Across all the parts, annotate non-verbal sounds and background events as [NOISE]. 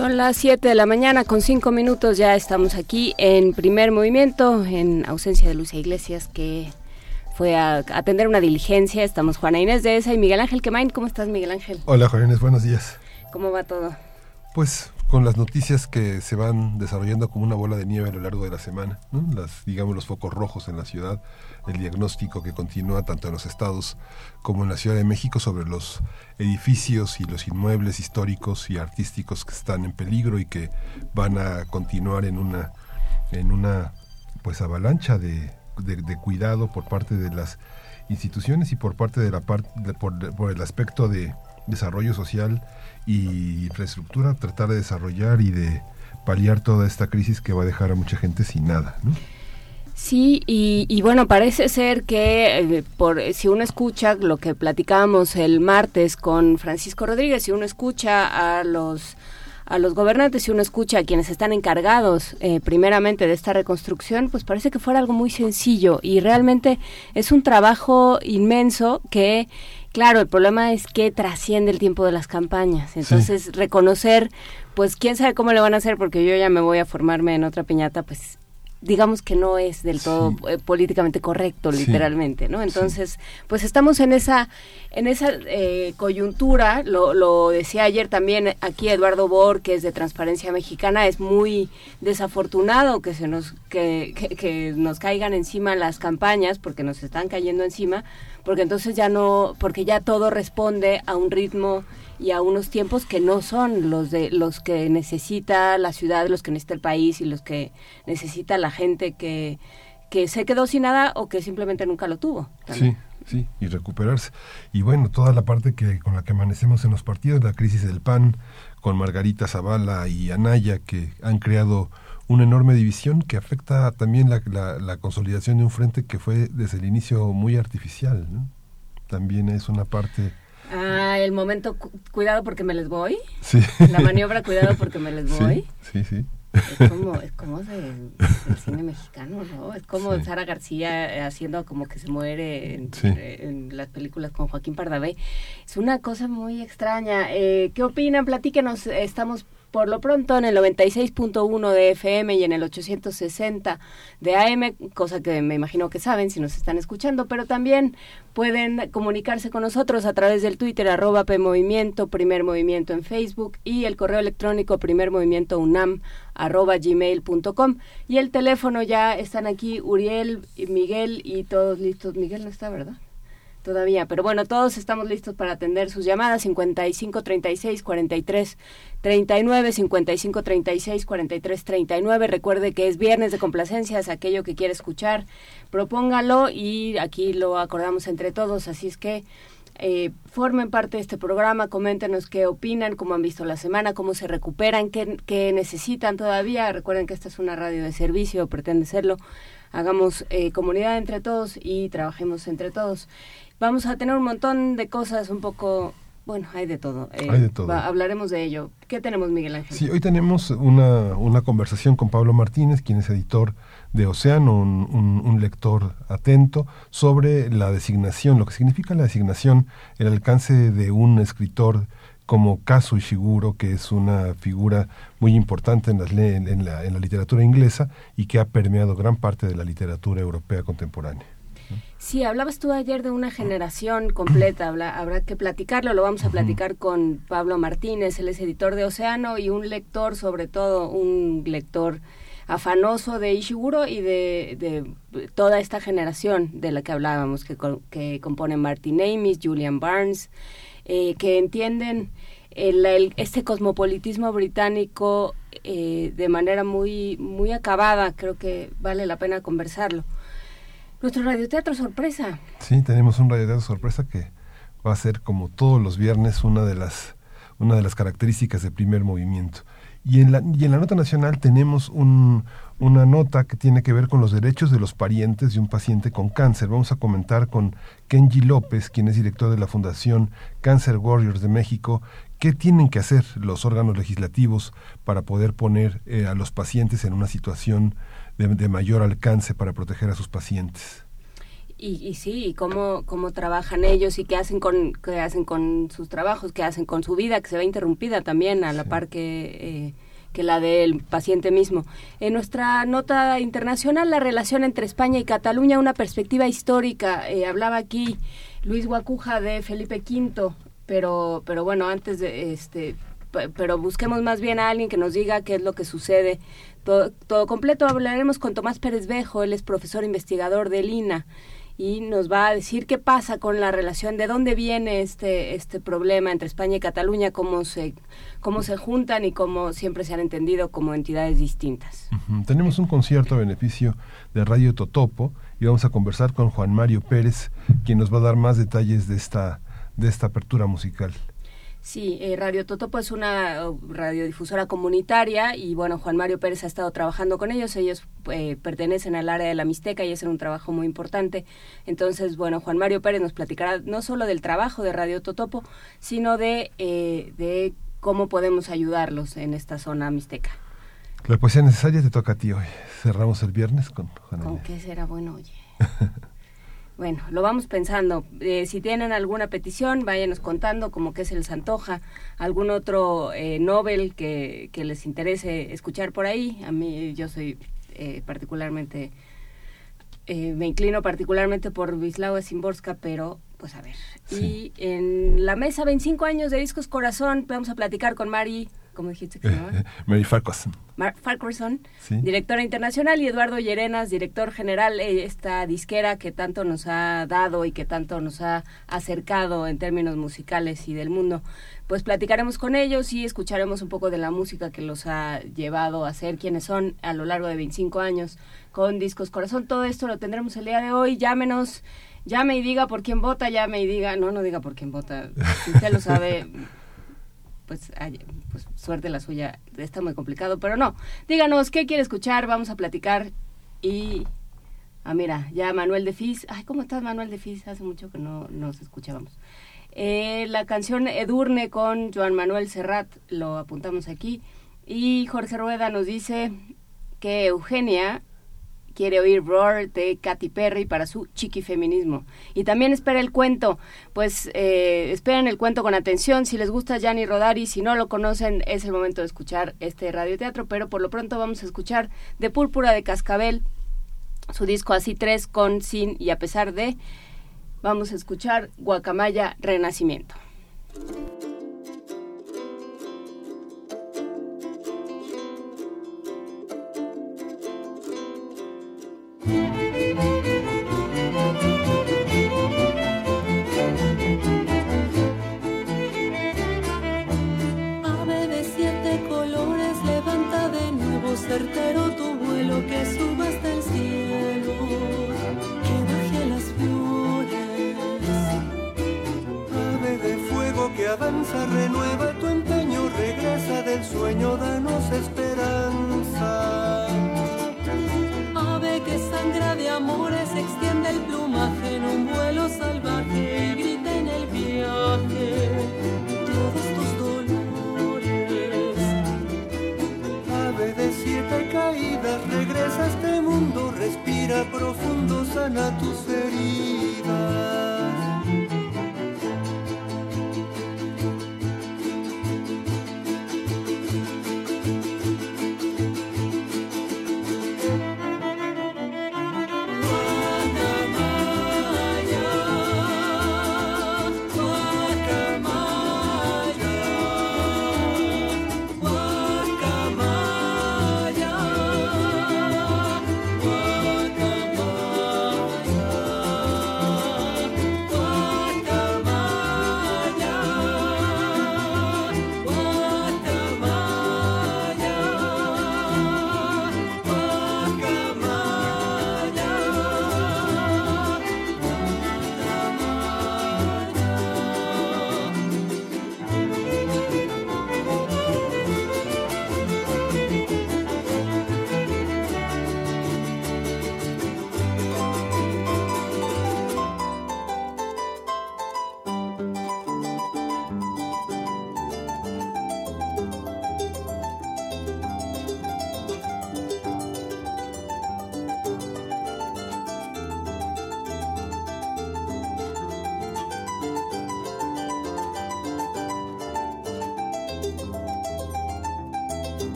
Son las 7 de la mañana con 5 minutos, ya estamos aquí en primer movimiento, en ausencia de Lucia Iglesias que fue a atender una diligencia. Estamos Juana Inés de esa y Miguel Ángel Quemain. ¿Cómo estás Miguel Ángel? Hola Juana Inés, buenos días. ¿Cómo va todo? Pues con las noticias que se van desarrollando como una bola de nieve a lo largo de la semana, las, digamos los focos rojos en la ciudad, el diagnóstico que continúa tanto en los estados como en la Ciudad de México sobre los edificios y los inmuebles históricos y artísticos que están en peligro y que van a continuar en una en una pues avalancha de, de, cuidado por parte de las instituciones y por parte de la parte por el aspecto de desarrollo social y infraestructura, tratar de desarrollar y de paliar toda esta crisis que va a dejar a mucha gente sin nada. ¿no? Sí, y, bueno, parece ser que eh, por si uno escucha lo que platicábamos el martes con Francisco Rodríguez, si uno escucha a los a los gobernantes, si uno escucha a quienes están encargados eh, primeramente de esta reconstrucción, pues parece que fuera algo muy sencillo y realmente es un trabajo inmenso que Claro, el problema es que trasciende el tiempo de las campañas. Entonces, reconocer, pues quién sabe cómo le van a hacer, porque yo ya me voy a formarme en otra piñata, pues digamos que no es del todo eh, políticamente correcto literalmente no entonces pues estamos en esa en esa eh, coyuntura lo, lo decía ayer también aquí Eduardo Bor que es de Transparencia Mexicana es muy desafortunado que se nos que, que nos caigan encima las campañas porque nos están cayendo encima porque entonces ya no porque ya todo responde a un ritmo y a unos tiempos que no son los de los que necesita la ciudad, los que necesita el país y los que necesita la gente que, que se quedó sin nada o que simplemente nunca lo tuvo. Sí, sí, y recuperarse. Y bueno, toda la parte que con la que amanecemos en los partidos, la crisis del PAN, con Margarita Zavala y Anaya, que han creado una enorme división que afecta también la, la, la consolidación de un frente que fue desde el inicio muy artificial. ¿no? También es una parte Ah, el momento cuidado porque me les voy. Sí. La maniobra cuidado porque me les voy. Sí, sí. Es como, es como de, del cine mexicano, ¿no? Es como Sara García haciendo como que se muere en, en, las películas con Joaquín Pardavé. Es una cosa muy extraña. Eh, ¿Qué opinan? Platíquenos. Estamos por lo pronto en el 96.1 de FM y en el 860 de AM, cosa que me imagino que saben si nos están escuchando, pero también pueden comunicarse con nosotros a través del Twitter arroba PMovimiento, Primer Movimiento en Facebook y el correo electrónico Primer Movimiento UNAM arroba gmail.com y el teléfono ya están aquí Uriel, Miguel y todos listos. Miguel no está, ¿verdad? Todavía. Pero bueno, todos estamos listos para atender sus llamadas 55 36 43 39 55 36 43 39. Recuerde que es viernes de complacencias, aquello que quiere escuchar, propóngalo y aquí lo acordamos entre todos. Así es que eh, formen parte de este programa, coméntenos qué opinan, cómo han visto la semana, cómo se recuperan, qué, qué necesitan todavía. Recuerden que esta es una radio de servicio, pretende serlo. Hagamos eh, comunidad entre todos y trabajemos entre todos. Vamos a tener un montón de cosas un poco bueno, hay de todo. Eh, hay de todo. hablaremos de ello. ¿Qué tenemos, Miguel Ángel? Sí, hoy tenemos una, una conversación con Pablo Martínez, quien es editor de Océano, un, un, lector atento, sobre la designación, lo que significa la designación, el alcance de un escritor como Kazu Ishiguro, que es una figura muy importante en, las, en, la, en la literatura inglesa y que ha permeado gran parte de la literatura europea contemporánea. Sí, hablabas tú ayer de una generación completa, habrá que platicarlo, lo vamos a platicar con Pablo Martínez, él es editor de Océano y un lector, sobre todo un lector afanoso de Ishiguro y de, toda esta generación de la que hablábamos, que, que componen Martin Amis, Julian Barnes, eh, que entienden el, este cosmopolitismo británico eh, de manera muy, muy acabada, creo que vale la pena conversarlo. Nuestro radioteatro sorpresa. Sí, tenemos un radioteatro sorpresa que va a ser como todos los viernes una de las una de las características del primer movimiento. Y en la, y en la nota nacional tenemos un, una nota que tiene que ver con los derechos de los parientes de un paciente con cáncer. Vamos a comentar con Kenji López, quien es director de la Fundación Cancer Warriors de México, qué tienen que hacer los órganos legislativos para poder poner eh, a los pacientes en una situación de, de mayor alcance para proteger a sus pacientes. Y, y sí, cómo, cómo trabajan ellos y qué hacen, con, qué hacen con sus trabajos, qué hacen con su vida, que se ve interrumpida también a la par que, eh, que la del paciente mismo. En nuestra nota internacional, la relación entre España y Cataluña, una perspectiva histórica. Eh, hablaba aquí Luis Guacuja de Felipe V, pero, pero bueno, antes de este pero busquemos más bien a alguien que nos diga qué es lo que sucede. Todo, completo hablaremos con Tomás Pérez Bejo, él es profesor investigador del INA y nos va a decir qué pasa con la relación, de dónde viene este, este problema entre España y Cataluña, cómo se, cómo se juntan y cómo siempre se han entendido como entidades distintas. Tenemos un concierto a beneficio de Radio Totopo y vamos a conversar con Juan Mario Pérez, quien nos va a dar más detalles de esta, de esta apertura musical. Sí, eh, Radio Totopo es una uh, radiodifusora comunitaria y bueno, Juan Mario Pérez ha estado trabajando con ellos. Ellos eh, pertenecen al área de la Mixteca y es un trabajo muy importante. Entonces, bueno, Juan Mario Pérez nos platicará no solo del trabajo de Radio Totopo, sino de, eh, de cómo podemos ayudarlos en esta zona mixteca. La poesía necesaria te toca a ti hoy. Cerramos el viernes con Juan ¿Con qué será bueno, oye? [LAUGHS] Bueno, lo vamos pensando. Eh, si tienen alguna petición, váyanos contando como que se les antoja, algún otro eh, Nobel que, que, les interese escuchar por ahí. A mí yo soy eh, particularmente, eh, me inclino particularmente por Wisława Szymborska, pero pues a ver. Sí. Y en la mesa 25 años de Discos Corazón vamos a platicar con Mari ¿cómo dijiste que se llama? [LAUGHS] Mary Farquharson. Mar Farquharson, sí. directora internacional, y Eduardo Llerenas, director general de esta disquera que tanto nos ha dado y que tanto nos ha acercado en términos musicales y del mundo. Pues platicaremos con ellos y escucharemos un poco de la música que los ha llevado a ser quienes son a lo largo de 25 años con Discos Corazón. Todo esto lo tendremos el día de hoy. Llámenos, llame y diga por quién vota, llame y diga, no, no diga por quién vota, si usted lo sabe [LAUGHS] pues, ay, pues suerte la suya, está muy complicado, pero no. Díganos qué quiere escuchar, vamos a platicar y... Ah, mira, ya Manuel de Fis. Ay, ¿cómo estás, Manuel de Fis? Hace mucho que no nos escuchábamos. Eh, la canción Edurne con Joan Manuel Serrat, lo apuntamos aquí. Y Jorge Rueda nos dice que Eugenia quiere oír Roar de Katy Perry para su chiquifeminismo. Y también espera el cuento, pues eh, esperen el cuento con atención. Si les gusta Gianni Rodari, si no lo conocen, es el momento de escuchar este radioteatro, pero por lo pronto vamos a escuchar De Púrpura de Cascabel, su disco Así tres con, sin y a pesar de. Vamos a escuchar Guacamaya Renacimiento. Ave de siete colores, levanta de nuevo certero tu vuelo que suba hasta el cielo, que baje las flores. Ave de fuego que avanza, renueva tu empeño, regresa del sueño, danos esperanza profundo, sana tus heridas.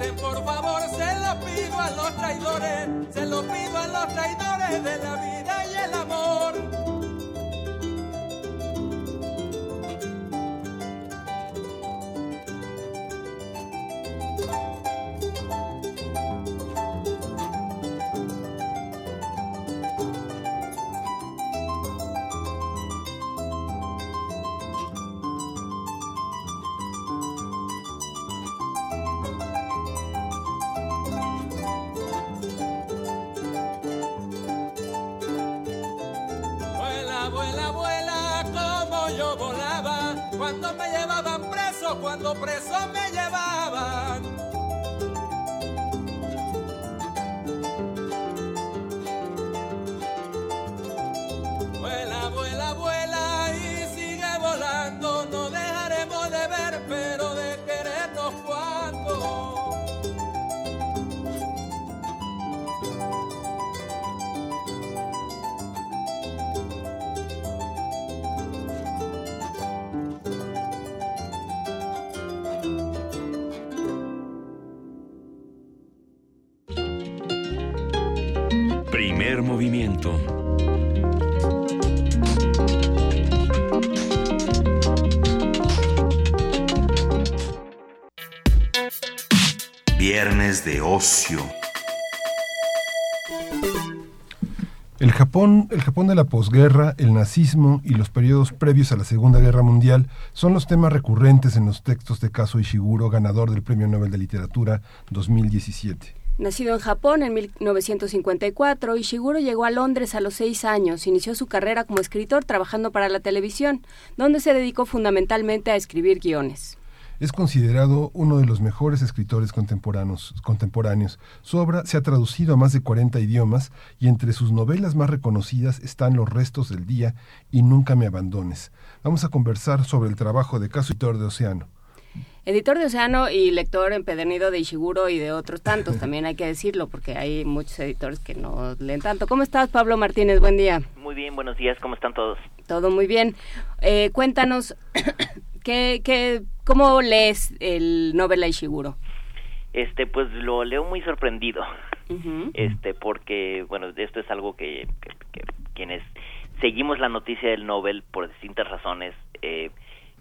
Por favor, se lo pido a los traidores, se lo pido a los traidores de la vida y el amor. Japón, el Japón de la posguerra, el nazismo y los periodos previos a la Segunda Guerra Mundial son los temas recurrentes en los textos de Kazuo Ishiguro, ganador del Premio Nobel de Literatura 2017. Nacido en Japón en 1954, Ishiguro llegó a Londres a los seis años. Inició su carrera como escritor trabajando para la televisión, donde se dedicó fundamentalmente a escribir guiones. Es considerado uno de los mejores escritores contemporáneos, contemporáneos. Su obra se ha traducido a más de 40 idiomas y entre sus novelas más reconocidas están Los restos del día y Nunca me abandones. Vamos a conversar sobre el trabajo de Kazuo de Océano. Editor de Océano y lector empedernido de Ishiguro y de otros tantos, [LAUGHS] también hay que decirlo, porque hay muchos editores que no leen tanto. ¿Cómo estás, Pablo Martínez? Buen día. Muy bien, buenos días, ¿cómo están todos? Todo muy bien. Eh, cuéntanos, [COUGHS] ¿qué, qué, ¿cómo lees el novela Ishiguro? Este, pues lo leo muy sorprendido, este, porque, bueno, esto es algo que, que, que quienes seguimos la noticia del Nobel por distintas razones, eh,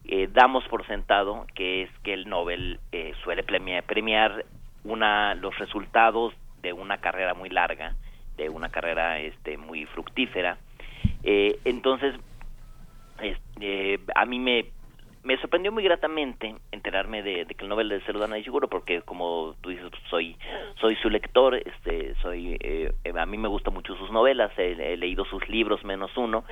eh, damos por sentado que es que el Nobel eh, suele premiar, premiar una los resultados de una carrera muy larga, de una carrera este muy fructífera. Eh, entonces, este, a mí me me sorprendió muy gratamente enterarme de, de que el Nobel de Cerudana de Ishiguro porque como tú dices soy soy su lector este soy eh, a mí me gustan mucho sus novelas he, he leído sus libros menos uno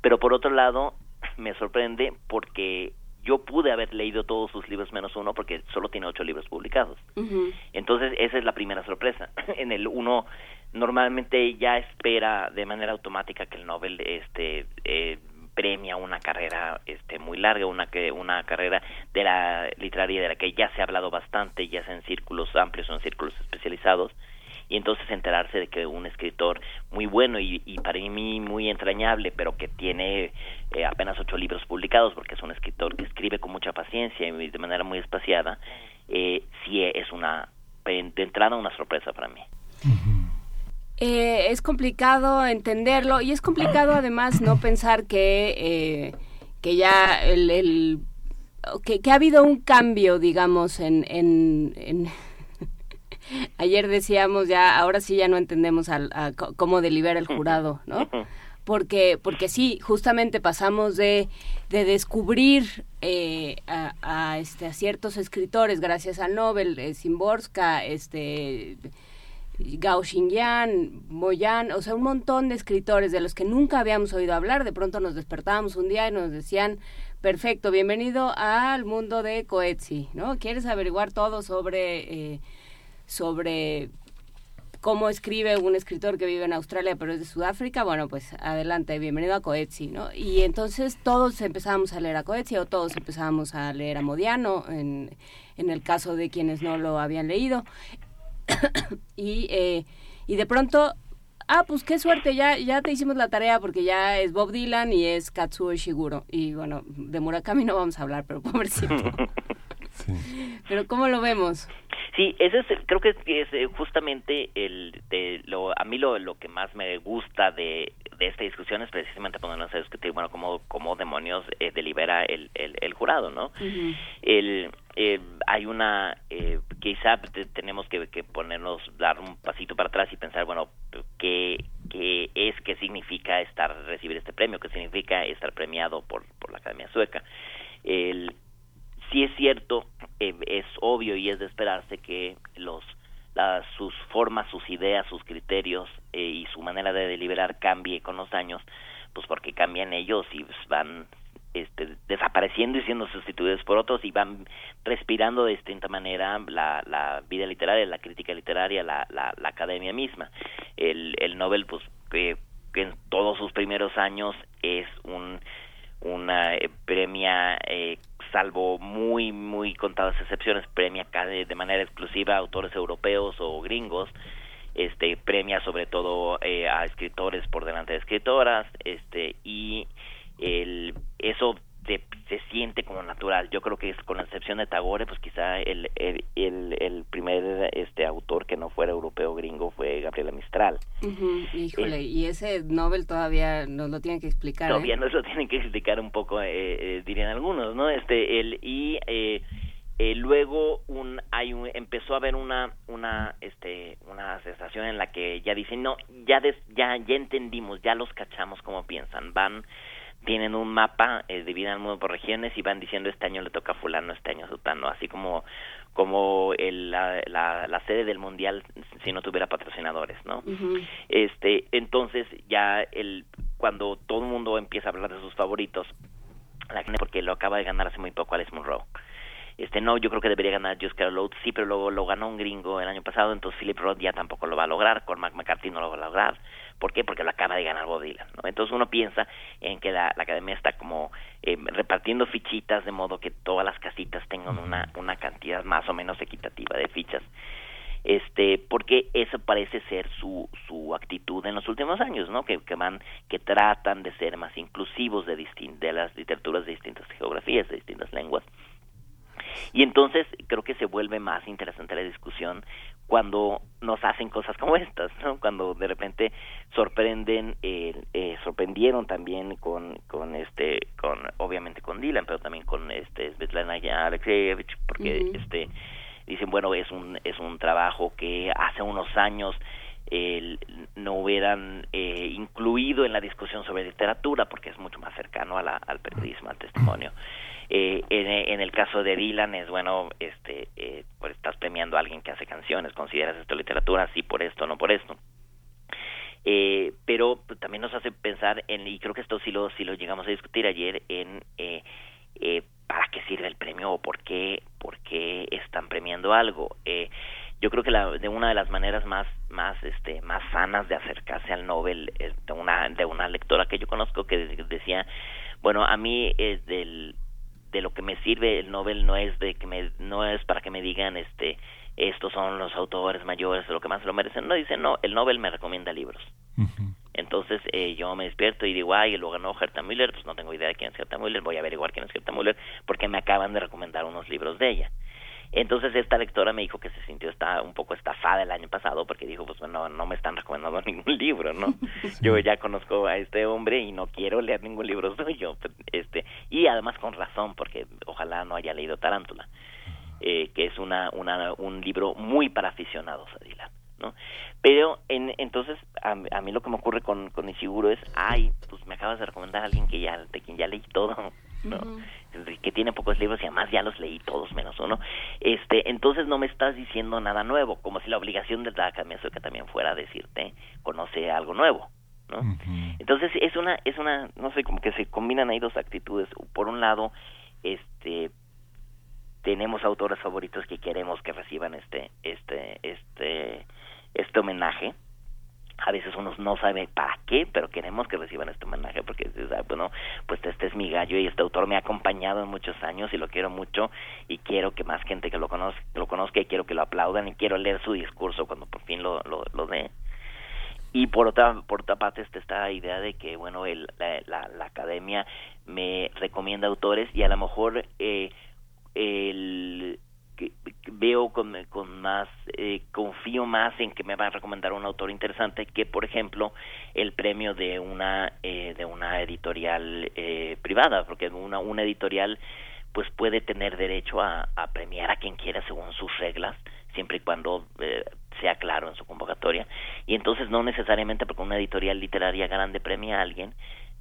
pero por otro lado me sorprende porque yo pude haber leído todos sus libros menos uno porque solo tiene ocho libros publicados. Entonces esa es la primera sorpresa. [LAUGHS] en el uno normalmente ya espera de manera automática que el Nobel este eh, premia una carrera este muy larga, una que una carrera de la literaria de la que ya se ha hablado bastante, ya sea en círculos amplios o en círculos especializados y entonces enterarse de que un escritor muy bueno y, y para mí muy entrañable, pero que tiene eh, apenas ocho libros publicados, porque es un escritor que escribe con mucha paciencia y de manera muy espaciada, eh, sí es una, de entrada una sorpresa para mí. Eh, es complicado entenderlo y es complicado además no pensar que, eh, que ya el, que, ha habido un cambio, digamos, en, en, en [LAUGHS] ayer decíamos ya, ahora sí ya no entendemos al, a cómo delibera el jurado, ¿no? Porque, porque sí, justamente pasamos de, de descubrir eh, a, a, este, a ciertos escritores gracias al Nobel, eh, Szymborska, este, Gao Xingyan, Moyan, o sea, un montón de escritores de los que nunca habíamos oído hablar. De pronto nos despertábamos un día y nos decían, perfecto, bienvenido al mundo de Coetzee, ¿no? ¿Quieres averiguar todo sobre, eh, sobre cómo escribe un escritor que vive en Australia pero es de Sudáfrica? Bueno, pues adelante, bienvenido a Coetzee, ¿no? Y entonces todos empezábamos a leer a Coetzee o todos empezábamos a leer a Modiano, en, en el caso de quienes no lo habían leído [COUGHS] y, eh, y de pronto ah, pues qué suerte, ya, ya te hicimos la tarea porque ya es Bob Dylan y es Katsuo Ishiguro. Y bueno, de Murakami no vamos a hablar, pero [LAUGHS] pobrecito. [LAUGHS] Pero ¿cómo lo vemos? Sí, ese es, creo que es, eh, justamente el, de lo, a mí lo, lo que más me gusta de, de esta discusión es precisamente ponernos a discutir, bueno, cómo, cómo demonios eh, delibera el, el, jurado, ¿no? el, eh, hay una, eh, quizá tenemos que, que, ponernos, dar un pasito para atrás y pensar, bueno, ¿qué, qué es, qué significa estar, recibir este premio, qué significa estar premiado por, por la Academia Sueca? El, sí es cierto, eh, es obvio y es de esperarse que los sus formas, sus ideas, sus criterios eh, y su manera de deliberar cambie con los años, pues porque cambian ellos y pues, van este, desapareciendo y siendo sustituidos por otros y van respirando de distinta manera la, la vida literaria, la crítica literaria, la, la, academia misma. El, el Nobel, pues, que, en todos sus primeros años es un una eh, premia eh, salvo muy, muy contadas excepciones, premia de manera exclusiva a autores europeos o gringos, este premia sobre todo eh, a escritores por delante de escritoras, este y el eso se, siente como natural. Yo creo que es con la excepción de Tagore, pues quizá el, el, el, primer este autor que no fuera europeo gringo fue Gabriela Mistral. Híjole, y ese Nobel todavía nos lo tienen que explicar. Todavía ¿eh? nos lo tienen que explicar un poco, eh, eh, dirían algunos, ¿no? Este, el, y eh, luego un, hay un, empezó a haber una una este una sensación en la que ya dicen no ya ya ya entendimos ya los cachamos como piensan van tienen un mapa, eh, dividen el mundo por regiones y van diciendo este año le toca a fulano, este año a sutano, así como como el, la, la, sede del mundial si no tuviera patrocinadores, ¿no? Este, entonces ya el cuando todo el mundo empieza a hablar de sus favoritos, la gente porque lo acaba de ganar hace muy poco Alex Monroe este no yo creo que debería ganar Just Carol sí pero luego lo ganó un gringo el año pasado entonces Philip Roth ya tampoco lo va a lograr Cormac McCarthy no lo va a lograr ¿por qué? porque lo acaba de ganar Bob Dylan ¿no? entonces uno piensa en que la, academia está como eh, repartiendo fichitas de modo que todas las casitas tengan una una cantidad más o menos equitativa de fichas este porque eso parece ser su su actitud en los últimos años no que, que van que tratan de ser más inclusivos de distin de las literaturas de distintas geografías de distintas lenguas y entonces creo que se vuelve más interesante la discusión cuando nos hacen cosas como estas, ¿no? Cuando de repente sorprenden, eh, eh, sorprendieron también con, con este, con, obviamente con Dylan, pero también con este Svetlana Alexeyevich, porque este, dicen, bueno, es un, es un trabajo que hace unos años no hubieran eh, incluido en la discusión sobre literatura porque es mucho más cercano a la, al periodismo, al testimonio. Eh, en, el caso de Dylan es bueno, este, eh, pues estás premiando a alguien que hace canciones, consideras esto literatura, sí por esto, no por esto. Eh, pero también nos hace pensar en, y creo que esto sí lo, lo llegamos a discutir ayer, en eh, eh, para qué sirve el premio o por qué, por qué están premiando algo. Eh, yo creo que la, de una de las maneras más más este más sanas de acercarse al Nobel de una de una lectora que yo conozco que decía bueno a mí es del de lo que me sirve el Nobel no es de que me no es para que me digan este estos son los autores mayores lo que más lo merecen no dicen no el Nobel me recomienda libros entonces eh, yo me despierto y digo ay lo ganó Herta Müller pues no tengo idea de quién es Herta Müller voy a averiguar quién es Herta Müller porque me acaban de recomendar unos libros de ella entonces esta lectora me dijo que se sintió está un poco estafada el año pasado porque dijo, pues bueno, no me están recomendando [LAUGHS] ningún libro, ¿no? Yo ya conozco a este hombre y no quiero leer ningún libro suyo, pues, este y además con razón porque ojalá no haya leído Tarántula, eh, que es una, una un libro muy para aficionados a Dylan. ¿no? Pero en, entonces a, a, mí lo que me ocurre con, con Isiguro es, ay, pues me acabas de recomendar a alguien que ya, de quien ya leí todo, ¿no? Que tiene pocos libros y además ya los leí todos menos uno. Este entonces no me estás diciendo nada nuevo como si la obligación de la academia sueca también fuera decirte conoce algo nuevo no entonces es una es una no sé como que se combinan ahí dos actitudes. Por un lado este tenemos autores favoritos que queremos que reciban este este este este homenaje a veces uno no sabe para qué, pero queremos que reciban este homenaje porque bueno, pues este es mi gallo y este autor me ha acompañado en muchos años y lo quiero mucho y quiero que más gente que lo conozca, lo conozca y quiero que lo aplaudan y quiero leer su discurso cuando por fin lo, lo, lo dé. Y por otra, por otra parte está esta idea de que, bueno, el, la, la, academia me recomienda autores y a lo mejor eh, el, que veo con, más, eh, confío más en que me va a recomendar un autor interesante que, por ejemplo, el premio de una, eh, de una editorial eh, privada, porque una, una editorial pues puede tener derecho a, a premiar a quien quiera según sus reglas, siempre y cuando eh, sea claro en su convocatoria. Y entonces no necesariamente porque una editorial literaria grande premia a alguien,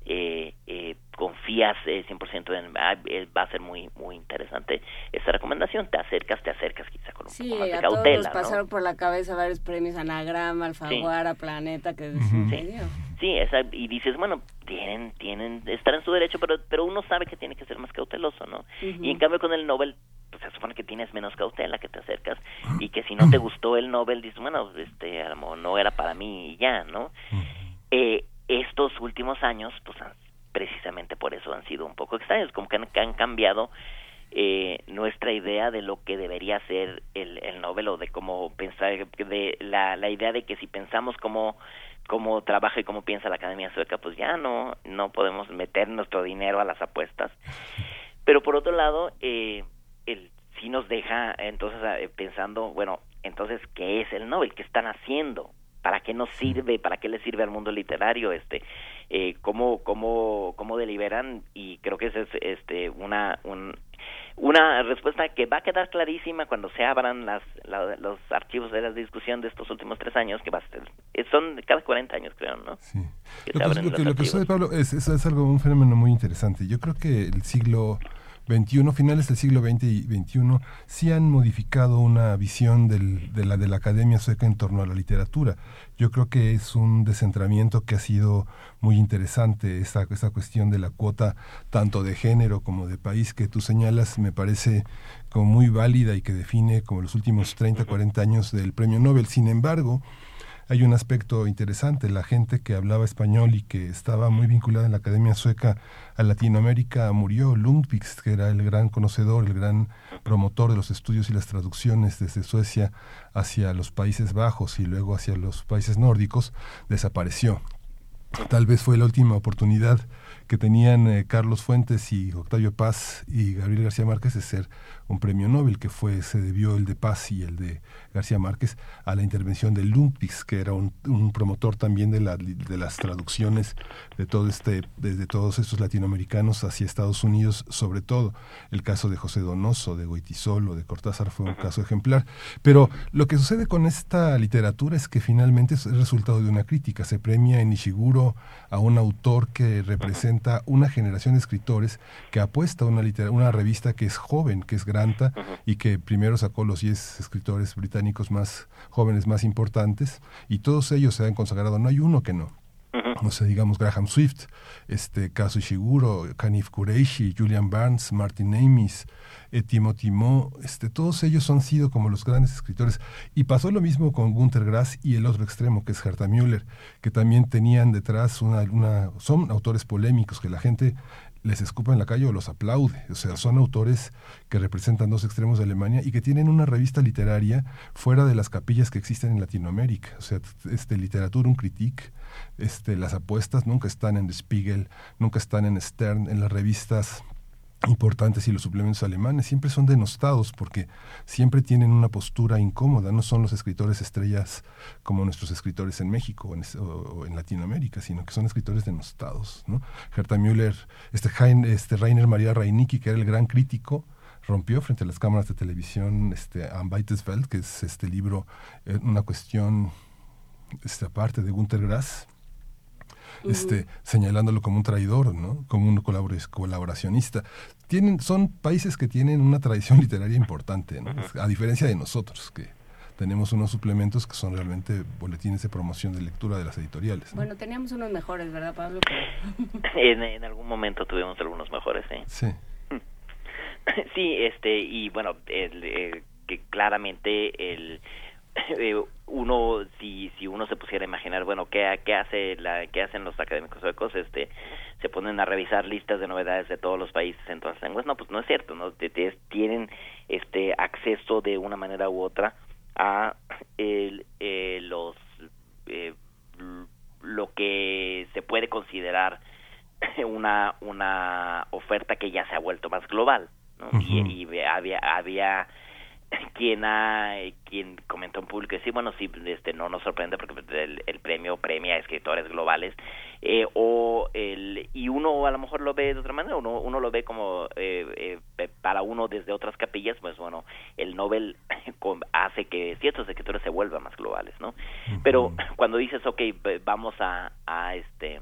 eh, eh, confías eh, 100% en ah, eh, va a ser muy muy interesante esta recomendación te acercas te acercas quizá con un sí, poco más de a cautela todos nos pasaron por la cabeza varios premios Anagrama Alfaguara Planeta que sí. sí esa, y dices bueno tienen tienen estar en su derecho pero pero uno sabe que tiene que ser más cauteloso no y en cambio con el Nobel pues se supone que tienes menos cautela que te acercas y que si no te [LAUGHS] gustó el Nobel dices bueno este a lo mejor no era para mí y ya no eh, estos últimos años, pues precisamente por eso han sido un poco extraños, como que han, que han cambiado eh, nuestra idea de lo que debería ser el, el Nobel o de cómo pensar, de la, idea de que si pensamos cómo, cómo trabaja y cómo piensa la Academia Sueca, pues ya no, no podemos meter nuestro dinero a las apuestas. Pero por otro lado, eh, el, sí nos deja entonces eh, pensando, bueno, entonces, ¿qué es el Nobel? ¿Qué están haciendo? Para qué nos sirve, para qué le sirve al mundo literario, este, eh, cómo, cómo, cómo deliberan y creo que esa es este una un, una respuesta que va a quedar clarísima cuando se abran las, la, los archivos de la discusión de estos últimos tres años, que va a ser, son cada 40 años, creo, ¿no? Sí. Lo que, lo, que, lo que, sucede, Pablo, es, es, es, algo, un fenómeno muy interesante. Yo creo que el siglo 21, finales del siglo XX y XXI, sí han modificado una visión del, de, la, de la academia sueca en torno a la literatura. Yo creo que es un descentramiento que ha sido muy interesante, esta, esta cuestión de la cuota tanto de género como de país que tú señalas, me parece como muy válida y que define como los últimos 30, 40 años del premio Nobel. Sin embargo, hay un aspecto interesante. La gente que hablaba español y que estaba muy vinculada en la Academia Sueca a Latinoamérica murió. Lundvik, que era el gran conocedor, el gran promotor de los estudios y las traducciones desde Suecia hacia los Países Bajos y luego hacia los países nórdicos, desapareció. Tal vez fue la última oportunidad que tenían eh, Carlos Fuentes y Octavio Paz y Gabriel García Márquez de ser un premio Nobel, que fue, se debió el de Paz y el de García Márquez a la intervención de Lundqvist, que era un, un promotor también de, la, de las traducciones de todo este, desde todos estos latinoamericanos hacia Estados Unidos, sobre todo. El caso de José Donoso, de Goitisol o de Cortázar fue un caso ejemplar. Pero lo que sucede con esta literatura es que finalmente es el resultado de una crítica. Se premia en Ishiguro a un autor que representa una generación de escritores que apuesta a una, una revista que es joven, que es Granta, y que primero sacó los 10 escritores británicos más jóvenes, más importantes, y todos ellos se han consagrado. No hay uno que no. No sé, digamos Graham Swift, este Kazu Ishiguro, Kanif Kureishi, Julian Barnes, Martin Amis, eh, Timothy Mo, este, todos ellos han sido como los grandes escritores. Y pasó lo mismo con Gunther Grass y el otro extremo, que es Herta Müller, que también tenían detrás una, una, son autores polémicos que la gente les escupa en la calle o los aplaude. O sea, son autores que representan dos extremos de Alemania y que tienen una revista literaria fuera de las capillas que existen en Latinoamérica. O sea, este, literatura, un critique, este, las apuestas nunca están en The Spiegel, nunca están en Stern, en las revistas importantes y los suplementos alemanes siempre son denostados porque siempre tienen una postura incómoda, no son los escritores estrellas como nuestros escritores en México o en, Latinoamérica, sino que son escritores denostados. ¿no? Herta Müller, este, este Rainer María Reinicki, que era el gran crítico, rompió frente a las cámaras de televisión este, Am que es este libro, eh, una cuestión esta parte de Günter Grass, este, señalándolo como un traidor, ¿no? como un colaboracionista. Tienen, son países que tienen una tradición [LAUGHS] literaria importante, ¿no? a diferencia de nosotros, que tenemos unos suplementos que son realmente boletines de promoción de lectura de las editoriales. ¿no? Bueno, teníamos unos mejores, ¿verdad, Pablo? [LAUGHS] en, en, algún momento tuvimos algunos mejores, ¿eh? Sí. [LAUGHS] Sí, este, y bueno, el, el, que claramente el [LAUGHS] eh, uno si si uno se pusiera a imaginar bueno qué qué hace la qué hacen los académicos suecos este se ponen a revisar listas de novedades de todos los países en todas las lenguas. No pues no es cierto no tienen este acceso de una manera u otra a el, eh, los eh, lo que se puede considerar [LAUGHS] una una oferta que ya se ha vuelto más global ¿no? y, y había había [LAUGHS] quien ha quien comentó en público sí bueno sí este no nos sorprende porque el, el premio premia a escritores globales eh, o el y uno a lo mejor lo ve de otra manera uno uno lo ve como eh, eh, para uno desde otras capillas pues bueno el Nobel [LAUGHS] hace que ciertos escritores se vuelvan más globales no pero cuando dices ok vamos a a este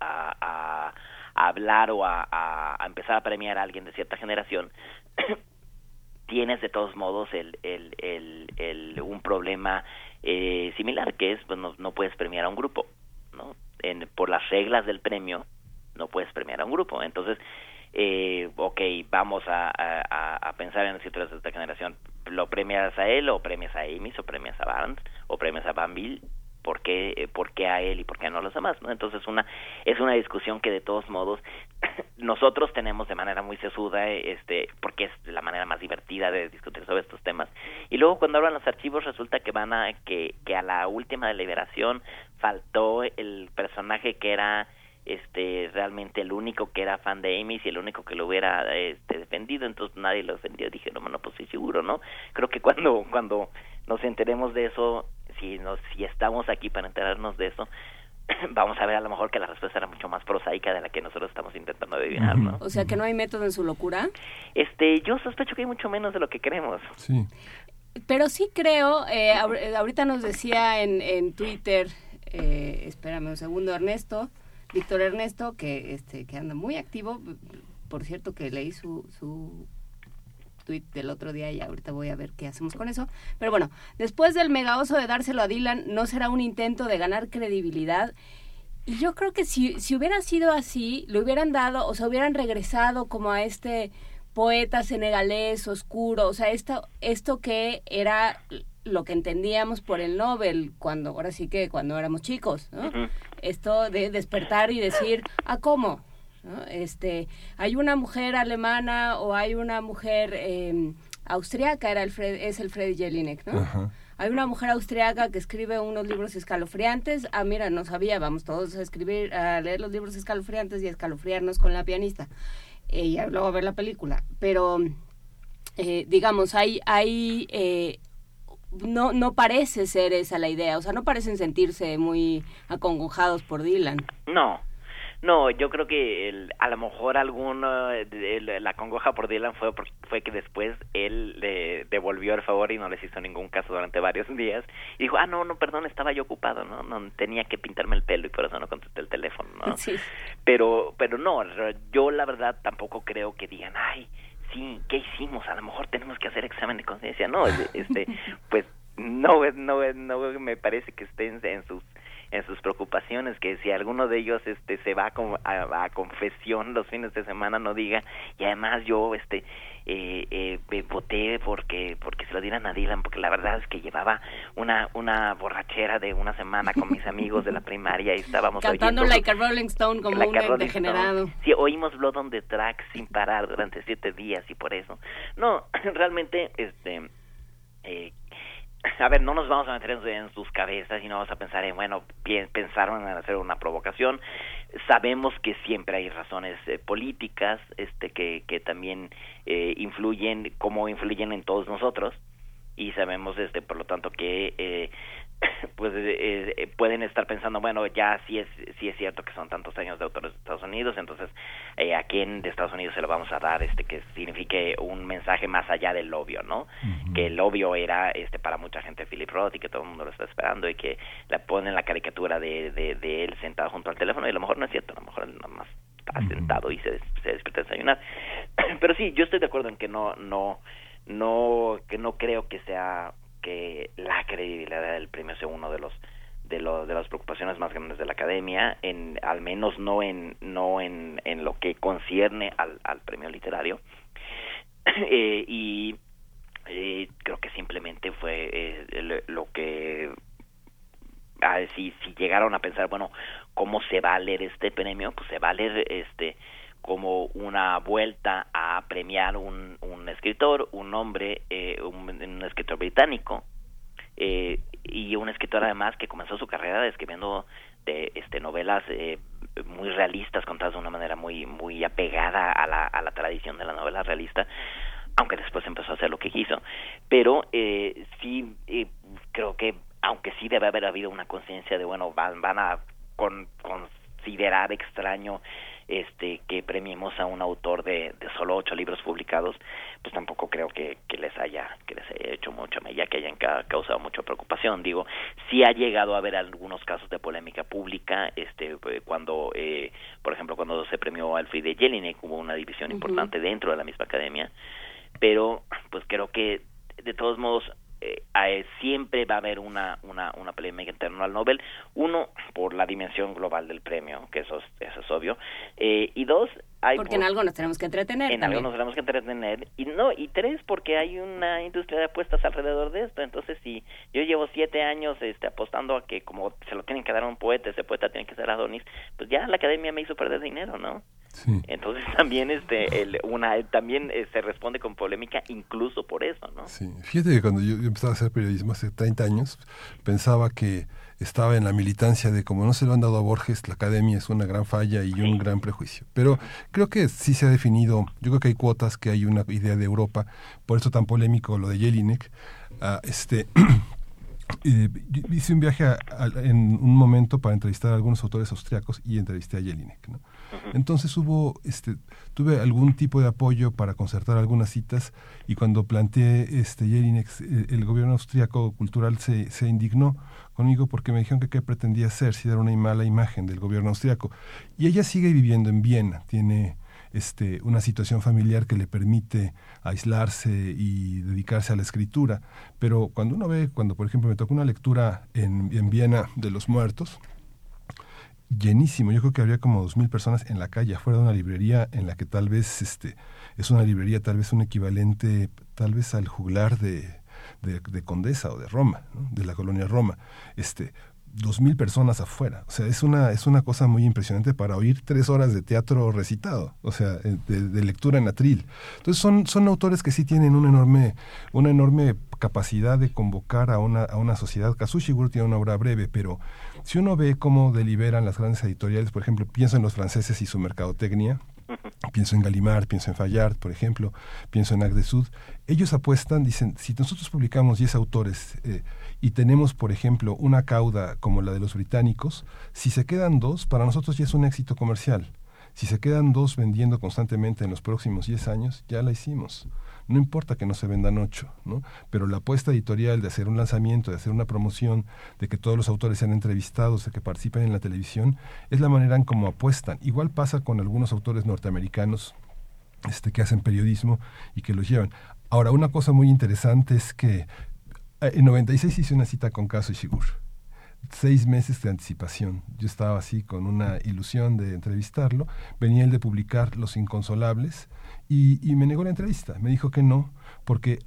a, a, hablar o a, a, empezar a premiar a alguien de cierta generación [CLEARS THROAT] tienes de todos modos el, el, el, un problema eh, similar que es pues no, no, puedes premiar a un grupo no en, por las reglas del premio no puedes premiar a un grupo. Entonces eh, ok vamos a, a, pensar en escritores de esta generación. Lo premias a él o premias a Amy o premias a Barnes o premias a Banville por qué, eh, por qué a él y por qué no a los demás, ¿no? Entonces una, es una discusión que de todos modos [CLEARS THROAT] nosotros tenemos de manera muy sesuda, este, porque es la manera más divertida de discutir sobre estos temas. Y luego cuando hablan los archivos resulta que van a, que, que a la última deliberación faltó el personaje que era este realmente el único que era fan de Amy y el único que lo hubiera este, defendido entonces nadie lo defendió dije no bueno pues sí seguro no creo que cuando cuando nos enteremos de eso si, nos, si estamos aquí para enterarnos de eso, [COUGHS] vamos a ver a lo mejor que la respuesta era mucho más prosaica de la que nosotros estamos intentando adivinar, ¿no? O sea, que no hay método en su locura. Este, yo sospecho que hay mucho menos de lo que creemos. Sí. Pero sí creo, eh, ahorita nos decía en, en Twitter, eh, espérame un segundo, Ernesto, Víctor Ernesto, que este que anda muy activo, por cierto que leí su, su del otro día y ahorita voy a ver qué hacemos con eso. Pero bueno, después del mega oso de dárselo a Dylan, no será un intento de ganar credibilidad. Y yo creo que si, si hubiera sido así, le hubieran dado, o sea, hubieran regresado como a este poeta senegalés oscuro, o sea, esto, esto que era lo que entendíamos por el Nobel cuando ahora sí que cuando éramos chicos, ¿no? Esto de despertar y decir, ¿a cómo? Este, hay una mujer alemana o hay una mujer eh, austriaca, era el es el Freddy Jelinek, ¿no? Hay una mujer austriaca que escribe unos libros escalofriantes. Ah, mira, no sabía, vamos todos a escribir, a leer los libros escalofriantes y a escalofriarnos con la pianista. Eh, y luego a ver la película. Pero, eh, digamos, hay, hay eh, no, no parece ser esa la idea, o sea, no parecen sentirse muy acongojados por Dylan. No, no, yo creo que el, a lo mejor alguno, la congoja por Dylan fue, fue que después él le devolvió el favor y no les hizo ningún caso durante varios [LAUGHS] días. Y dijo, ah, no, no, perdón, estaba yo ocupado, ¿no? no tenía que pintarme el pelo y por eso no contesté el teléfono, ¿no? Sí. Pero, pero no, yo la verdad tampoco creo que digan, ay, sí, ¿qué hicimos? A lo mejor tenemos que hacer examen de conciencia. No, [LAUGHS] este, pues no, no, no me parece que estén en sus en sus preocupaciones, que si alguno de ellos este se va a, a, confesión los fines de semana no diga y además yo este eh, eh, voté porque porque se lo dieran a Dylan porque la verdad es que llevaba una una borrachera de una semana con mis amigos de la primaria y estábamos cantando oyendo, like a Rolling Stone como un degenerado. Sí oímos Blood on the Track sin parar durante siete días y por eso. No [CLEARS THROAT] realmente este eh, a ver, no nos vamos a meter en, sus cabezas y no vamos a pensar en, bueno, pensaron en hacer una provocación. Sabemos que siempre hay razones eh, políticas este, que, que también eh, influyen, como influyen en todos nosotros. Y sabemos, este, por lo tanto, que eh, [COUGHS] pues eh, eh, pueden estar pensando bueno ya sí es sí es cierto que son tantos años de autores de Estados Unidos entonces eh, a quién de Estados Unidos se lo vamos a dar este que signifique un mensaje más allá del obvio no que el obvio era este para mucha gente Philip Roth y que todo el mundo lo está esperando y que le ponen la caricatura de, de, él sentado junto al teléfono y a lo mejor no es cierto a lo mejor él nada más está sentado y se, se despierta a desayunar. [COUGHS] Pero sí yo estoy de acuerdo en que no no no que no creo que sea que la credibilidad del premio sea uno de los de, lo, de las preocupaciones más grandes de la academia, en, al menos no en, no en, en lo que concierne al, al premio literario. [CLEARS THROAT] eh, y eh, creo que simplemente fue eh, lo que a, si, si llegaron a pensar bueno cómo se va a leer este premio pues se va a leer este como una vuelta a premiar un, un escritor un hombre eh, un, escritor británico eh, y un escritor además que comenzó su carrera escribiendo de este novelas eh, muy realistas contadas de una manera muy muy apegada a la, tradición de la novela realista aunque después empezó a hacer lo que quiso. Pero eh, sí eh, creo que aunque sí debe haber habido una conciencia de bueno van van a con, considerar extraño este que premiemos a un autor de, de solo ocho libros publicados pues tampoco creo que, que les haya que les haya hecho mucho ya que hayan causado mucha preocupación. Digo sí ha llegado a haber algunos casos de polémica pública este eh, cuando eh, por ejemplo cuando se premió al de Jelinek hubo una división importante dentro de la misma academia pero pues creo que de todos modos eh, siempre va a haber una, una, una polémica en torno al Nobel. Uno, por la dimensión global del premio, que eso es, eso es obvio. Eh, y dos, hay porque en algo nos tenemos que entretener. En algo nos tenemos que entretener. Y no y tres, porque hay una industria de apuestas alrededor de esto. Entonces, si yo llevo siete años este, apostando a que como se lo tienen que dar a un poeta, ese poeta tiene que ser Adonis, pues ya la academia me hizo perder dinero, ¿no? Entonces [LAUGHS] también este el, una también eh, se responde con polémica incluso por eso, ¿no? Sí, fíjate que cuando yo, empezaba a hacer periodismo hace 30 años, pensaba que estaba en la militancia de como no se lo han dado a Borges, la academia es una gran falla y un gran prejuicio. Pero creo que sí se ha definido, yo creo que hay cuotas, que hay una idea de Europa, por eso tan polémico lo de Jelinek. Uh, este [CLEARS THROAT] Eh, hice un viaje en un momento para entrevistar a algunos autores austriacos y entrevisté a Jelinek. ¿no? Entonces hubo, este, tuve algún tipo de apoyo para concertar algunas citas y cuando planteé este eh, el gobierno austriaco cultural se, indignó conmigo porque me dijeron que qué pretendía hacer, si dar una mala imagen del gobierno austriaco. Y ella sigue viviendo en Viena, tiene este, una situación familiar que le permite aislarse y dedicarse a la escritura. Pero cuando uno ve, cuando por ejemplo me tocó una lectura en Viena de los muertos, llenísimo. Yo creo que habría como dos mil personas en la calle, afuera de una librería en la que tal vez este, es una librería, tal vez un equivalente, tal vez al juglar de, de, Condesa o de Roma, de la colonia Roma. Este, dos mil personas afuera. O sea, es una, es una cosa muy impresionante para oír tres horas de teatro recitado, o sea, eh, de, lectura en atril. Entonces son, son autores que sí tienen una enorme, una enorme capacidad de convocar a una, a una sociedad. Kazushiguro tiene una obra breve, pero si uno ve cómo deliberan las grandes editoriales, por ejemplo, pienso en los franceses y su mercadotecnia, pienso en Gallimard, pienso en Fayard, por ejemplo, pienso en Agde Sud, ellos apuestan, dicen, si nosotros publicamos 10 autores, eh, y tenemos, por ejemplo, una cauda como la de los británicos, si se quedan dos, para nosotros ya es un éxito comercial. Si se quedan dos vendiendo constantemente en los próximos 10 años, ya la hicimos. No importa que no se vendan ocho, ¿no? Pero la apuesta editorial de hacer un lanzamiento, de hacer una promoción, de que todos los autores sean entrevistados, de que participen en la televisión, es la manera en cómo apuestan. Igual pasa con algunos autores norteamericanos este, que hacen periodismo y que los llevan. Ahora, una cosa muy interesante es que en 96 hice una cita con Caso Shigur. Seis meses de anticipación. Yo estaba así con una ilusión de entrevistarlo. Venía él de publicar Los Inconsolables y, y me negó la entrevista. Me dijo que no, porque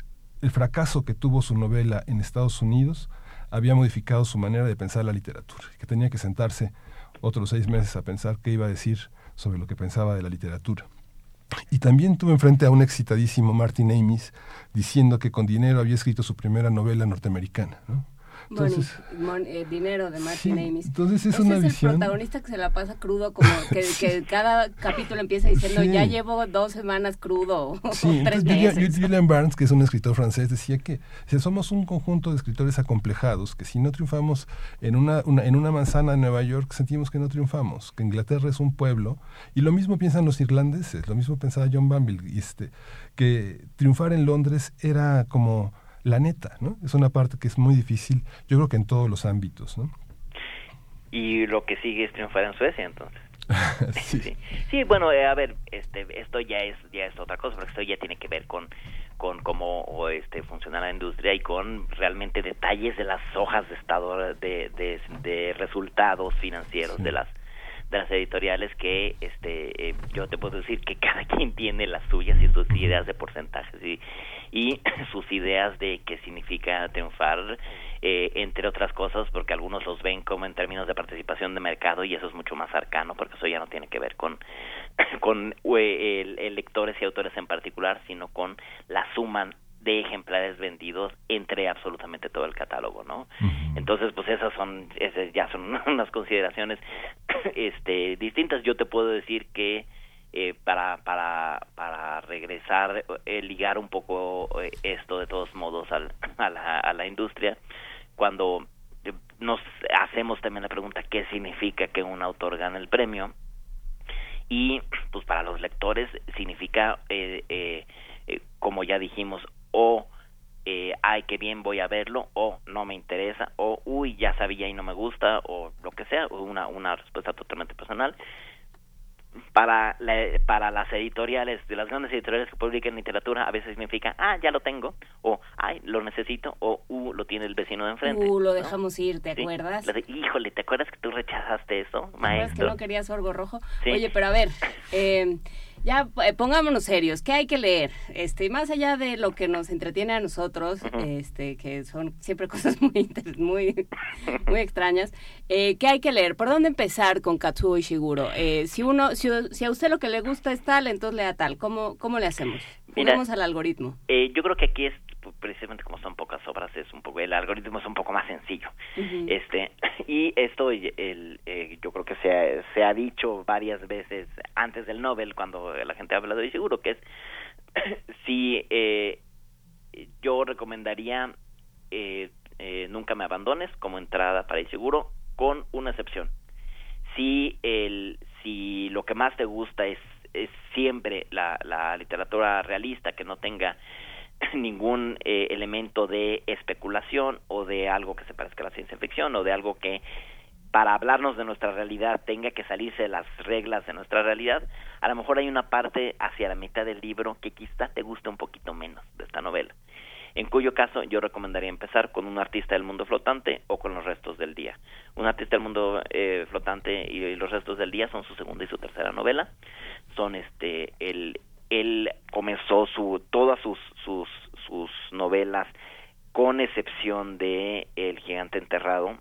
el fracaso que tuvo su novela en Estados Unidos había modificado su manera de pensar la literatura, que tenía que sentarse otros seis meses a pensar qué iba a decir sobre lo que pensaba de la literatura. Y también tuve enfrente a un excitadísimo Martin Amis diciendo que con dinero había escrito su primera novela norteamericana. ¿no? Entonces, eh, dinero de Martin Amis. Entonces es una es el protagonista que se la pasa crudo, como que, [LAUGHS] cada capítulo empieza diciendo, ya llevo dos semanas crudo, [LAUGHS] sí, tres meses. Julian Barnes, que es un escritor francés, decía que si somos un conjunto de escritores acomplejados, que si no triunfamos en una, en una manzana de Nueva York, sentimos que no triunfamos, que Inglaterra es un pueblo, y lo mismo piensan los irlandeses, lo mismo pensaba John Banville, y este, que triunfar en Londres era como la neta, ¿no? Es una parte que es muy difícil, yo creo que en todos los ámbitos, ¿no? Y lo que sigue es triunfar en Suecia, entonces. [LAUGHS] sí. sí. bueno, eh, a ver, este, esto ya es ya es otra cosa, porque esto ya tiene que ver con con cómo este funciona la industria y con realmente detalles de las hojas de estado de, de, de resultados financieros de las de las editoriales que este eh, yo te puedo decir que [LAUGHS] cada quien tiene las suyas y sus ideas de porcentajes y y [LAUGHS] sus ideas de qué significa triunfar, eh, entre otras cosas, porque algunos los ven como en términos de participación de mercado y eso es mucho más arcano, porque eso ya no tiene que ver con, [COUGHS] con el, lectores y autores en particular, sino con la suma de ejemplares vendidos entre absolutamente todo el catálogo, ¿no? Entonces, pues esas son, esas ya son [LAUGHS] unas consideraciones [COUGHS] este, distintas. Yo te puedo decir que eh, para, para, para regresar, eh, ligar un poco eh, esto de todos modos al, a, la, a la industria, cuando nos hacemos también la pregunta qué significa que un autor gane el premio y pues para los lectores significa eh, eh, como ya dijimos o eh, ay, qué bien voy a verlo, o no me interesa, o uy, ya sabía y no me gusta, o lo que sea, una, una respuesta totalmente personal. Para, para las editoriales, de las grandes editoriales que publican literatura, a veces significa, ah, ya lo tengo, o ay, lo necesito, o uh, lo tiene el vecino de enfrente. Uh, lo dejamos ir, ¿te acuerdas? Híjole, ¿te acuerdas que tú rechazaste eso, maestro? que no querías orgo rojo? Oye, pero a ver, [LAUGHS] eh, ya eh, pongámonos serios, ¿qué hay que leer? Este, más allá de lo que nos entretiene a nosotros, este, que son siempre [LAUGHS] cosas muy muy, [LAUGHS] muy extrañas, eh, ¿qué hay que leer? ¿Por dónde empezar con Katsuo Ishiguro? Eh, si uno, si, si, a usted lo que le gusta es tal, entonces lea tal. ¿Cómo, cómo le hacemos? Vamos al algoritmo. Eh, yo creo que aquí es precisamente como son pocas obras es un poco el algoritmo es un poco más sencillo. Este [CLEARS THROAT] y esto el, eh, yo creo que se ha, se ha dicho varias veces antes del Nobel cuando la gente ha hablado y seguro que es [CLEARS THROAT] si eh, yo recomendaría eh, eh, nunca me abandones como entrada para ir seguro con una excepción. Si el si lo que más te gusta es es siempre la, la literatura realista que no tenga [LAUGHS] ningún eh, elemento de especulación o de algo que se parezca a la ciencia ficción o de algo que para hablarnos de nuestra realidad tenga que salirse de las reglas de nuestra realidad, a lo mejor hay una parte hacia la mitad del libro que quizá te guste un poquito menos de esta novela. En cuyo caso yo recomendaría empezar con un artista del mundo flotante o con los restos del día. Un artista del mundo eh, flotante y, los restos del día son su segunda y su tercera novela. Son este el él comenzó su todas sus sus sus novelas con excepción de El gigante enterrado.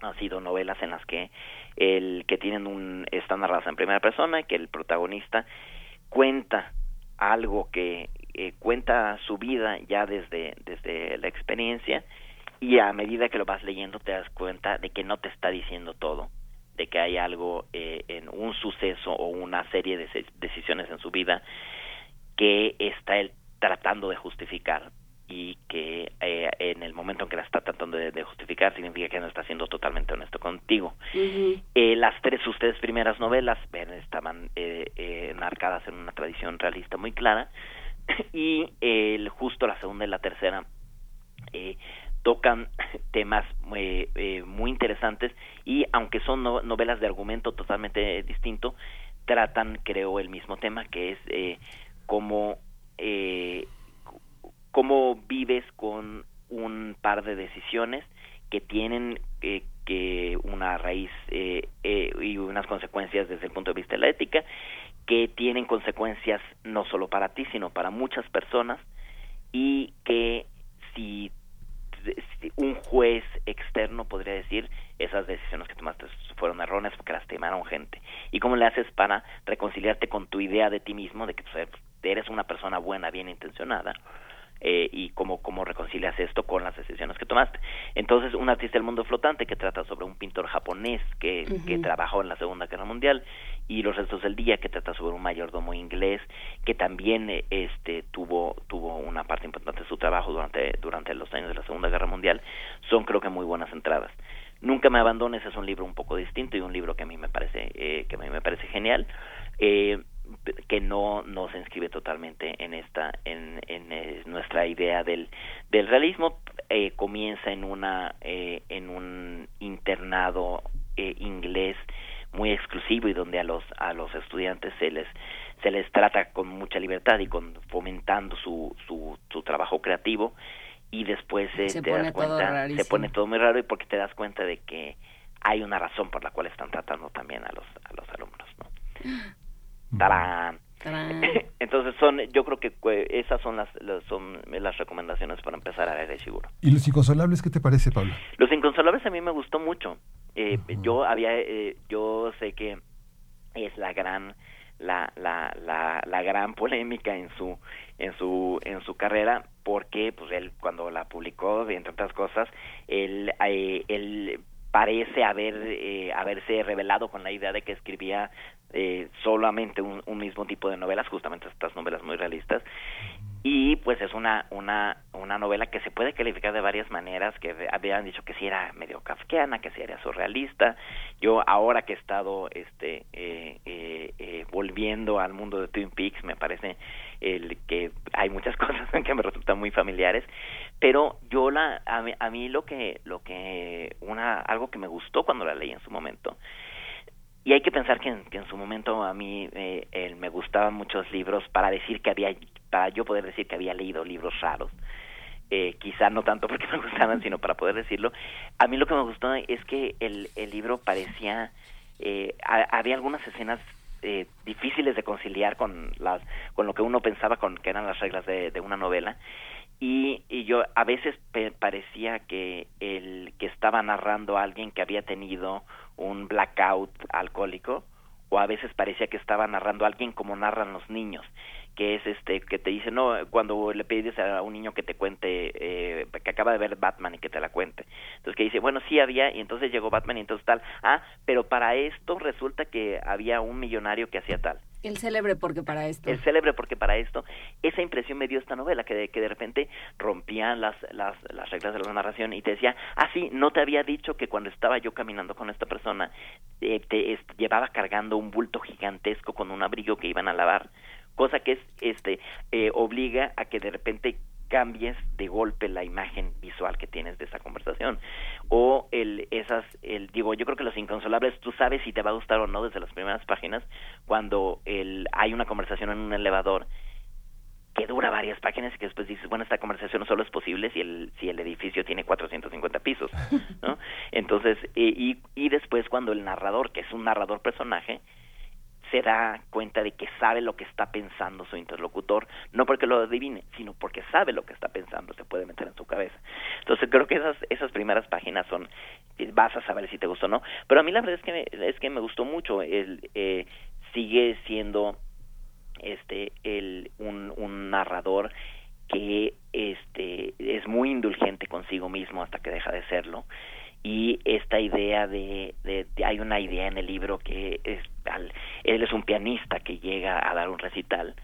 Han sido novelas en las que el que tienen un están narradas en primera persona que el protagonista cuenta algo que eh, cuenta su vida ya desde desde la experiencia y a medida que lo vas leyendo te das cuenta de que no te está diciendo todo de que hay algo eh, en un suceso o una serie de decisiones en su vida que está él tratando de justificar y que eh, en el momento en que la está tratando de, justificar significa que no está siendo totalmente honesto contigo. eh, las tres, sus tres primeras novelas estaban eh, eh, marcadas en una tradición realista muy clara [CLEARS THROAT] y el, justo la segunda y la tercera eh, tocan [CLEARS THROAT] temas muy, eh, muy interesantes y aunque son novelas de argumento totalmente distinto, tratan, creo, el mismo tema que es eh, cómo, eh, cómo vives con un par de decisiones que tienen eh, que una raíz eh, eh, y unas consecuencias desde el punto de vista de la ética que tienen consecuencias no solo para ti sino para muchas personas y que si un juez externo podría decir esas decisiones que tomaste fueron erróneas porque lastimaron gente. ¿Y cómo le haces para reconciliarte con tu idea de ti mismo, de que pues, eres una persona buena, bien intencionada? Eh, y cómo, cómo reconcilias esto con las decisiones que tomaste. Entonces, un artista del mundo flotante que trata sobre un pintor japonés que, que trabajó en la Segunda Guerra Mundial y Los restos del día que trata sobre un mayordomo inglés que también eh, este tuvo tuvo una parte importante de su trabajo durante durante los años de la Segunda Guerra Mundial son creo que muy buenas entradas. Nunca me abandones es un libro un poco distinto y un libro que a mí me parece eh, que a mí me parece genial. Eh, que no no se inscribe totalmente en esta en, en eh, nuestra idea del del realismo eh, comienza en una eh, en un internado eh, inglés muy exclusivo y donde a los a los estudiantes se les se les trata con mucha libertad y con fomentando su su, su trabajo creativo y después eh, se te pone das cuenta todo se pone todo muy raro y porque te das cuenta de que hay una razón por la cual están tratando también a los a los alumnos no ¡Tarán! [LAUGHS] Entonces son, yo creo que esas son las, son las recomendaciones para empezar a leer seguro. ¿Y los inconsolables qué te parece, Pablo? Los inconsolables a mí me gustó mucho. Eh, yo había, eh, yo sé que es la gran la, la, la, la, gran polémica en su en su en su carrera porque pues él cuando la publicó entre otras cosas él eh, él parece haber eh, haberse revelado con la idea de que escribía eh, solamente un, un, mismo tipo de novelas justamente estas novelas muy realistas y pues es una una una novela que se puede calificar de varias maneras que habían dicho que si era medio kafkiana que si era surrealista. Yo ahora que he estado este eh, eh, eh, volviendo al mundo de Twin Peaks me parece el que hay muchas [LAUGHS] cosas que me resultan muy familiares. Pero yo la a mí, a mí lo que lo que una algo que me gustó cuando la leí en su momento y hay que pensar que en, que en su momento a mí eh, me gustaban muchos libros para decir que había para yo poder decir que había leído libros raros. Eh, quizá no tanto porque me gustaban sino para poder decirlo. A mí lo que me gustó es que el, el libro parecía eh, había algunas escenas eh, difíciles de conciliar con las con lo que uno pensaba con que eran las reglas de, de una novela. Y, y yo a veces parecía que el que estaba narrando a alguien que había tenido un blackout alcohólico o a veces parecía que estaba narrando alguien como narran los niños que es este que te dice no cuando le pides a un niño que te cuente eh, que acaba de ver Batman y que te la cuente. Entonces que dice bueno sí había y entonces llegó Batman y entonces tal ah pero para esto resulta que había un millonario que hacía tal. El célebre porque para esto. El célebre porque para esto. Esa impresión me dio esta novela que de, que de repente rompían las, las las reglas de la narración y te decía ah sí no te había dicho que cuando estaba yo caminando con esta persona eh, te llevaba cargando un bulto gigantesco con un abrigo que iban a lavar cosa que es este eh, obliga a que de repente cambies de golpe la imagen visual que tienes de esa conversación o el esas el digo yo creo que los inconsolables tú sabes si te va a gustar o no desde las primeras páginas cuando el hay una conversación en un elevador que dura varias páginas y que después dices, bueno, esta conversación solo es posible si el, si el edificio tiene 450 pisos, ¿no? [LAUGHS] Entonces, y, y después cuando el narrador, que es un narrador personaje, se da cuenta de que sabe lo que está pensando su interlocutor, no porque lo adivine, sino porque sabe lo que está pensando, se puede meter en su cabeza. Entonces creo que esas esas primeras páginas son eh, vas a saber si te gustó o no, pero a mí la verdad es que me, es que me gustó mucho, el eh, sigue siendo este el un, narrador que este es muy indulgente consigo mismo hasta que deja de serlo y esta idea de, de, hay una idea en el libro que es él es un pianista que llega a dar un recital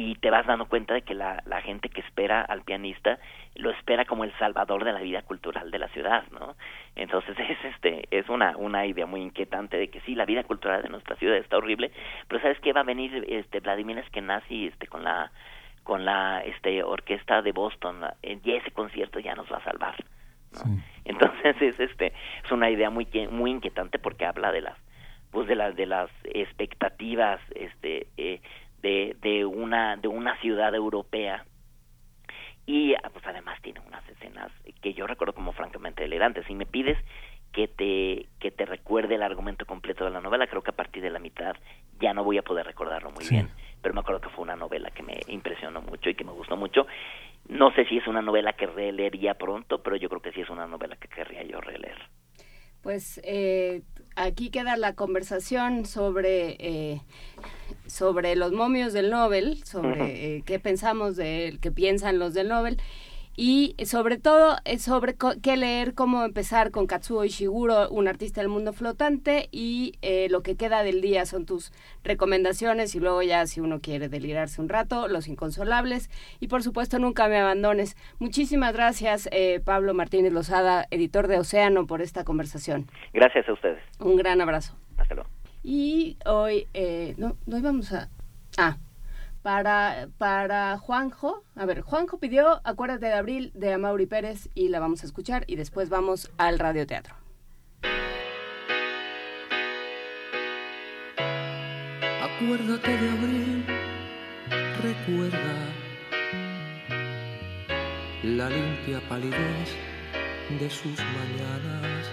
y te vas dando cuenta de que la, gente que espera al pianista lo espera como el salvador de la vida cultural de la ciudad, ¿no? Entonces [LAUGHS] es este es una una idea muy inquietante de que sí la vida cultural de nuestra ciudad está horrible, pero sabes que va a venir este Vladimir Eskenazi este con la con la este orquesta de Boston y ese concierto ya nos va a salvar. Entonces [LAUGHS] es este es una idea muy muy inquietante porque habla de las pues de las de las expectativas este eh, de de una de una ciudad europea. Y ah, pues además tiene unas escenas que yo recuerdo como francamente elegantes. Si me pides que te que te recuerde el argumento completo de la novela creo que a partir de la mitad ya no voy a poder recordarlo muy bien. Pero me acuerdo que fue una novela que me impresionó mucho y que me gustó mucho no sé si es una novela que releería pronto, pero yo creo que sí es una novela que querría yo releer. Pues eh, aquí queda la conversación sobre, eh, sobre los momios del Nobel, sobre eh, qué pensamos de qué piensan los del Nobel y sobre todo es sobre qué leer, cómo empezar con Katsuo Ishiguro, un artista del mundo flotante y eh, lo que queda del día son tus recomendaciones y luego ya si uno quiere delirarse un rato, Los Inconsolables y por supuesto nunca me abandones. Muchísimas gracias eh, Pablo Martínez Lozada, editor de Océano, por esta conversación. Gracias a ustedes. Un gran abrazo. Hasta luego. Y hoy, eh, no, no íbamos a... Ah, para, para Juanjo, a ver, Juanjo pidió Acuérdate de Abril de Amaury Pérez y la vamos a escuchar y después vamos al radioteatro. Acuérdate de abril, recuerda la limpia palidez de sus mañanas.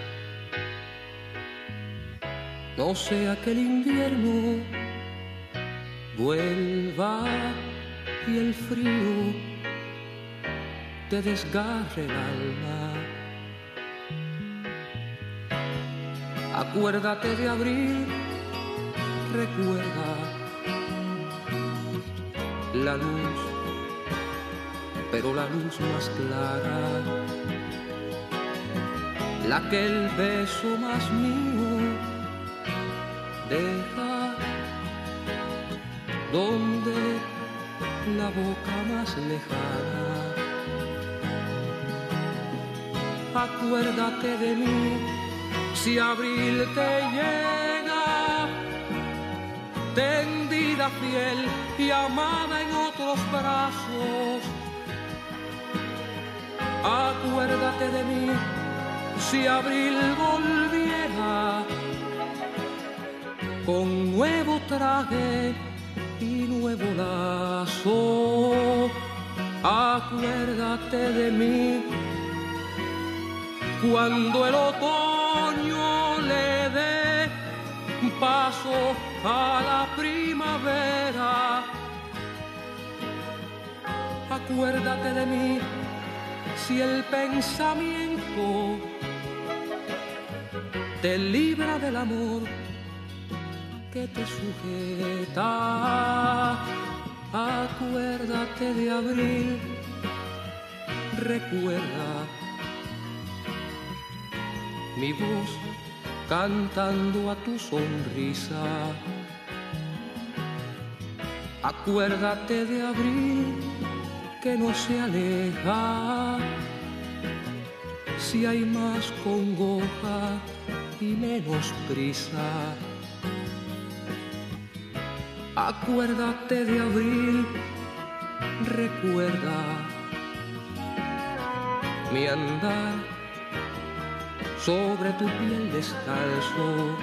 No sea aquel invierno vuelva y el frío te desgarre el alma. Acuérdate de abril, recuerda la luz, pero la luz más clara, la que el beso más mío deja, donde la boca más lejana. Acuérdate de mí si abril te llega, tendida fiel y amada en otros brazos. Acuérdate de mí si abril volviera con nuevo traje nuevo lazo. Acuérdate de mí cuando el otoño le dé paso a la primavera. Acuérdate de mí si el pensamiento te libra del amor que te sujeta. Acuérdate de abril, recuerda mi voz cantando a tu sonrisa. Acuérdate de abril que no se aleja, si hay más congoja y menos prisa. Acuérdate de abril, recuerda mi andar sobre tu piel descalzo.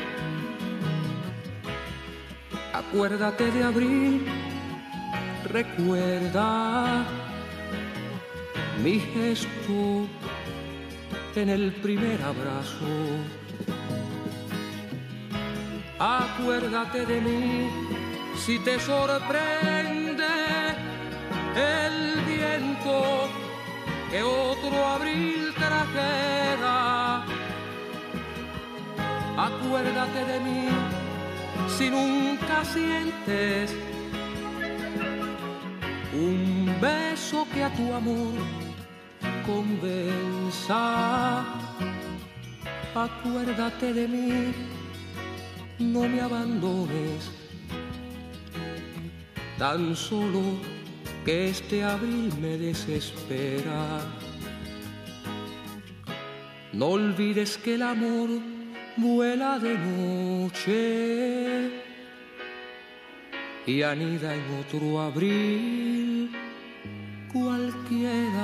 Acuérdate de abril, recuerda mi gesto en el primer abrazo. Acuérdate de mí si te sorprende el viento que otro abril trajera. Acuérdate de mí si nunca sientes un beso que a tu amor convenza. Acuérdate de mí, no me abandones, tan solo que este abril me desespera. No olvides que el amor vuela de noche y anida en otro abril cualquiera.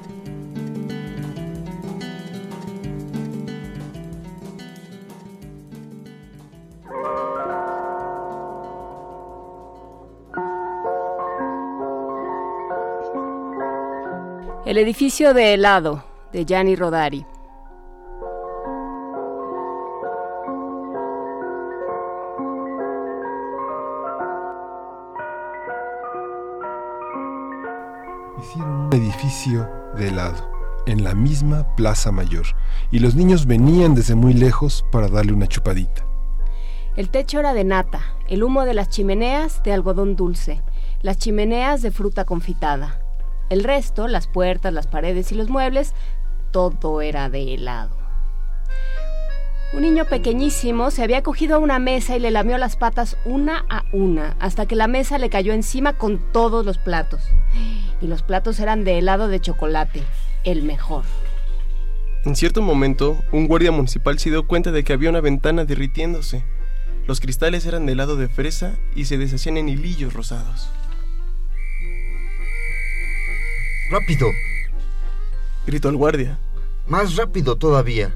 El edificio de helado, de Gianni Rodari. Hicieron un edificio de helado en la misma Plaza Mayor y los niños venían desde muy lejos para darle una chupadita. El techo era de nata, el humo de las chimeneas de algodón dulce, las chimeneas de fruta confitada. El resto, las puertas, las paredes y los muebles, todo era de helado. Un niño pequeñísimo se había cogido a una mesa y le lamió las patas una a una, hasta que la mesa le cayó encima con todos los platos. Y los platos eran de helado de chocolate, el mejor. En cierto momento, un guardia municipal se dio cuenta de que había una ventana derritiéndose. Los cristales eran de helado de fresa y se deshacían en hilillos rosados. ¡Rápido! Gritó el guardia. Más rápido todavía.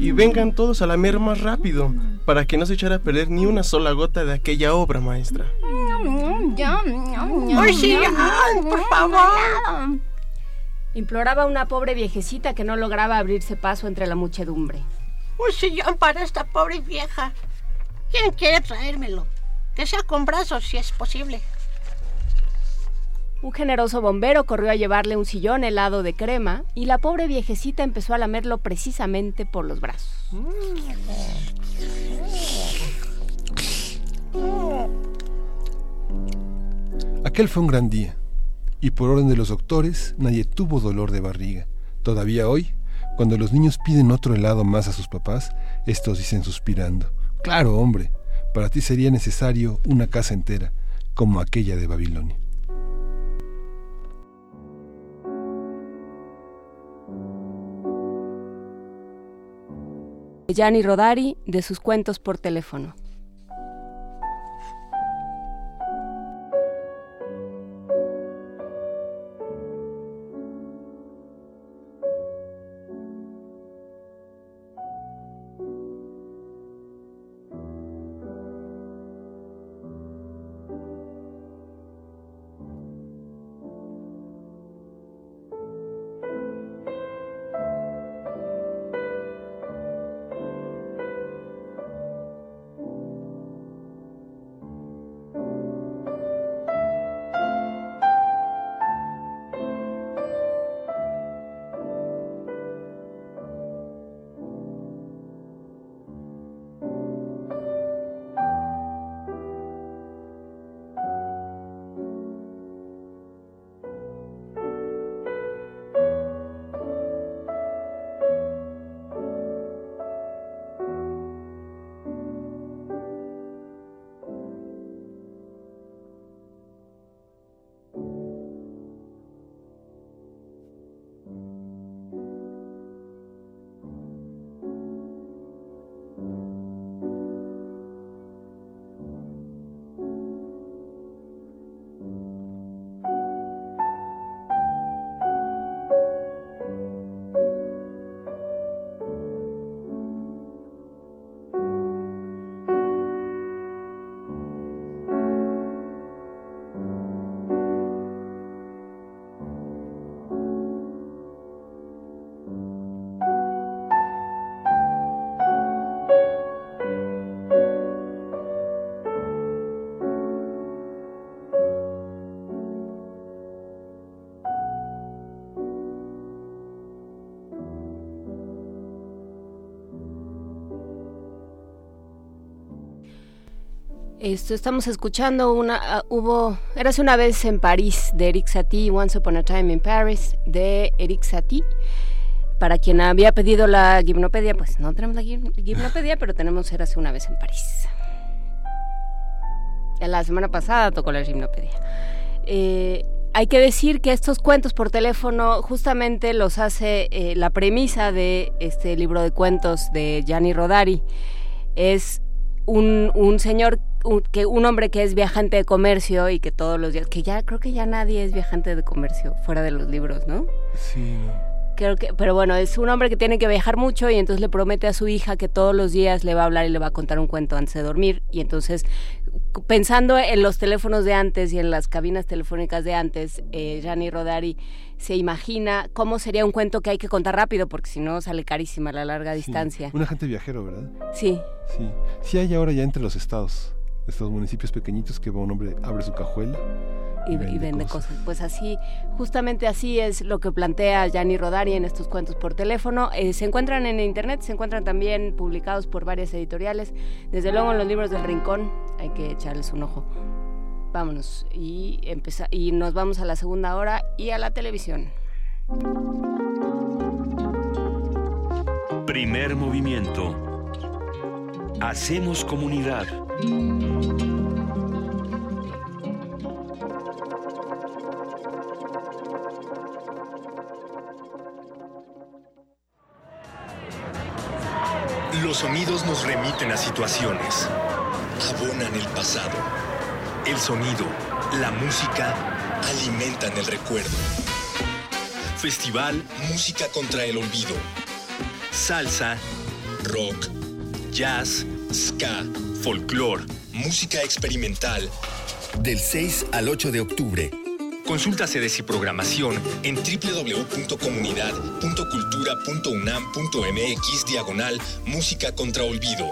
Y vengan todos a lamer más rápido, para que no se echara a perder ni una sola gota de aquella obra maestra. ¡Ay, sí, ay, por favor! Imploraba una pobre viejecita que no lograba abrirse paso entre la muchedumbre. Un sillón para esta pobre vieja. ¿Quién quiere traérmelo? Que sea con brazos, si es posible. Un generoso bombero corrió a llevarle un sillón helado de crema y la pobre viejecita empezó a lamerlo precisamente por los brazos. Aquel fue un gran día, y por orden de los doctores nadie tuvo dolor de barriga. Todavía hoy, cuando los niños piden otro helado más a sus papás, estos dicen suspirando, Claro, hombre, para ti sería necesario una casa entera, como aquella de Babilonia. Gianni Rodari de sus cuentos por teléfono. Esto estamos escuchando una uh, hubo Érase una vez en París de Eric Satie, Once Upon a Time in Paris de Eric Satie. Para quien había pedido la gimnopedia, pues no tenemos la gimnopedia, pero tenemos Érase una vez en París. La semana pasada tocó la gimnopedia. Eh, hay que decir que estos cuentos por teléfono justamente los hace eh, la premisa de este libro de cuentos de Gianni Rodari. Es un, un señor un, que un hombre que es viajante de comercio y que todos los días, que ya creo que ya nadie es viajante de comercio fuera de los libros, ¿no? Sí. Creo que, pero bueno, es un hombre que tiene que viajar mucho y entonces le promete a su hija que todos los días le va a hablar y le va a contar un cuento antes de dormir y entonces pensando en los teléfonos de antes y en las cabinas telefónicas de antes, eh, Gianni Rodari se imagina cómo sería un cuento que hay que contar rápido porque si no sale carísima la larga distancia. Un agente viajero, ¿verdad? Sí. Sí. Sí hay ahora ya entre los estados estos municipios pequeñitos que va un hombre, abre su cajuela. Y, vende, cosas. Pues así, justamente así es lo que plantea Gianni Rodari en estos cuentos por teléfono. Eh, se encuentran en internet, se encuentran también publicados por varias editoriales. Desde luego en los libros del Rincón hay que echarles un ojo. Vámonos y, y nos vamos a la segunda hora y a la televisión. Primer movimiento. Hacemos comunidad. Los sonidos nos remiten a situaciones, abonan el pasado El sonido, la música alimentan el recuerdo. Festival Música contra el Olvido. Salsa, rock, jazz, ska, folclore, música experimental. Del 6 al 8 de octubre. Consulta sedes y programación en www.comunidad.cultura.unam.mx diagonal Música contra Olvido.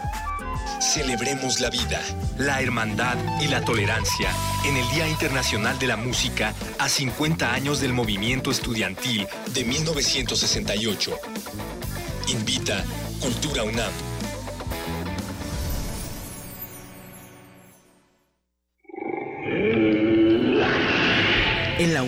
Celebremos la vida, la hermandad y la tolerancia en el Día Internacional de la Música a 50 años del movimiento estudiantil de 1968. Invita Cultura UNAM.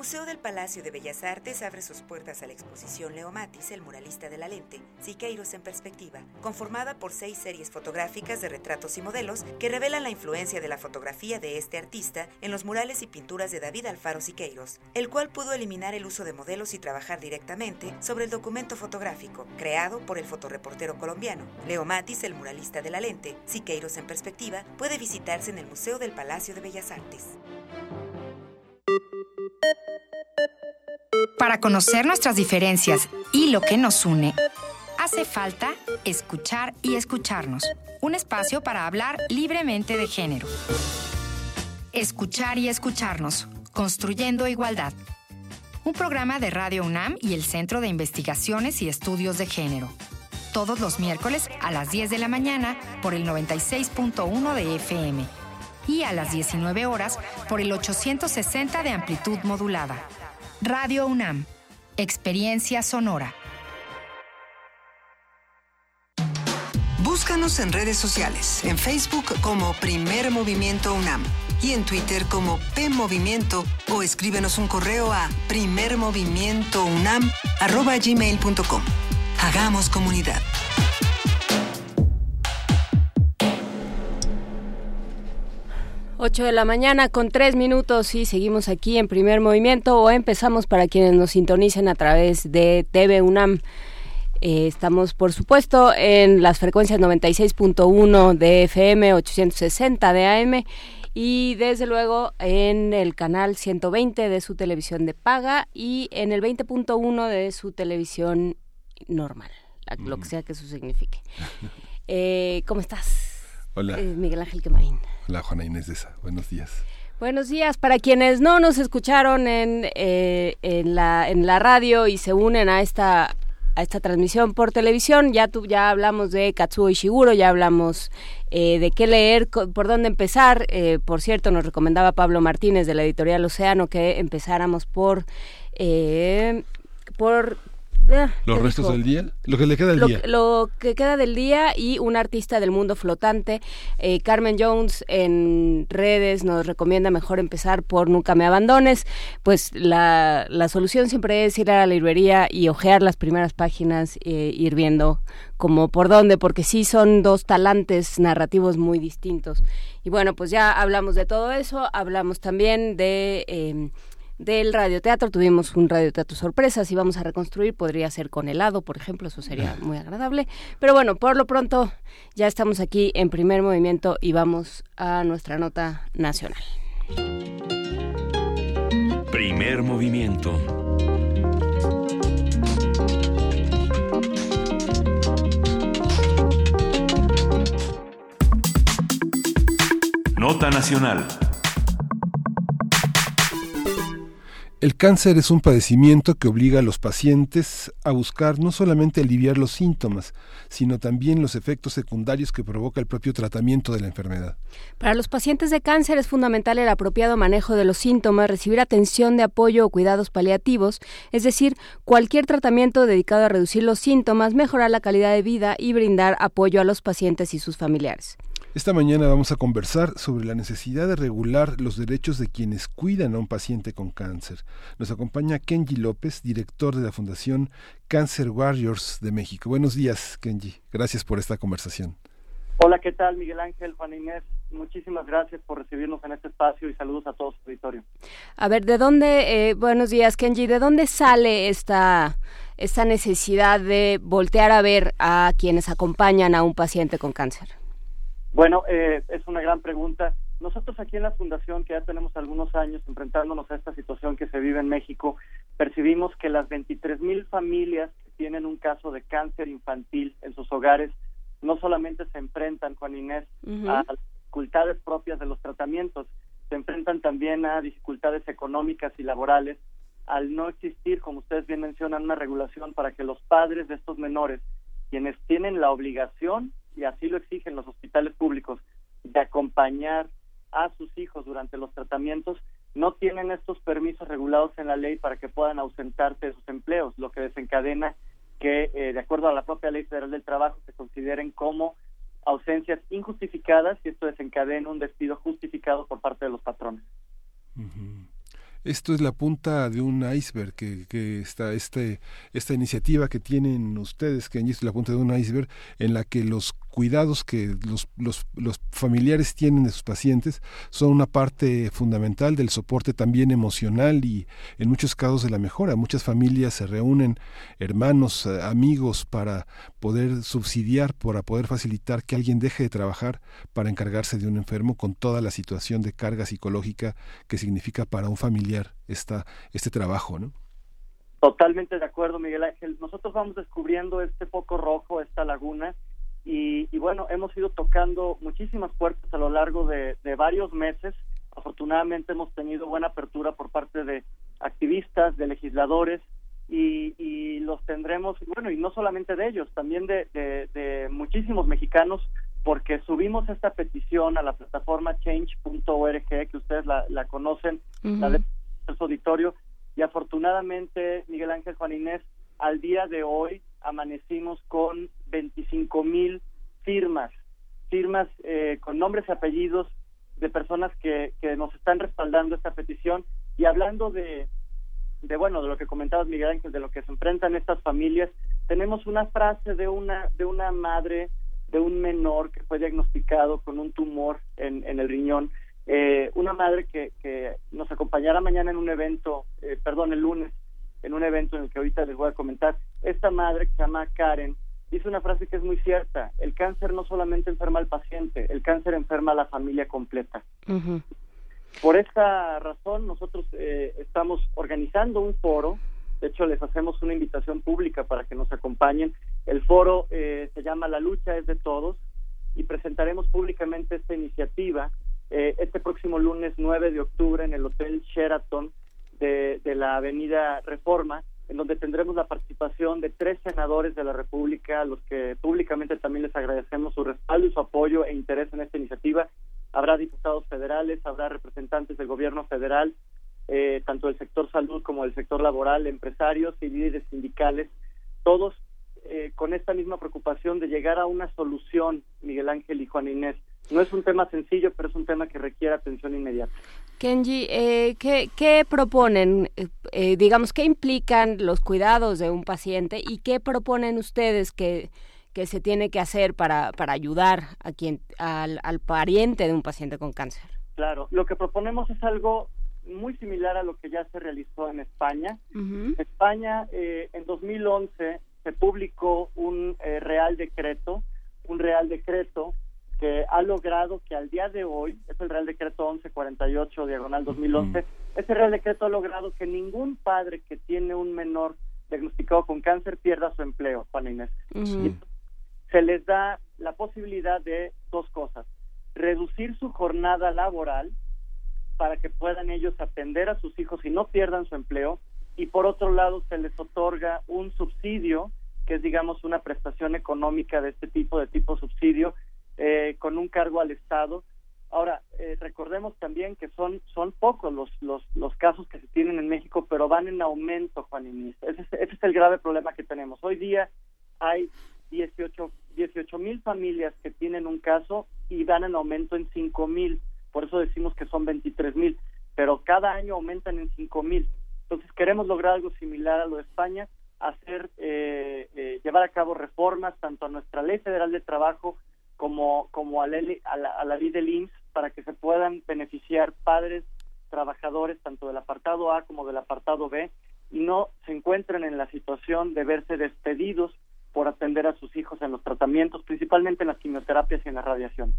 Museo del Palacio de Bellas Artes abre sus puertas a la exposición Leo Matis, el muralista de la lente, Siqueiros en perspectiva, conformada por seis series fotográficas de retratos y modelos que revelan la influencia de la fotografía de este artista en los murales y pinturas de David Alfaro Siqueiros, el cual pudo eliminar el uso de modelos y trabajar directamente sobre el documento fotográfico, creado por el fotoreportero colombiano. Leo Matis, el muralista de la lente, Siqueiros en perspectiva, puede visitarse en el Museo del Palacio de Bellas Artes. Para conocer nuestras diferencias y lo que nos une, hace falta escuchar y escucharnos. Un espacio para hablar libremente de género. Escuchar y escucharnos, construyendo igualdad. Un programa de Radio UNAM y el Centro de Investigaciones y Estudios de Género. Todos los miércoles a las 10 de la mañana por el 96.1 de FM y a las 19 horas por el 860 de amplitud modulada. Radio UNAM, Experiencia Sonora. Búscanos en redes sociales, en Facebook como Primer Movimiento UNAM y en Twitter como P Movimiento o escríbenos un correo a primermovimientounam@gmail.com. Hagamos comunidad. 8 de la mañana con 3 minutos y seguimos aquí en primer movimiento o empezamos para quienes nos sintonicen a través de TV UNAM. Eh, estamos, por supuesto, en las frecuencias 96.1 de FM, 860 de AM y desde luego en el canal 120 de su televisión de paga y en el 20.1 de su televisión normal, lo que sea que eso signifique. Eh, ¿Cómo estás? Hola. Eh, Miguel Ángel Quemarín. Juana Inés de. Buenos días. Buenos días. Para quienes no nos escucharon en, eh, en, la, en la radio y se unen a esta a esta transmisión por televisión. Ya ya hablamos de Katsuo Ishiguro, ya hablamos eh, de qué leer, por dónde empezar. Eh, por cierto, nos recomendaba Pablo Martínez de la editorial Océano que empezáramos por por ah, los ¿qué restos dijo? del día, lo que le queda del lo, día. lo que queda del día y un artista del mundo flotante. Eh, Carmen Jones en redes nos recomienda mejor empezar por Nunca me abandones. Pues la, la solución siempre es ir a la librería y ojear las primeras páginas, eh, ir viendo como por dónde, porque sí son dos talantes narrativos muy distintos. Y bueno, pues ya hablamos de todo eso, hablamos también de... eh, del radioteatro. Tuvimos un radioteatro sorpresa. Si vamos a reconstruir, podría ser con helado, por ejemplo. Eso sería muy agradable. Pero bueno, por lo pronto ya estamos aquí en primer movimiento y vamos a nuestra nota nacional. Primer movimiento. Nota nacional. El cáncer es un padecimiento que obliga a los pacientes a buscar no solamente aliviar los síntomas, sino también los efectos secundarios que provoca el propio tratamiento de la enfermedad. Para los pacientes de cáncer es fundamental el apropiado manejo de los síntomas, recibir atención de apoyo o cuidados paliativos, es decir, cualquier tratamiento dedicado a reducir los síntomas, mejorar la calidad de vida y brindar apoyo a los pacientes y sus familiares. Esta mañana vamos a conversar sobre la necesidad de regular los derechos de quienes cuidan a un paciente con cáncer. Nos acompaña Kenji López, director de la Fundación Cancer Warriors de México. Buenos días, Kenji. Gracias por esta conversación. Hola, ¿qué tal, Miguel Ángel, Juan Inés? Muchísimas gracias por recibirnos en este espacio y saludos a todo su auditorio. A ver, ¿de dónde, eh, buenos días, Kenji, ¿de dónde sale esta, esta necesidad de voltear a ver a quienes acompañan a un paciente con cáncer? Bueno, eh, es una gran pregunta. Nosotros aquí en la Fundación, que ya tenemos algunos años enfrentándonos a esta situación que se vive en México, percibimos que las 23 mil familias que tienen un caso de cáncer infantil en sus hogares no solamente se enfrentan, Juan Inés, a dificultades propias de los tratamientos, se enfrentan también a dificultades económicas y laborales al no existir, como ustedes bien mencionan, una regulación para que los padres de estos menores, quienes tienen la obligación y así lo exigen los hospitales públicos, de acompañar a sus hijos durante los tratamientos, no tienen estos permisos regulados en la ley para que puedan ausentarse de sus empleos, lo que desencadena que, eh, de acuerdo a la propia Ley Federal del Trabajo, se consideren como ausencias injustificadas y esto desencadena un despido justificado por parte de los patrones. Esto es la punta de un iceberg que, que está este, esta iniciativa que tienen ustedes, que es la punta de un iceberg en la que los cuidados que los, los, familiares tienen de sus pacientes son una parte fundamental del soporte también emocional y en muchos casos de la mejora. Muchas familias se reúnen, hermanos, eh, amigos, para poder subsidiar, para poder facilitar que alguien deje de trabajar para encargarse de un enfermo con toda la situación de carga psicológica que significa para un familiar esta, este trabajo, ¿no? Totalmente de acuerdo, Miguel Ángel. Nosotros vamos descubriendo este foco rojo, esta laguna, y, bueno, hemos ido tocando muchísimas puertas a lo largo de, varios meses. Afortunadamente hemos tenido buena apertura por parte de activistas, de legisladores, y, los tendremos, bueno, y no solamente de ellos, también de, muchísimos mexicanos, porque subimos esta petición a la plataforma change.org, que ustedes la, conocen, la de su auditorio, y afortunadamente, Miguel Ángel Juan Inés, al día de hoy amanecimos con 25 mil firmas, firmas eh, con nombres y apellidos de personas que, que nos están respaldando esta petición y hablando de, de bueno de lo que comentabas Miguel Ángel de lo que se enfrentan estas familias tenemos una frase de una de una madre de un menor que fue diagnosticado con un tumor en, el riñón eh, una madre que, que nos acompañará mañana en un evento eh, perdón el lunes en un evento en el que ahorita les voy a comentar. Esta madre que se llama Karen dice una frase que es muy cierta. El cáncer no solamente enferma al paciente, el cáncer enferma a la familia completa. Por esta razón, nosotros eh, estamos organizando un foro. De hecho, les hacemos una invitación pública para que nos acompañen. El foro eh, se llama La lucha es de todos y presentaremos públicamente esta iniciativa eh, este próximo lunes 9 de octubre en el Hotel Sheraton de, la Avenida Reforma, en donde tendremos la participación de tres senadores de la República, a los que públicamente también les agradecemos su respaldo y su apoyo e interés en esta iniciativa. Habrá diputados federales, habrá representantes del gobierno federal, eh, tanto del sector salud como del sector laboral, empresarios y líderes sindicales, todos eh, con esta misma preocupación de llegar a una solución, Miguel Ángel y Juan Inés, no es un tema sencillo, pero es un tema que requiere atención inmediata. Kenji, eh, ¿qué, proponen, eh, eh, digamos, qué implican los cuidados de un paciente y qué proponen ustedes que, que se tiene que hacer para, para ayudar a quien, al, al pariente de un paciente con cáncer? Claro, lo que proponemos es algo muy similar a lo que ya se realizó en España. En España, en 2011, se publicó un real decreto, un real decreto que ha logrado que al día de hoy, es el Real Decreto 1148, diagonal 2011, ese Real Decreto ha logrado que ningún padre que tiene un menor diagnosticado con cáncer pierda su empleo, Juan Inés. Se les da la posibilidad de dos cosas, reducir su jornada laboral para que puedan ellos atender a sus hijos y no pierdan su empleo. Y por otro lado, se les otorga un subsidio, que es, digamos, una prestación económica de este tipo, de tipo subsidio, eh, con un cargo al Estado. Ahora, eh, recordemos también que son, son pocos los, los, los casos que se tienen en México, pero van en aumento, Juan Inés. Ese, es- ese es el grave problema que tenemos. Hoy día hay 18 mil familias que tienen un caso y van en aumento en 5 mil. Por eso decimos que son 23 mil, pero cada año aumentan en 5 mil. Entonces queremos lograr algo similar a lo de España, hacer, eh, eh, llevar a cabo reformas tanto a nuestra ley federal de trabajo como, como a, la, a, la, a la para que se puedan beneficiar padres, trabajadores, tanto del apartado A como del apartado B, y no se encuentren en la situación de verse despedidos por atender a sus hijos en los tratamientos, principalmente en las quimioterapias y en la radiación.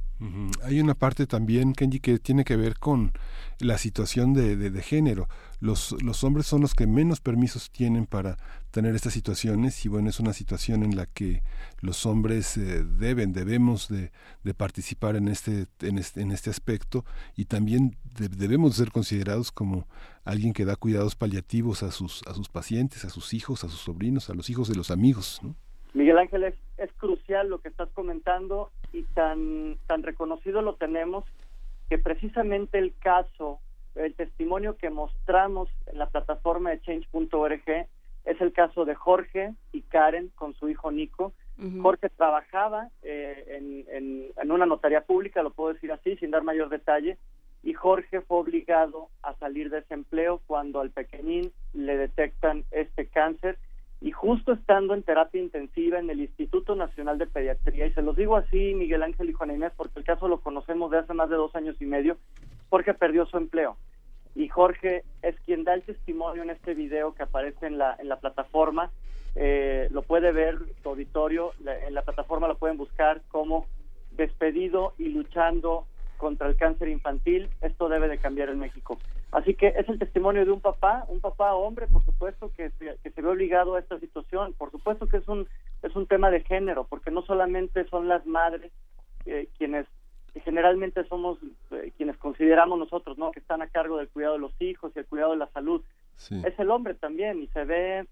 Hay una parte también, Kenji, que tiene que ver con la situación de, de- de género. Los, los hombres son los que menos permisos tienen para tener estas situaciones y bueno, es una situación en la que los hombres eh, deben, debemos de, de participar en este, en este, en este aspecto y también de- debemos ser considerados como alguien que da cuidados paliativos a sus, a sus pacientes, a sus hijos, a sus sobrinos, a los hijos de los amigos. ¿no? Miguel Ángel, es, es crucial lo que estás comentando y tan, tan reconocido lo tenemos que precisamente el caso, el testimonio que mostramos en la plataforma de change.org es el caso de Jorge y Karen con su hijo Nico. Jorge trabajaba eh, en, en, en una notaría pública, lo puedo decir así, sin dar mayor detalle, y Jorge fue obligado a salir de ese empleo cuando al pequeñín le detectan este cáncer y justo estando en terapia intensiva en el Instituto Nacional de Pediatría, y se los digo así, Miguel Ángel y Juan Inés, porque el caso lo conocemos de hace más de dos años y medio, Jorge perdió su empleo. Y Jorge es quien da el testimonio en este video que aparece en la, en la plataforma. Eh, lo puede ver tu auditorio, la- en la plataforma lo pueden buscar como despedido y luchando contra el cáncer infantil. Esto debe de cambiar en México. Así que es el testimonio de un papá, un papá hombre, por supuesto, que se, que se ve obligado a esta situación. Por supuesto que es un, es un tema de género, porque no solamente son las madres eh, quienes generalmente somos eh, quienes consideramos nosotros, ¿no? Que están a cargo del cuidado de los hijos y el cuidado de la salud. Es el hombre también y se ve,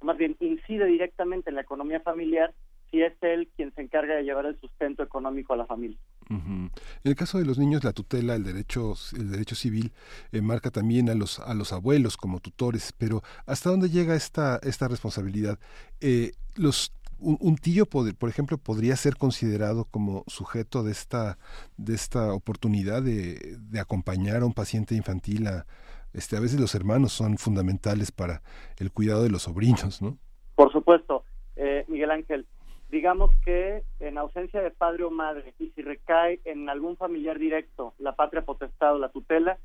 más bien incide directamente en la economía familiar si es él quien se encarga de llevar el sustento económico a la familia. Ujú. En el caso de los niños, la tutela, el derecho, el derecho civil, eh, marca también a los, a los abuelos como tutores, pero ¿hasta dónde llega esta, esta responsabilidad? Eh, los un, un tío, pod- por ejemplo, podría ser considerado como sujeto de esta, de esta oportunidad de, de acompañar a un paciente infantil a, este, a veces los hermanos son fundamentales para el cuidado de los sobrinos, ¿no? Por supuesto, eh, Miguel Ángel, digamos que en ausencia de padre o madre y si recae en algún familiar directo la patria potestad o la tutela,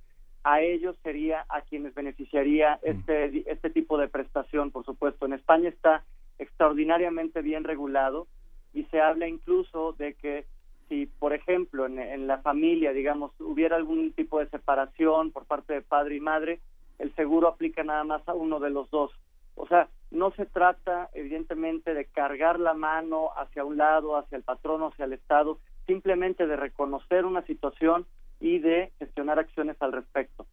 a ellos sería a quienes beneficiaría este, este tipo de prestación, por supuesto. En España está extraordinariamente bien regulado y se habla incluso de que si, por ejemplo, en, en la familia, digamos, hubiera algún tipo de separación por parte de padre y madre, el seguro aplica nada más a uno de los dos. O sea, no se trata, evidentemente, de cargar la mano hacia un lado, hacia el patrón o hacia el Estado, simplemente de reconocer una situación y de gestionar acciones al respecto.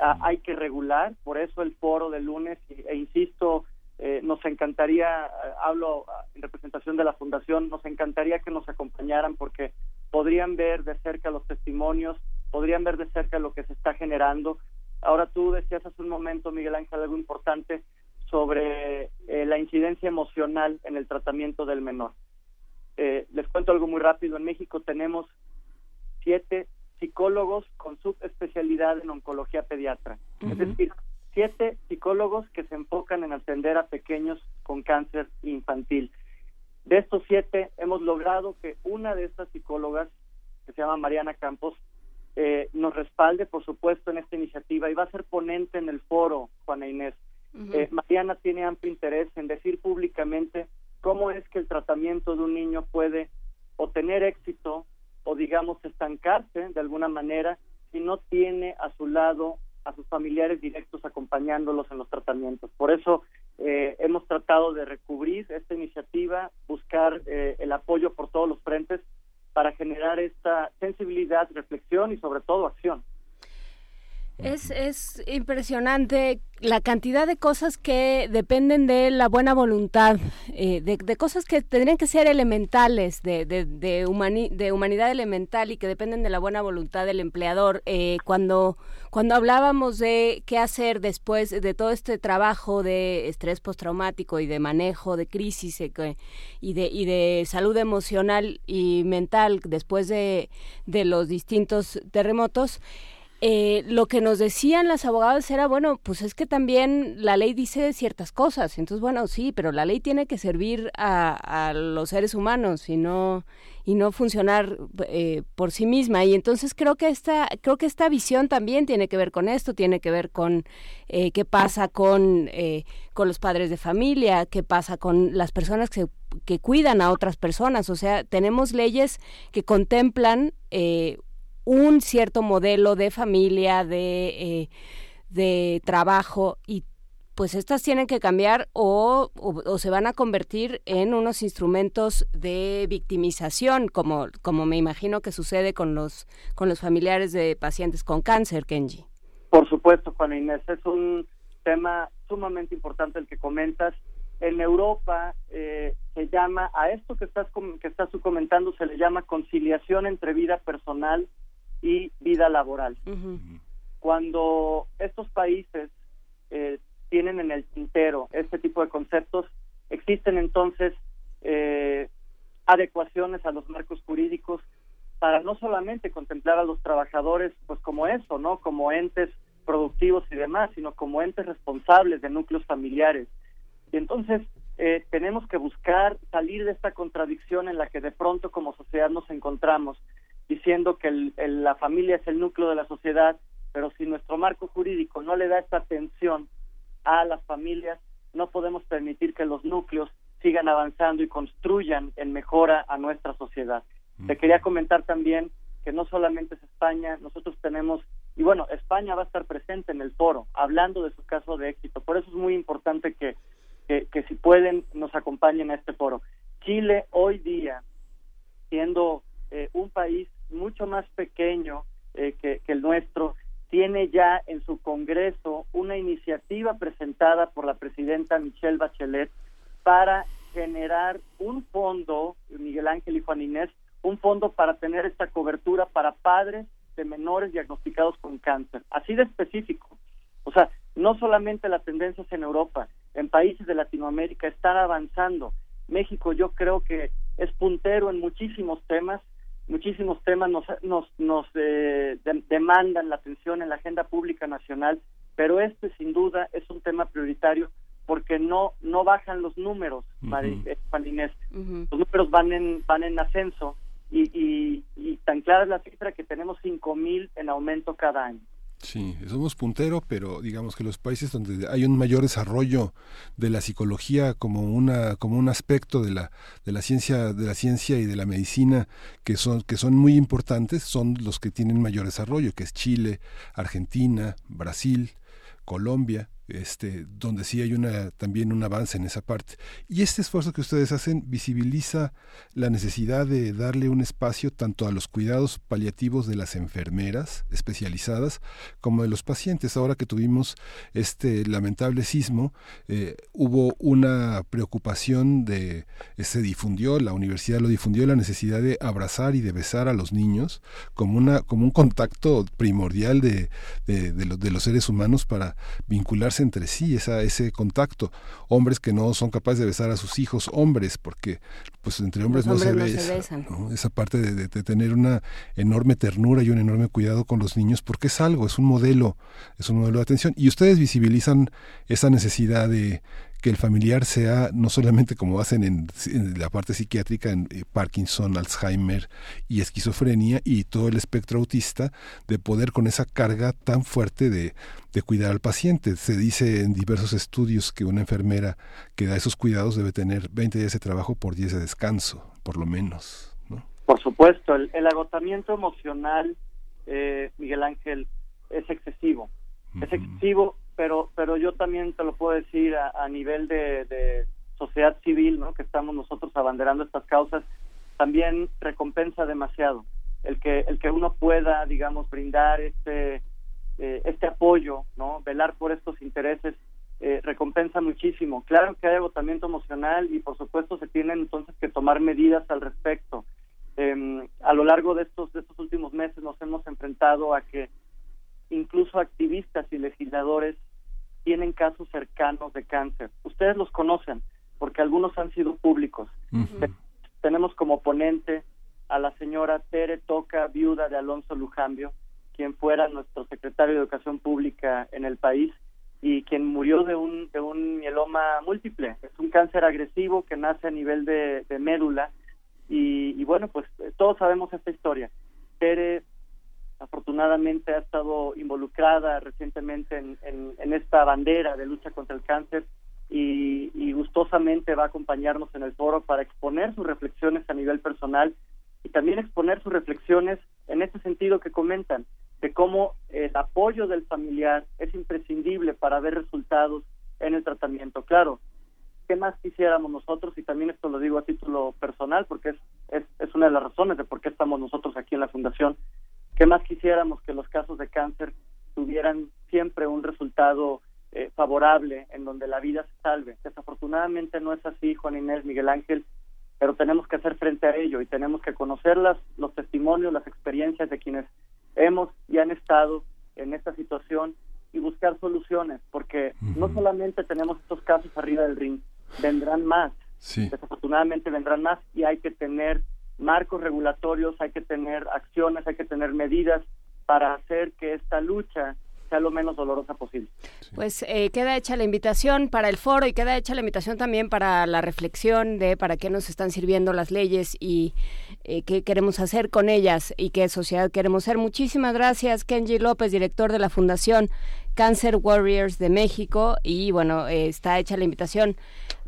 Ah, hay que regular, por eso el foro del lunes, e insisto, eh, nos encantaría, eh, hablo ah, en representación de la Fundación, nos encantaría que nos acompañaran porque podrían ver de cerca los testimonios, podrían ver de cerca lo que se está generando. Ahora tú decías hace un momento, Miguel Ángel, algo importante sobre eh, la incidencia emocional en el tratamiento del menor. Eh, les cuento algo muy rápido. En México tenemos siete psicólogos con subespecialidad en oncología pediatra. Es decir, siete psicólogos que se enfocan en atender a pequeños con cáncer infantil. De estos siete, hemos logrado que una de estas psicólogas, que se llama Mariana Campos, eh, nos respalde, por supuesto, en esta iniciativa y va a ser ponente en el foro, Juana Inés. Eh, Mariana tiene amplio interés en decir públicamente cómo es que el tratamiento de un niño puede o tener éxito o digamos estancarse de alguna manera si no tiene a su lado a sus familiares directos acompañándolos en los tratamientos. Por eso eh, hemos tratado de recubrir esta iniciativa, buscar eh, el apoyo por todos los frentes para generar esta sensibilidad, reflexión y sobre todo acción. Es, es impresionante la cantidad de cosas que dependen de la buena voluntad, eh, de, cosas que tendrían que ser elementales, de, de, de, humanidad elemental y que dependen de la buena voluntad del empleador. Eh, cuando, cuando hablábamos de qué hacer después de todo este trabajo de estrés postraumático y de manejo de crisis eh, y de, y de salud emocional y mental después de, de los distintos terremotos, eh, lo que nos decían las abogadas era, bueno, pues es que también la ley dice ciertas cosas. Entonces, bueno, sí, pero la ley tiene que servir a, los seres humanos y no y no funcionar eh, por sí misma. Y entonces creo que esta creo que esta visión también tiene que ver con esto, tiene que ver con eh, qué pasa con con los padres de familia, qué pasa con las personas que que cuidan a otras personas. O sea, tenemos leyes que contemplan eh, un cierto modelo de familia, de, eh, de trabajo y pues estas tienen que cambiar o, o, se van a convertir en unos instrumentos de victimización, como, como me imagino que sucede con los, con los familiares de pacientes con cáncer, Kenji. Por supuesto, Juan Inés, es un tema sumamente importante el que comentas. En Europa eh, se llama, a esto que estás, que estás comentando, se le llama conciliación entre vida personal y vida laboral. Cuando estos países eh, tienen en el tintero este tipo de conceptos, existen entonces eh, adecuaciones a los marcos jurídicos para no solamente contemplar a los trabajadores pues como eso, ¿no? Como entes productivos y demás, sino como entes responsables de núcleos familiares. Y entonces eh, tenemos que buscar salir de esta contradicción en la que de pronto como sociedad nos encontramos diciendo que la familia es el núcleo de la sociedad, pero si nuestro marco jurídico no le da esta atención a las familias, no podemos permitir que los núcleos sigan avanzando y construyan en mejora a nuestra sociedad. Te quería comentar también que no solamente es España, nosotros tenemos, y bueno, España va a estar presente en el foro, hablando de su caso de éxito. Por eso es muy importante que, que, que si pueden nos acompañen a este foro. Chile hoy día, siendo eh, un país mucho más pequeño eh, que, el nuestro, tiene ya en su Congreso una iniciativa presentada por la presidenta Michelle Bachelet para generar un fondo, Miguel Ángel y Juan Inés, un fondo para tener esta cobertura para padres de menores diagnosticados con cáncer, así de específico. O sea, no solamente las tendencias en Europa, en países de Latinoamérica están avanzando. México yo creo que es puntero en muchísimos temas, muchísimos temas nos, nos, nos eh, demandan la atención en la agenda pública nacional, pero este sin duda es un tema prioritario porque no no bajan los números, eh, Los números van en van en ascenso y, y, y tan clara es la cifra que tenemos cinco mil en aumento cada año. Sí, somos puntero, pero digamos que los países donde hay un mayor desarrollo de la psicología como una como un aspecto de la de la ciencia de la ciencia y de la medicina que son que son muy importantes son los que tienen mayor desarrollo, que es Chile, Argentina, Brasil, Colombia este, donde sí hay una, también un avance en esa parte. Y este esfuerzo que ustedes hacen visibiliza la necesidad de darle un espacio tanto a los cuidados paliativos de las enfermeras especializadas como de los pacientes. Ahora que tuvimos este lamentable sismo, eh, hubo una preocupación de, se difundió, la universidad lo difundió, la necesidad de abrazar y de besar a los niños como, una, como un contacto primordial de, de, de los seres humanos para vincularse entre sí, esa, ese contacto. Hombres que no son capaces de besar a sus hijos, hombres, porque pues entre hombres, no, se, besan, Esa parte de, tener una enorme ternura y un enorme cuidado con los niños, porque es algo, es un modelo, es un modelo de atención. Y ustedes visibilizan esa necesidad de que el familiar sea no solamente como hacen en, la parte psiquiátrica, en eh, Parkinson, Alzheimer y esquizofrenia y todo el espectro autista, de poder con esa carga tan fuerte de, de cuidar al paciente. Se dice en diversos estudios que una enfermera que da esos cuidados debe tener 20 días de trabajo por 10 de descanso, por lo menos. ¿no? Por supuesto, el, agotamiento emocional, eh, Miguel Ángel, es excesivo. Es excesivo pero pero yo también te lo puedo decir a, nivel de, sociedad civil, ¿no? Que estamos nosotros abanderando estas causas, también recompensa demasiado el que el que uno pueda, digamos, brindar este eh, este apoyo, ¿no? Velar por estos intereses eh, recompensa muchísimo. Claro que hay agotamiento emocional y por supuesto se tienen entonces que tomar medidas al respecto. Em, a lo largo de estos, de estos últimos meses nos hemos enfrentado a que incluso activistas y legisladores tienen casos cercanos de cáncer. Ustedes los conocen porque algunos han sido públicos. Tenemos como ponente a la señora Tere Toca, viuda de Alonso Lujambio, quien fuera nuestro secretario de Educación Pública en el país y quien murió de un, de un mieloma múltiple. Es un cáncer agresivo que nace a nivel de, médula y, bueno, pues todos sabemos esta historia. Tere afortunadamente ha estado involucrada recientemente en, en, esta bandera de lucha contra el cáncer y, y, gustosamente va a acompañarnos en el foro para exponer sus reflexiones a nivel personal y también exponer sus reflexiones en este sentido que comentan, de cómo el apoyo del familiar es imprescindible para ver resultados en el tratamiento. Claro, ¿qué más quisiéramos nosotros? Y también esto lo digo a título personal, porque es, es, es una de las razones de por qué estamos nosotros aquí en la Fundación. ¿Qué más quisiéramos que los casos de cáncer tuvieran siempre un resultado eh, favorable en donde la vida se salve? Desafortunadamente no es así, Juan Inés, Miguel Ángel, pero tenemos que hacer frente a ello y tenemos que conocer las, los testimonios, las experiencias de quienes hemos y han estado en esta situación y buscar soluciones, porque no solamente tenemos estos casos arriba del ring, vendrán más, desafortunadamente vendrán más y hay que tener marcos regulatorios, hay que tener acciones, hay que tener medidas para hacer que esta lucha sea lo menos dolorosa posible. Pues eh, queda hecha la invitación para el foro y queda hecha la invitación también para la reflexión de para qué nos están sirviendo las leyes y eh, qué queremos hacer con ellas y qué sociedad queremos ser. Muchísimas gracias, Kenji López, director de la Fundación Cancer Warriors de México. Y bueno, eh, está hecha la invitación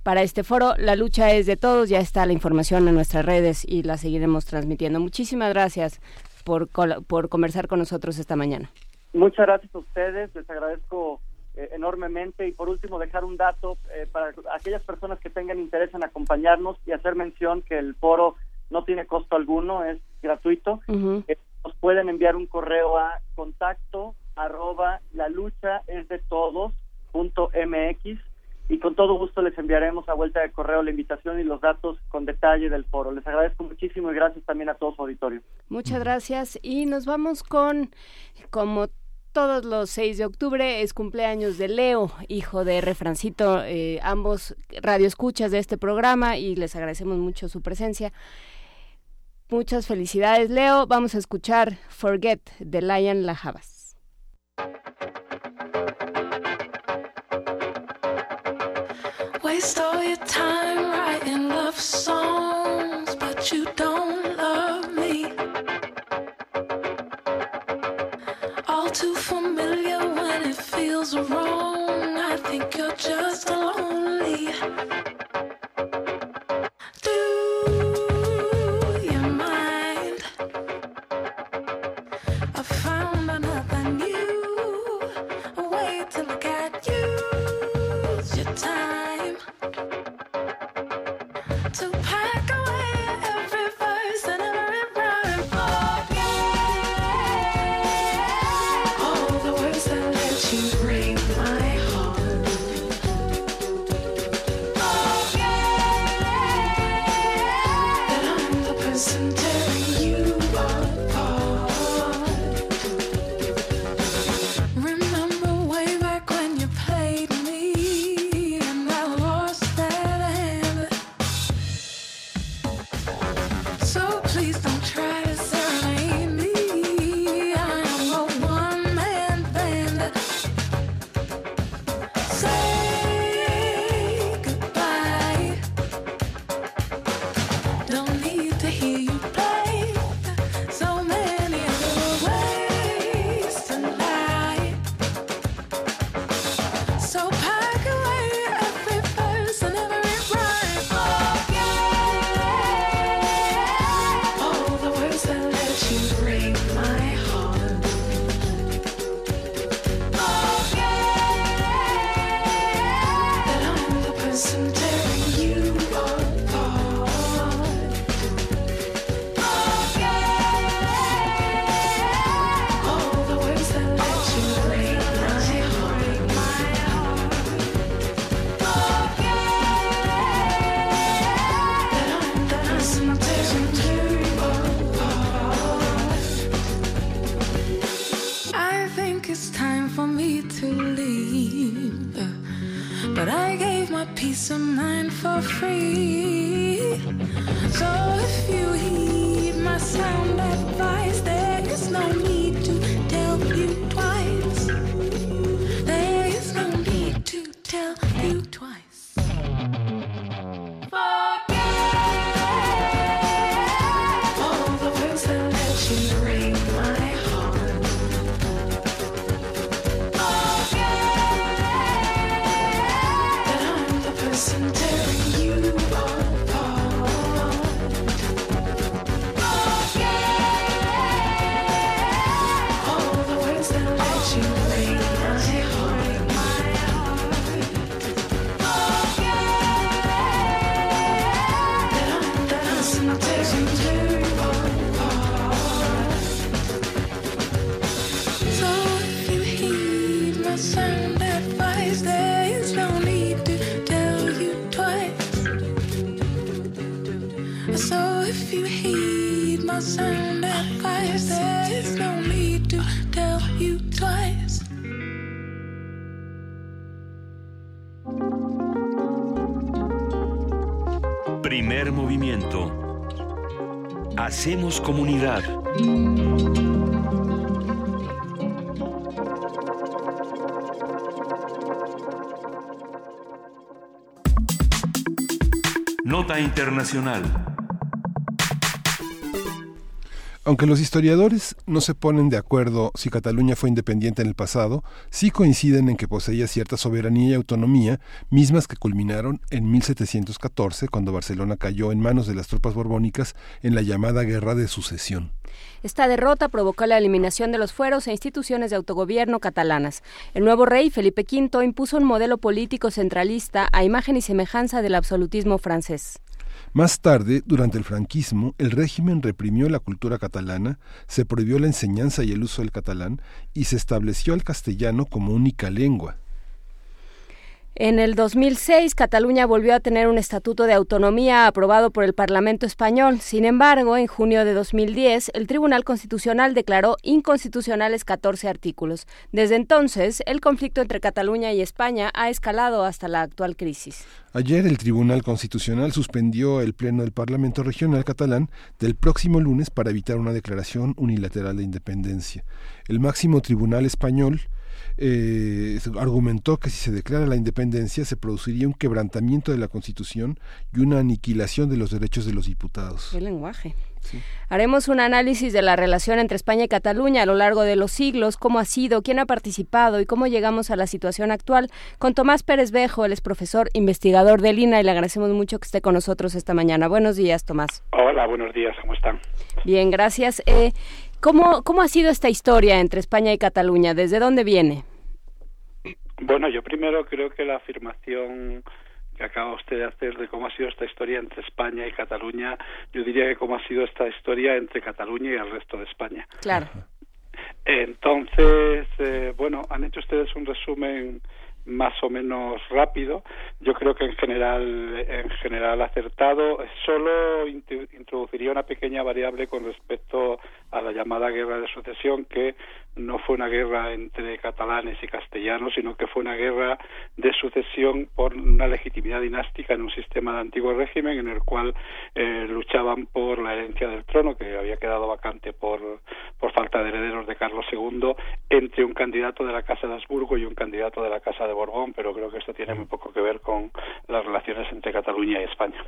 para este foro. La lucha es de todos, ya está la información en nuestras redes y la seguiremos transmitiendo. Muchísimas gracias por, por conversar con nosotros esta mañana. Muchas gracias a ustedes, les agradezco eh, enormemente y por último dejar un dato eh, para aquellas personas que tengan interés en acompañarnos y hacer mención que el foro no tiene costo alguno, es gratuito. Eh, nos pueden enviar un correo a contacto arroba la lucha es de todos punto mx y con todo gusto les enviaremos a vuelta de correo la invitación y los datos con detalle del foro. Les agradezco muchísimo y gracias también a todo su auditorio. Muchas gracias y nos vamos con, como todos los 6 de octubre, es cumpleaños de Leo, hijo de Refrancito, eh, ambos radioescuchas de este programa y les agradecemos mucho su presencia. Muchas felicidades, Leo. Vamos a escuchar Forget de Lion Lajabas. Feels wrong. I think you're just lonely. Internacional. Aunque los historiadores no se ponen de acuerdo si Cataluña fue independiente en el pasado, sí coinciden en que poseía cierta soberanía y autonomía, mismas que culminaron en 1714, cuando Barcelona cayó en manos de las tropas borbónicas en la llamada Guerra de Sucesión. Esta derrota provocó la eliminación de los fueros e instituciones de autogobierno catalanas. El nuevo rey, Felipe V, impuso un modelo político centralista a imagen y semejanza del absolutismo francés. Más tarde, durante el franquismo, el régimen reprimió la cultura catalana, se prohibió la enseñanza y el uso del catalán y se estableció el castellano como única lengua. En el 2006, Cataluña volvió a tener un estatuto de autonomía aprobado por el Parlamento español. Sin embargo, en junio de 2010, el Tribunal Constitucional declaró inconstitucionales 14 artículos. Desde entonces, el conflicto entre Cataluña y España ha escalado hasta la actual crisis. Ayer el Tribunal Constitucional suspendió el Pleno del Parlamento Regional catalán del próximo lunes para evitar una declaración unilateral de independencia. El máximo tribunal español eh, argumentó que si se declara la independencia se produciría un quebrantamiento de la Constitución y una aniquilación de los derechos de los diputados. Qué lenguaje. Haremos un análisis de la relación entre España y Cataluña a lo largo de los siglos, cómo ha sido, quién ha participado y cómo llegamos a la situación actual. Con Tomás Pérez Bejo, él es profesor investigador de Lina y le agradecemos mucho que esté con nosotros esta mañana. Buenos días, Tomás. Hola, buenos días, ¿cómo están? Bien, gracias. Eh, ¿cómo, ¿Cómo ha sido esta historia entre España y Cataluña? ¿Desde dónde viene? Bueno, yo primero creo que la afirmación que acaba usted de hacer de cómo ha sido esta historia entre España y Cataluña, yo diría que cómo ha sido esta historia entre Cataluña y el resto de España. Claro. Entonces, eh, bueno, han hecho ustedes un resumen más o menos rápido. Yo creo que en general, en general acertado. Solo int- introduciría una pequeña variable con respecto a la llamada guerra de sucesión, que no fue una guerra entre catalanes y castellanos, sino que fue una guerra de sucesión por una legitimidad dinástica en un sistema de antiguo régimen en el cual eh, luchaban por la herencia del trono, que había quedado vacante por, por falta de herederos de Carlos II, entre un candidato de la Casa de Habsburgo y un candidato de la Casa de Borbón, pero creo que esto tiene muy poco que ver con las relaciones entre Cataluña y España.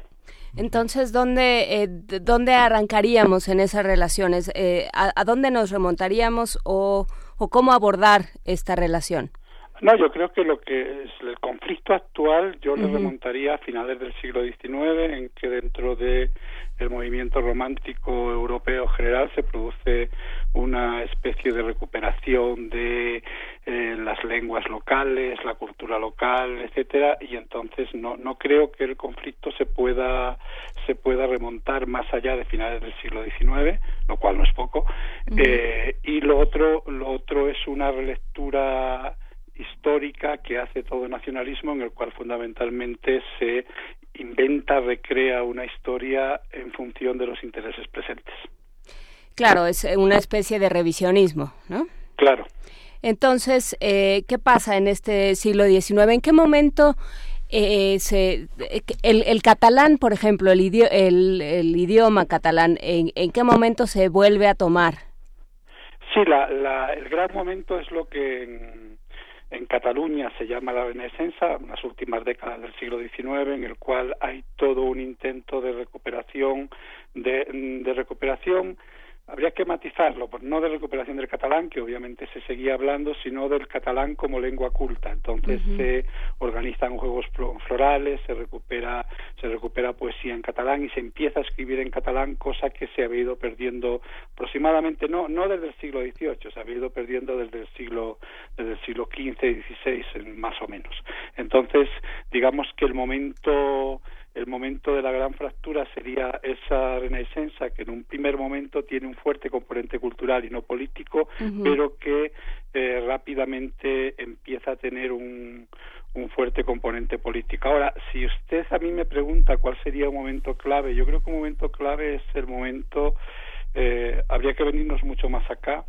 Entonces, ¿dónde, eh, ¿dónde arrancaríamos en esas relaciones? Eh, a, a dónde nos remontaríamos o, o cómo abordar esta relación? No, yo creo que lo que es el conflicto actual yo le remontaría a finales del siglo XIX, en que dentro de el movimiento romántico europeo general se produce una especie de recuperación de eh, las lenguas locales, la cultura local, etcétera, y entonces no no creo que el conflicto se pueda se pueda remontar más allá de finales del siglo XIX, lo cual no es poco. Eh, y lo otro lo otro es una relectura histórica que hace todo nacionalismo en el cual fundamentalmente se inventa, recrea una historia en función de los intereses presentes. Claro, es eh, una especie de revisionismo, ¿no? Claro. Entonces, eh, ¿qué pasa en este siglo XIX? ¿En qué momento eh, se, el, el, catalán, por ejemplo, el, el, el idioma catalán, ¿en, ¿en, qué momento se vuelve a tomar? Sí, la, la, el gran momento es lo que en, Cataluña se llama la Renaissance, unas últimas décadas del siglo XIX, en el cual hay todo un intento de recuperación, de, de recuperación habría que matizarlo, pues no de recuperación del catalán, que obviamente se seguía hablando, sino del catalán como lengua culta. Entonces se organizan juegos florales, se recupera, se recupera poesía en catalán y se empieza a escribir en catalán, cosa que se había ido perdiendo aproximadamente, no, no desde el siglo XVIII, se había ido perdiendo desde el siglo, desde el siglo XV XVI, más o menos. Entonces, digamos que el momento el momento de la gran fractura sería esa renaissance que en un primer momento tiene un fuerte componente cultural y no político, pero que eh, rápidamente empieza a tener un, un fuerte componente político. Ahora, si usted a mí me pregunta cuál sería un momento clave, yo creo que un momento clave es el momento, eh, habría que venirnos mucho más acá,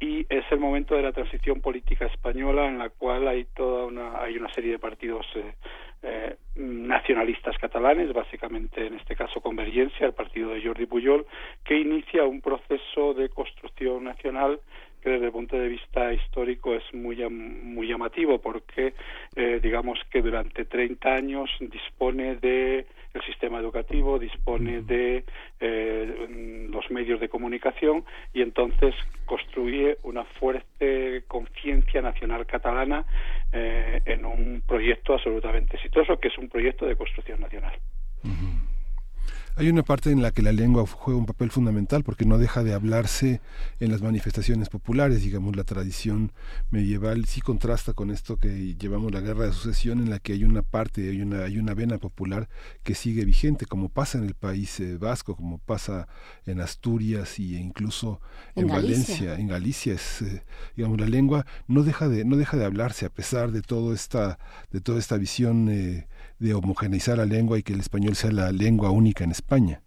y es el momento de la transición política española en la cual hay toda una hay una serie de partidos eh, eh, nacionalistas catalanes, básicamente en este caso Convergencia, el partido de Jordi Pujol, que inicia un proceso de construcción nacional que desde el punto de vista histórico es muy muy llamativo porque eh, digamos que durante 30 años dispone de el sistema educativo, dispone de eh, los medios de comunicación y entonces construye una fuerte conciencia nacional catalana eh, en un proyecto absolutamente exitoso que es un proyecto de construcción nacional. Hay una parte en la que la lengua juega un papel fundamental porque no deja de hablarse en las manifestaciones populares, digamos, la tradición medieval sí contrasta con esto que llevamos la guerra de sucesión en la que hay una parte, hay una, hay una vena popular que sigue vigente, como pasa en el país eh, vasco, como pasa en Asturias y incluso en, Valencia, en Galicia, es, eh, digamos, la lengua no deja de, no deja de hablarse a pesar de todo esta, de toda esta visión eh, de homogeneizar la lengua y que el español sea la lengua única en España.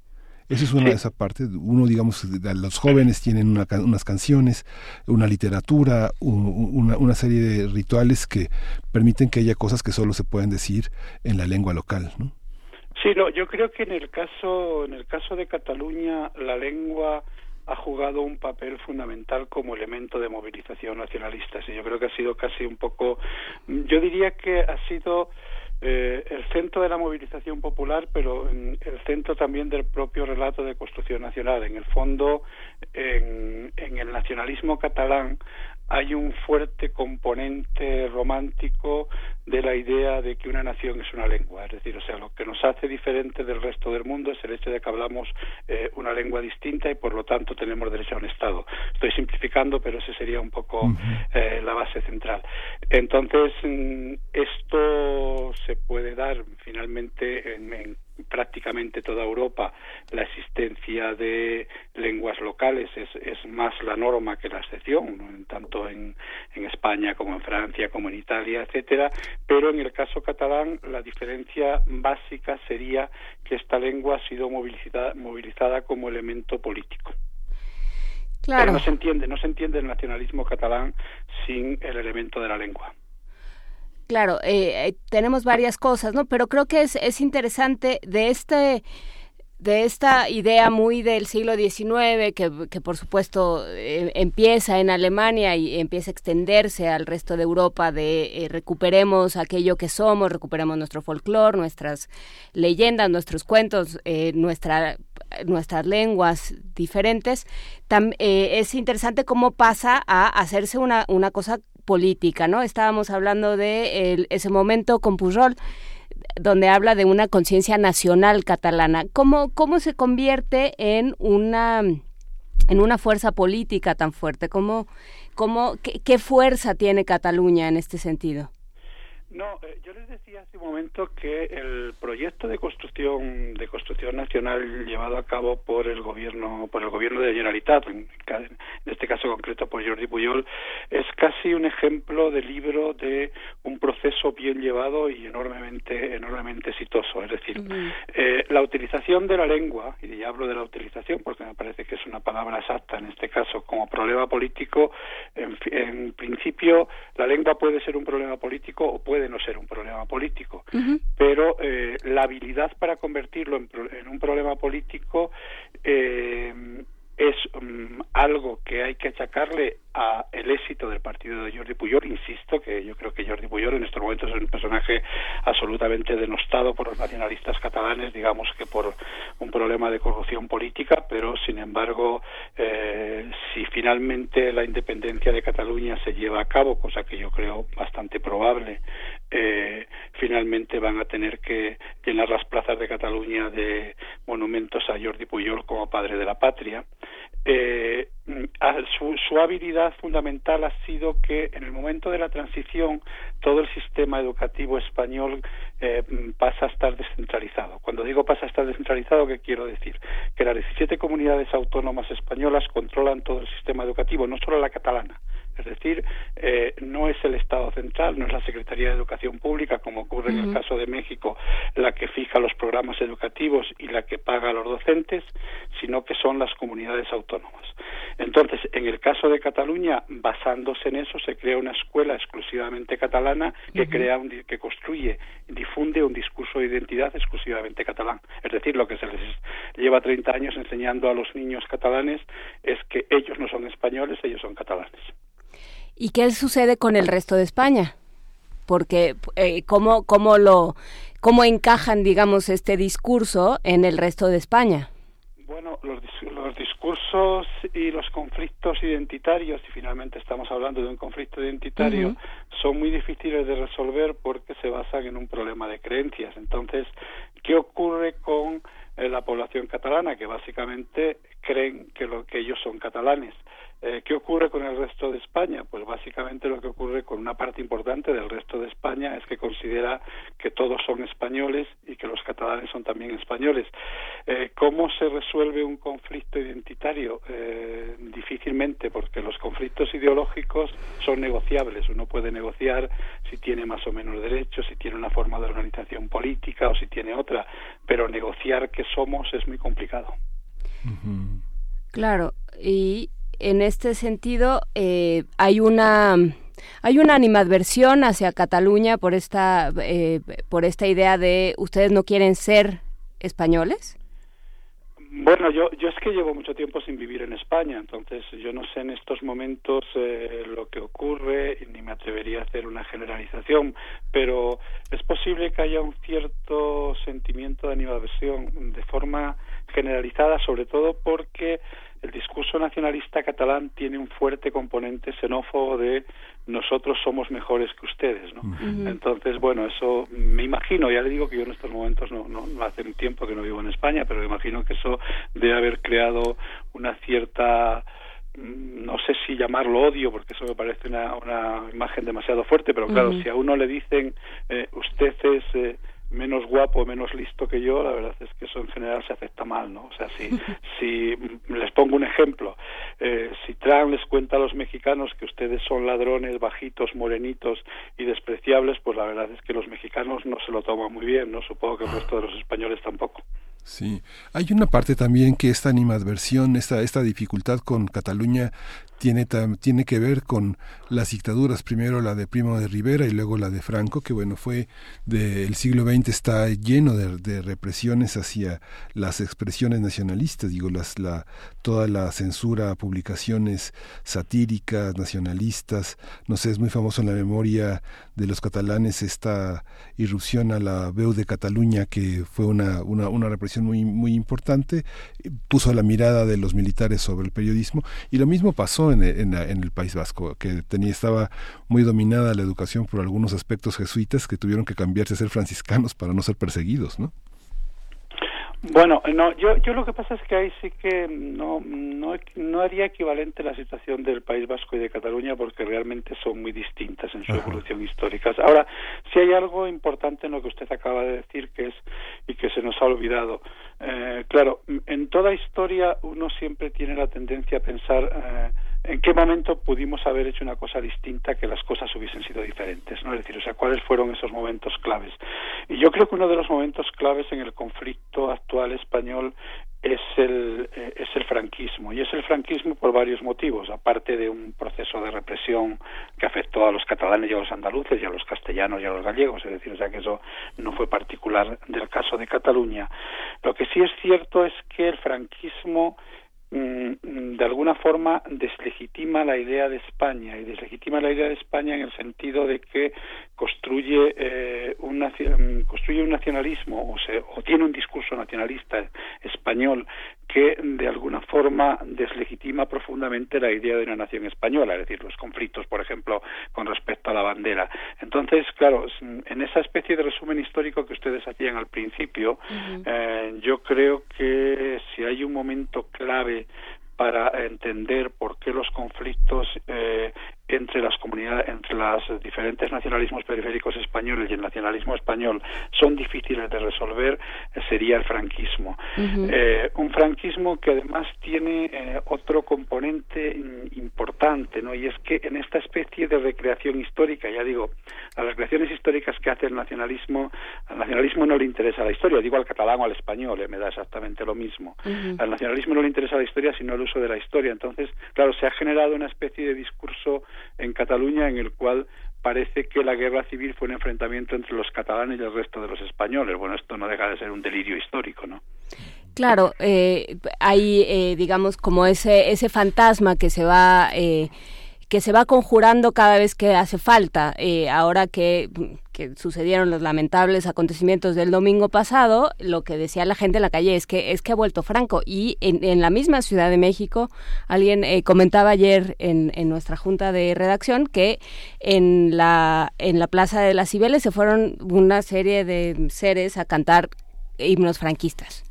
Esa es una de esas partes. Uno, digamos, los jóvenes tienen unas canciones, una literatura, una, una, serie de rituales que permiten que haya cosas que solo se pueden decir en la lengua local, ¿no? Sí, no, yo creo que en el caso, en el caso de Cataluña, la lengua ha jugado un papel fundamental como elemento de movilización nacionalista. Sí, yo creo que ha sido casi un poco, yo diría que ha sido eh, el centro de la movilización popular, pero en el centro también del propio relato de construcción nacional. En el fondo, en, en el nacionalismo catalán hay un fuerte componente romántico de la idea de que una nación es una lengua. Es decir, o sea, lo que nos hace diferente del resto del mundo es el hecho de que hablamos eh, una lengua distinta y por lo tanto tenemos derecho a un Estado. Estoy simplificando, pero ese sería un poco eh, la base central. Entonces, mm, esto se puede dar finalmente en, en prácticamente toda Europa la existencia de lenguas locales es, es más la norma que la excepción, tanto en, en, España como en Francia, como en Italia, etcétera, pero en el caso catalán la diferencia básica sería que esta lengua ha sido movilizada, movilizada como elemento político. Claro. no se entiende, no se entiende el nacionalismo catalán sin el elemento de la lengua. Claro, eh, eh, tenemos varias cosas, ¿no? Pero creo que es, es interesante de este de esta idea muy del siglo XIX, que, que por supuesto eh, empieza en Alemania y empieza a extenderse al resto de Europa, de recuperemos aquello que somos, recuperemos nuestro folclore, nuestras leyendas, nuestros cuentos, nuestra, nuestras lenguas diferentes, es interesante cómo pasa a hacerse una, una cosa política, ¿no? Estábamos hablando de ese momento con Pujol donde habla de una conciencia nacional catalana. ¿Cómo, ¿Cómo se convierte en una en una fuerza política tan fuerte? ¿Cómo, cómo, qué fuerza tiene Cataluña en este sentido? No, eh, yo les decía hace un momento que el proyecto de construcción de construcción nacional llevado a cabo por el gobierno por el gobierno de Generalitat, en, este caso concreto por Jordi Pujol, es casi un ejemplo de libro de un proceso bien llevado y enormemente enormemente exitoso. Es decir, eh, la utilización de la lengua y ya hablo de la utilización porque me parece que es una palabra exacta en este caso como problema político. En, en principio, la lengua puede ser un problema político o puede no ser un problema político, pero eh, la habilidad para convertirlo en, en un problema político eh, es um, algo que hay que achacarle a el éxito del partido de Jordi Puyol. Insisto que yo creo que Jordi Puyol en estos momentos es un personaje absolutamente denostado por los nacionalistas catalanes, digamos que por un problema de corrupción política, pero sin embargo, eh, si finalmente la independencia de Cataluña se lleva a cabo, cosa que yo creo bastante probable, eh, finalmente van a tener que llenar las plazas de Cataluña de monumentos a Jordi Puyol como padre de la patria. Eh, su, su, habilidad fundamental ha sido que en el momento de la transición todo el sistema educativo español eh, pasa a estar descentralizado. Cuando digo pasa a estar descentralizado, ¿qué quiero decir? Que las 17 comunidades autónomas españolas controlan todo el sistema educativo, no solo la catalana. Es decir, eh, no es el Estado central, no es la Secretaría de Educación Pública, como ocurre en el caso de México, la que fija los programas educativos y la que paga a los docentes, sino que son las comunidades autónomas. Entonces, en el caso de Cataluña, basándose en eso, se crea una escuela exclusivamente catalana que crea un, que construye, difunde un discurso de identidad exclusivamente catalán. Es decir, lo que se les lleva 30 años enseñando a los niños catalanes es que ellos no son españoles, ellos son catalanes. ¿Y qué sucede con el resto de España? Porque eh, ¿cómo, cómo lo cómo encajan, digamos, este discurso en el resto de España. Bueno, los, los discursos y los conflictos identitarios, y finalmente estamos hablando de un conflicto identitario, uh -huh. son muy difíciles de resolver porque se basan en un problema de creencias. Entonces, ¿qué ocurre con eh, la población catalana? Que básicamente creen que, lo, que ellos son catalanes. Eh, ¿Qué ocurre con el resto de España? Pues básicamente lo que ocurre con una parte importante del resto de España es que considera que todos son españoles y que los catalanes son también españoles. Eh, ¿Cómo se resuelve un conflicto identitario? Eh, difícilmente, porque los conflictos ideológicos son negociables. Uno puede negociar si tiene más o menos derechos, si tiene una forma de organización política o si tiene otra, pero negociar qué somos es muy complicado. Uh -huh. Claro, y en este sentido eh, hay una hay una animadversión hacia Cataluña por esta eh, por esta idea de ustedes no quieren ser españoles bueno, yo, yo es que llevo mucho tiempo sin vivir en España, entonces yo no sé en estos momentos eh, lo que ocurre ni me atrevería a hacer una generalización, pero es posible que haya un cierto sentimiento de animadversión de forma generalizada, sobre todo porque el discurso nacionalista catalán tiene un fuerte componente xenófobo de nosotros somos mejores que ustedes, ¿no? Uh -huh. Entonces, bueno, eso me imagino, ya le digo que yo en estos momentos no, no, no hace un tiempo que no vivo en España, pero me imagino que eso debe haber creado una cierta no sé si llamarlo odio porque eso me parece una, una imagen demasiado fuerte pero claro uh -huh. si a uno le dicen eh, usted es eh, menos guapo, menos listo que yo, la verdad es que eso en general se acepta mal, ¿no? O sea, si, [LAUGHS] si les pongo un ejemplo, eh, si Trump les cuenta a los mexicanos que ustedes son ladrones, bajitos, morenitos y despreciables, pues la verdad es que los mexicanos no se lo toman muy bien, ¿no? Supongo que el resto de los españoles tampoco. Sí, hay una parte también que esta animadversión, esta, esta dificultad con Cataluña tiene, tiene que ver con las dictaduras, primero la de Primo de Rivera y luego la de Franco, que bueno, fue del siglo XX, está lleno de, de, represiones hacia las expresiones nacionalistas, digo, las, la, toda la censura a publicaciones satíricas, nacionalistas, no sé, es muy famoso en la memoria de los catalanes esta irrupción a la Veu de Cataluña, que fue una, una, una represión muy, muy importante, puso la mirada de los militares sobre el periodismo, y lo mismo pasó en, en, en, el País Vasco, que tenía, estaba muy dominada la educación por algunos aspectos jesuitas que tuvieron que cambiarse a ser franciscanos para no ser perseguidos, ¿no? Bueno, no, yo, yo lo que pasa es que ahí sí que no, no, no haría equivalente la situación del País Vasco y de Cataluña porque realmente son muy distintas en su Ajá. evolución histórica. Ahora, si hay algo importante en lo que usted acaba de decir que es y que se nos ha olvidado. Eh, claro, en toda historia uno siempre tiene la tendencia a pensar eh, en qué momento pudimos haber hecho una cosa distinta que las cosas hubiesen sido diferentes, ¿no? Es decir, o sea, cuáles fueron esos momentos claves. Y yo creo que uno de los momentos claves en el conflicto actual español es el, eh, es el franquismo. Y es el franquismo por varios motivos, aparte de un proceso de represión que afectó a los catalanes y a los andaluces y a los castellanos y a los gallegos, es decir, o sea que eso no fue particular del caso de Cataluña. Lo que sí es cierto es que el franquismo de alguna forma deslegitima la idea de España y deslegitima la idea de España en el sentido de que construye eh, un mm, construye un nacionalismo o, se, o tiene un discurso nacionalista español que de alguna forma deslegitima profundamente la idea de una nación española, es decir, los conflictos, por ejemplo, con respecto a la bandera. Entonces, claro, en esa especie de resumen histórico que ustedes hacían al principio, eh, yo creo que si hay un momento clave para entender por qué los conflictos eh, entre las comunidades, entre los diferentes nacionalismos periféricos españoles y el nacionalismo español son difíciles de resolver eh, sería el franquismo. eh, un franquismo que además tiene eh, otro componente importante, ¿no? Y es que en esta especie de recreación histórica, ya digo, las recreaciones históricas que hace el nacionalismo, al nacionalismo no le interesa la historia, digo al catalán o al español, eh, me da exactamente lo mismo. Al nacionalismo no le interesa la historia, sino el uso de la historia. Entonces, claro, se ha generado una especie de discurso en Cataluña en el cual parece que la guerra civil fue un enfrentamiento entre los catalanes y el resto de los españoles. Bueno, esto no deja de ser un delirio histórico, ¿no? Claro, eh, hay, eh, digamos, como ese, ese fantasma que se va... Eh, que se va conjurando cada vez que hace falta. Eh, ahora que, sucedieron los lamentables acontecimientos del domingo pasado, lo que decía la gente en la calle es que es que ha vuelto Franco. Y en, en la misma Ciudad de México, alguien eh, comentaba ayer en, en, nuestra junta de redacción que en la, en la Plaza de las Cibeles se fueron una serie de seres a cantar himnos franquistas.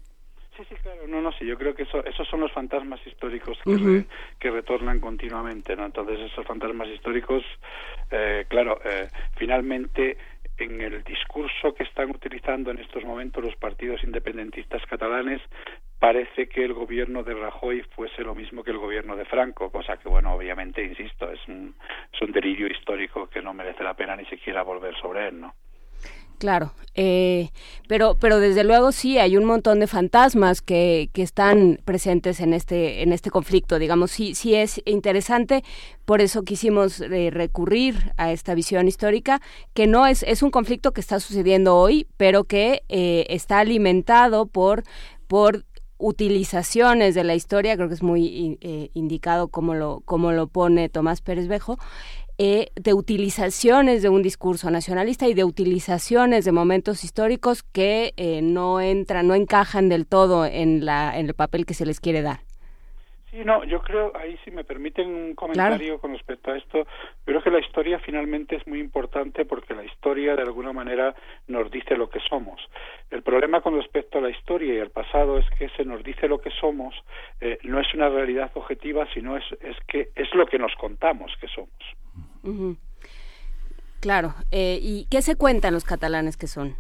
Claro, no, no, sí, yo creo que eso, esos son los fantasmas históricos que, uh -huh. re, que retornan continuamente, ¿no? Entonces esos fantasmas históricos, eh, claro, eh, finalmente en el discurso que están utilizando en estos momentos los partidos independentistas catalanes parece que el gobierno de Rajoy fuese lo mismo que el gobierno de Franco, cosa que, bueno, obviamente, insisto, es un, es un delirio histórico que no merece la pena ni siquiera volver sobre él, ¿no? Claro, eh, pero, pero desde luego sí hay un montón de fantasmas que, que están presentes en este, en este conflicto. Digamos, sí, sí es interesante, por eso quisimos eh, recurrir a esta visión histórica, que no es, es un conflicto que está sucediendo hoy, pero que eh, está alimentado por, por utilizaciones de la historia, creo que es muy eh, indicado como lo, como lo pone Tomás Pérez Bejo, eh, de utilizaciones de un discurso nacionalista y de utilizaciones de momentos históricos que eh, no entran, no encajan del todo en, la, en el papel que se les quiere dar. Sí, no, yo creo, ahí si me permiten un comentario claro. con respecto a esto, creo que la historia finalmente es muy importante porque la historia de alguna manera nos dice lo que somos. El problema con respecto a la historia y al pasado es que se nos dice lo que somos, eh, no es una realidad objetiva, sino es, es que es lo que nos contamos que somos. Uh -huh. Claro, eh, ¿y qué se cuentan los catalanes que son?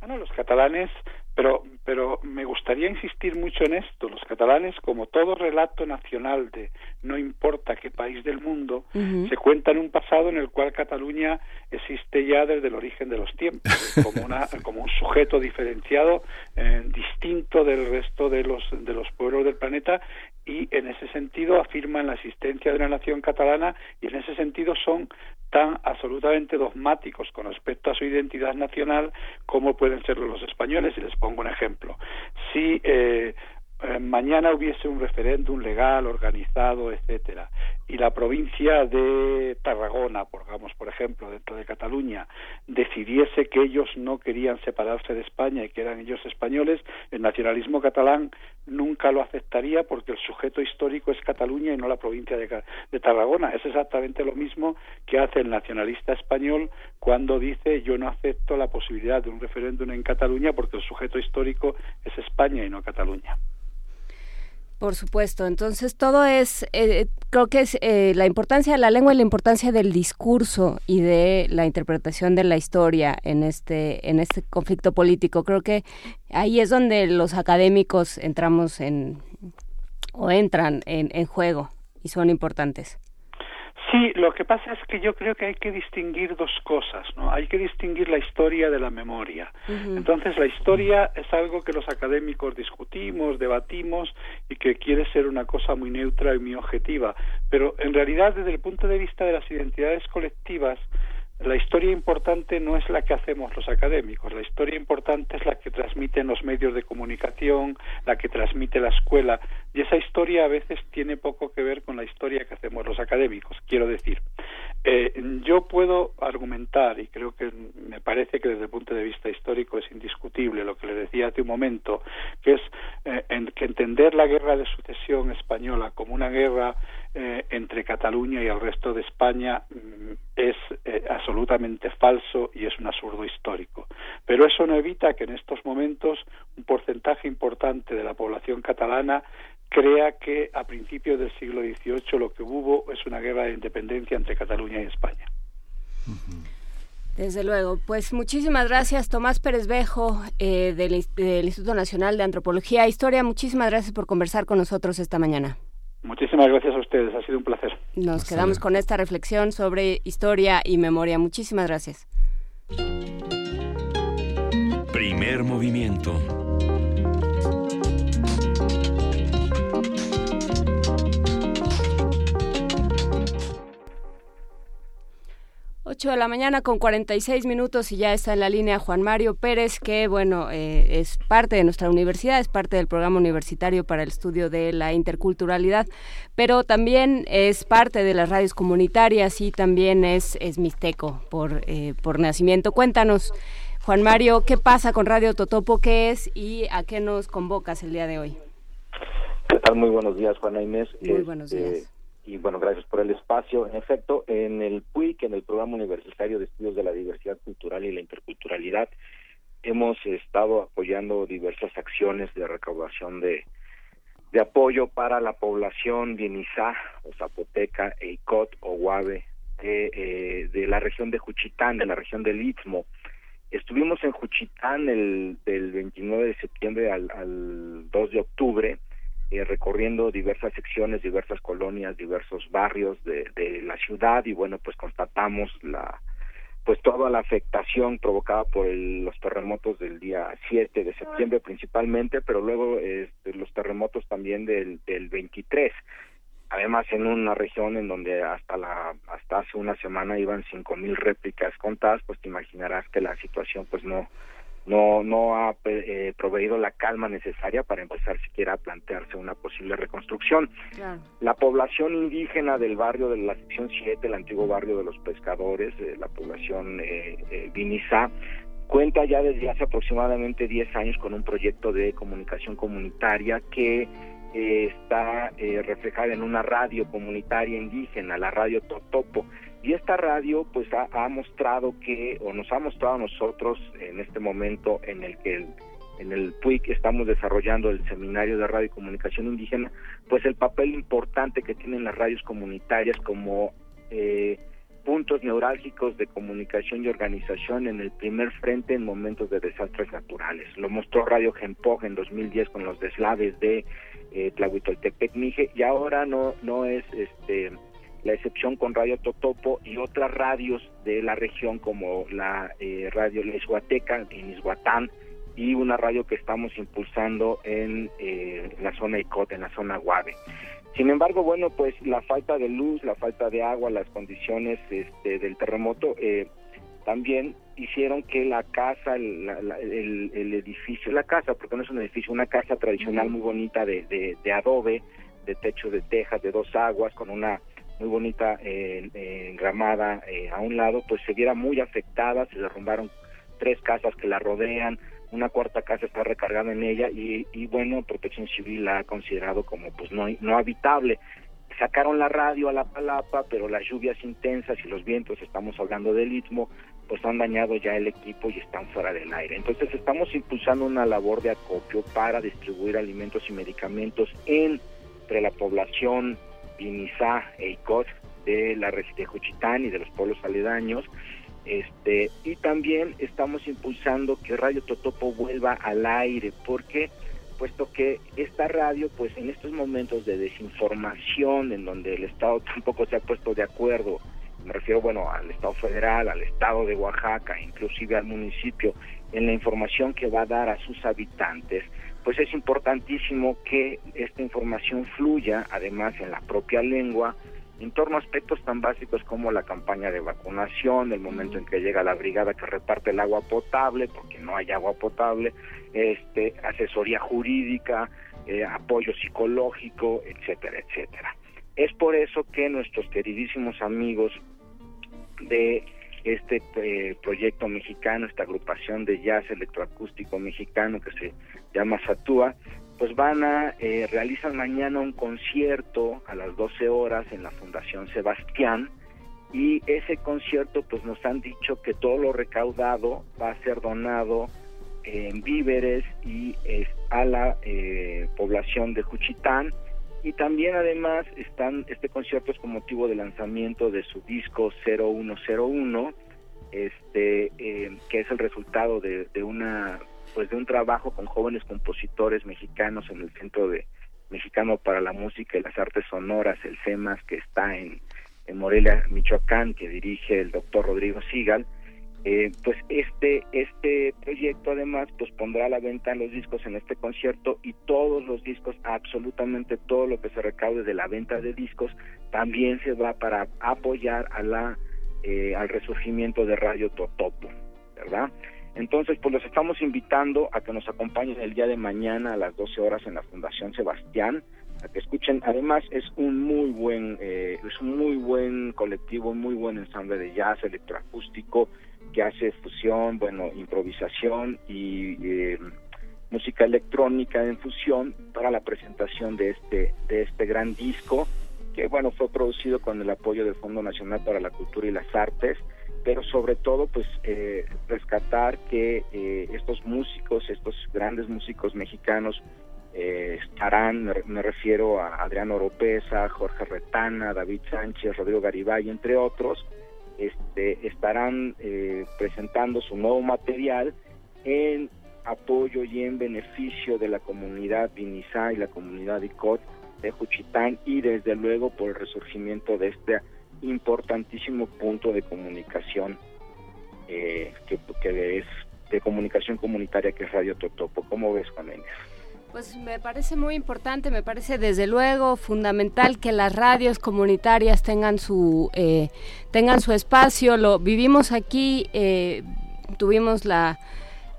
Ah, no, los catalanes pero, pero me gustaría insistir mucho en esto. Los catalanes, como todo relato nacional de no importa qué país del mundo, uh -huh. se cuenta en un pasado en el cual Cataluña existe ya desde el origen de los tiempos, como, una, [LAUGHS] como un sujeto diferenciado, eh, distinto del resto de los, de los pueblos del planeta y en ese sentido afirman la existencia de una nación catalana y en ese sentido son tan absolutamente dogmáticos con respecto a su identidad nacional como pueden serlo los españoles. Y les pongo un ejemplo. Si eh, eh, mañana hubiese un referéndum legal, organizado, etcétera, y la provincia de Tarragona, por ejemplo, dentro de Cataluña, decidiese que ellos no querían separarse de España y que eran ellos españoles, el nacionalismo catalán nunca lo aceptaría porque el sujeto histórico es Cataluña y no la provincia de Tarragona. Es exactamente lo mismo que hace el nacionalista español cuando dice yo no acepto la posibilidad de un referéndum en Cataluña porque el sujeto histórico es España y no Cataluña. Por supuesto, entonces todo es, eh, creo que es eh, la importancia de la lengua y la importancia del discurso y de la interpretación de la historia en este, en este conflicto político. Creo que ahí es donde los académicos entramos en, o entran en, en juego y son importantes. Sí, lo que pasa es que yo creo que hay que distinguir dos cosas, ¿no? Hay que distinguir la historia de la memoria. Entonces, la historia es algo que los académicos discutimos, debatimos y que quiere ser una cosa muy neutra y muy objetiva, pero en realidad desde el punto de vista de las identidades colectivas, la historia importante no es la que hacemos los académicos, la historia importante es la que transmiten los medios de comunicación, la que transmite la escuela, y esa historia a veces tiene poco que ver con la historia que hacemos los académicos, quiero decir. Eh, yo puedo argumentar, y creo que me parece que desde el punto de vista histórico es indiscutible lo que le decía hace un momento, que es eh, que entender la guerra de sucesión española como una guerra eh, entre Cataluña y el resto de España mm, es eh, absolutamente falso y es un absurdo histórico. Pero eso no evita que en estos momentos un porcentaje importante de la población catalana crea que a principios del siglo XVIII lo que hubo es una guerra de independencia entre Cataluña y España. Desde luego. Pues muchísimas gracias, Tomás Pérez Bejo, eh, del, del Instituto Nacional de Antropología e Historia. Muchísimas gracias por conversar con nosotros esta mañana. Muchísimas gracias a ustedes, ha sido un placer. Nos quedamos con esta reflexión sobre historia y memoria. Muchísimas gracias. Primer movimiento. 8 de la mañana con 46 minutos y ya está en la línea Juan Mario Pérez, que bueno, eh, es parte de nuestra universidad, es parte del programa universitario para el estudio de la interculturalidad, pero también es parte de las radios comunitarias y también es, es mixteco por, eh, por nacimiento. Cuéntanos, Juan Mario, ¿qué pasa con Radio Totopo? ¿Qué es y a qué nos convocas el día de hoy? ¿Qué tal? Muy buenos días, Juana Inés. Muy buenos Este, días. Y bueno, gracias por el espacio. En efecto, en el PUIC, en el Programa Universitario de Estudios de la Diversidad Cultural y la Interculturalidad, hemos estado apoyando diversas acciones de recaudación de, de apoyo para la población Bienizá, o Zapoteca, Eicot o Guave de, eh, de la región de Juchitán, de la región del Istmo. Estuvimos en Juchitán el, del 29 de septiembre al, al 2 de octubre, eh, recorriendo diversas secciones, diversas colonias, diversos barrios de, de la ciudad y bueno, pues constatamos la pues toda la afectación provocada por el- los terremotos del día 7 de septiembre principalmente, pero luego este, los terremotos también del, del 23. Además, en una región en donde hasta la hasta hace una semana iban 5000 réplicas contadas, pues te imaginarás que la situación pues no no no ha eh, proveído la calma necesaria para empezar siquiera a plantearse una posible reconstrucción. La población indígena del barrio de la sección 7, el antiguo barrio de los pescadores, eh, la población eh, eh, Vinizá, cuenta ya desde hace aproximadamente 10 años con un proyecto de comunicación comunitaria que eh, está eh, reflejada en una radio comunitaria indígena, la radio Totopo. Y esta radio pues ha, ha mostrado que, o nos ha mostrado a nosotros en este momento en el que el, en el PUIC estamos desarrollando el seminario de radio y comunicación indígena, pues el papel importante que tienen las radios comunitarias como eh, puntos neurálgicos de comunicación y organización en el primer frente en momentos de desastres naturales. Lo mostró Radio Gempoj en 2010 con los deslaves de eh, Tlahuitoltepec Mije y ahora no no es este la excepción con Radio Totopo y otras radios de la región como la eh, radio La Izhuateca en Izhuatán y una radio que estamos impulsando en eh, la zona Icot, en la zona Guave. Sin embargo, bueno, pues la falta de luz, la falta de agua, las condiciones este, del terremoto eh, también hicieron que la casa, el, la- la- el- el edificio, la casa, porque no es un edificio, una casa tradicional muy bonita de, de, de adobe, de techo de tejas, de dos aguas, con una muy bonita eh, eh, eh, a un lado, pues se viera muy afectada, se derrumbaron tres casas que la rodean, una cuarta casa está recargada en ella y, y bueno, Protección Civil la ha considerado como pues no, no habitable. Sacaron la radio a la palapa, pero las lluvias intensas y los vientos, estamos hablando del istmo, pues han dañado ya el equipo y están fuera del aire. Entonces estamos impulsando una labor de acopio para distribuir alimentos y medicamentos entre la población Vinizá e Icot de la región de y de los pueblos aledaños. Este, y también estamos impulsando que Radio Totopo vuelva al aire. ¿Por qué? puesto que esta radio, pues en estos momentos de desinformación, en donde el Estado [LAUGHS] tampoco se ha puesto de acuerdo, me refiero, bueno, al Estado federal, al Estado de Oaxaca, inclusive al municipio, en la información que va a dar a sus habitantes, pues es importantísimo que esta información fluya, además en la propia lengua, en torno a aspectos tan básicos como la campaña de vacunación, el momento en que llega la brigada que reparte el agua potable, porque no hay agua potable, este, asesoría jurídica, eh, apoyo psicológico, etcétera, etcétera. Es por eso que nuestros queridísimos amigos de este eh, proyecto mexicano, esta agrupación de jazz electroacústico mexicano que se llama Satúa, pues van a eh, realizar mañana un concierto a las 12 horas en la Fundación Sebastián y ese concierto pues nos han dicho que todo lo recaudado va a ser donado en víveres y es a la eh, población de Juchitán y también además están este concierto es con motivo del lanzamiento de su disco 0101 este eh, que es el resultado de, de una pues de un trabajo con jóvenes compositores mexicanos en el Centro de Mexicano para la Música y las Artes Sonoras, el CEMAS, que está en, en Morelia, Michoacán, que dirige el doctor Rodrigo Sigal. Eh, pues este este proyecto además pues pondrá a la venta los discos en este concierto y todos los discos absolutamente todo lo que se recaude de la venta de discos también se va para apoyar a la eh, al resurgimiento de Radio Totopo verdad entonces, pues los estamos invitando a que nos acompañen el día de mañana a las 12 horas en la Fundación Sebastián, a que escuchen. Además, es un muy buen, eh, es un muy buen colectivo, un muy buen ensamble de jazz electroacústico que hace fusión, bueno, improvisación y eh, música electrónica en fusión para la presentación de este, de este gran disco que bueno fue producido con el apoyo del Fondo Nacional para la Cultura y las Artes pero sobre todo pues eh, rescatar que eh, estos músicos, estos grandes músicos mexicanos eh, estarán, me, refiero a Adriano Oropesa, Jorge Retana, David Sánchez, Rodrigo Garibay, entre otros, este, estarán presentando su nuevo material en apoyo y en beneficio de la comunidad Vinizá y la comunidad ICOT de Juchitán y desde luego por el resurgimiento de este importantísimo punto de comunicación eh, que, es de comunicación comunitaria que es Radio Totopo. ¿Cómo ves, Juan Inés? Pues me parece muy importante, me parece desde luego fundamental que las radios comunitarias tengan su eh, tengan su espacio. Lo vivimos aquí, eh, tuvimos la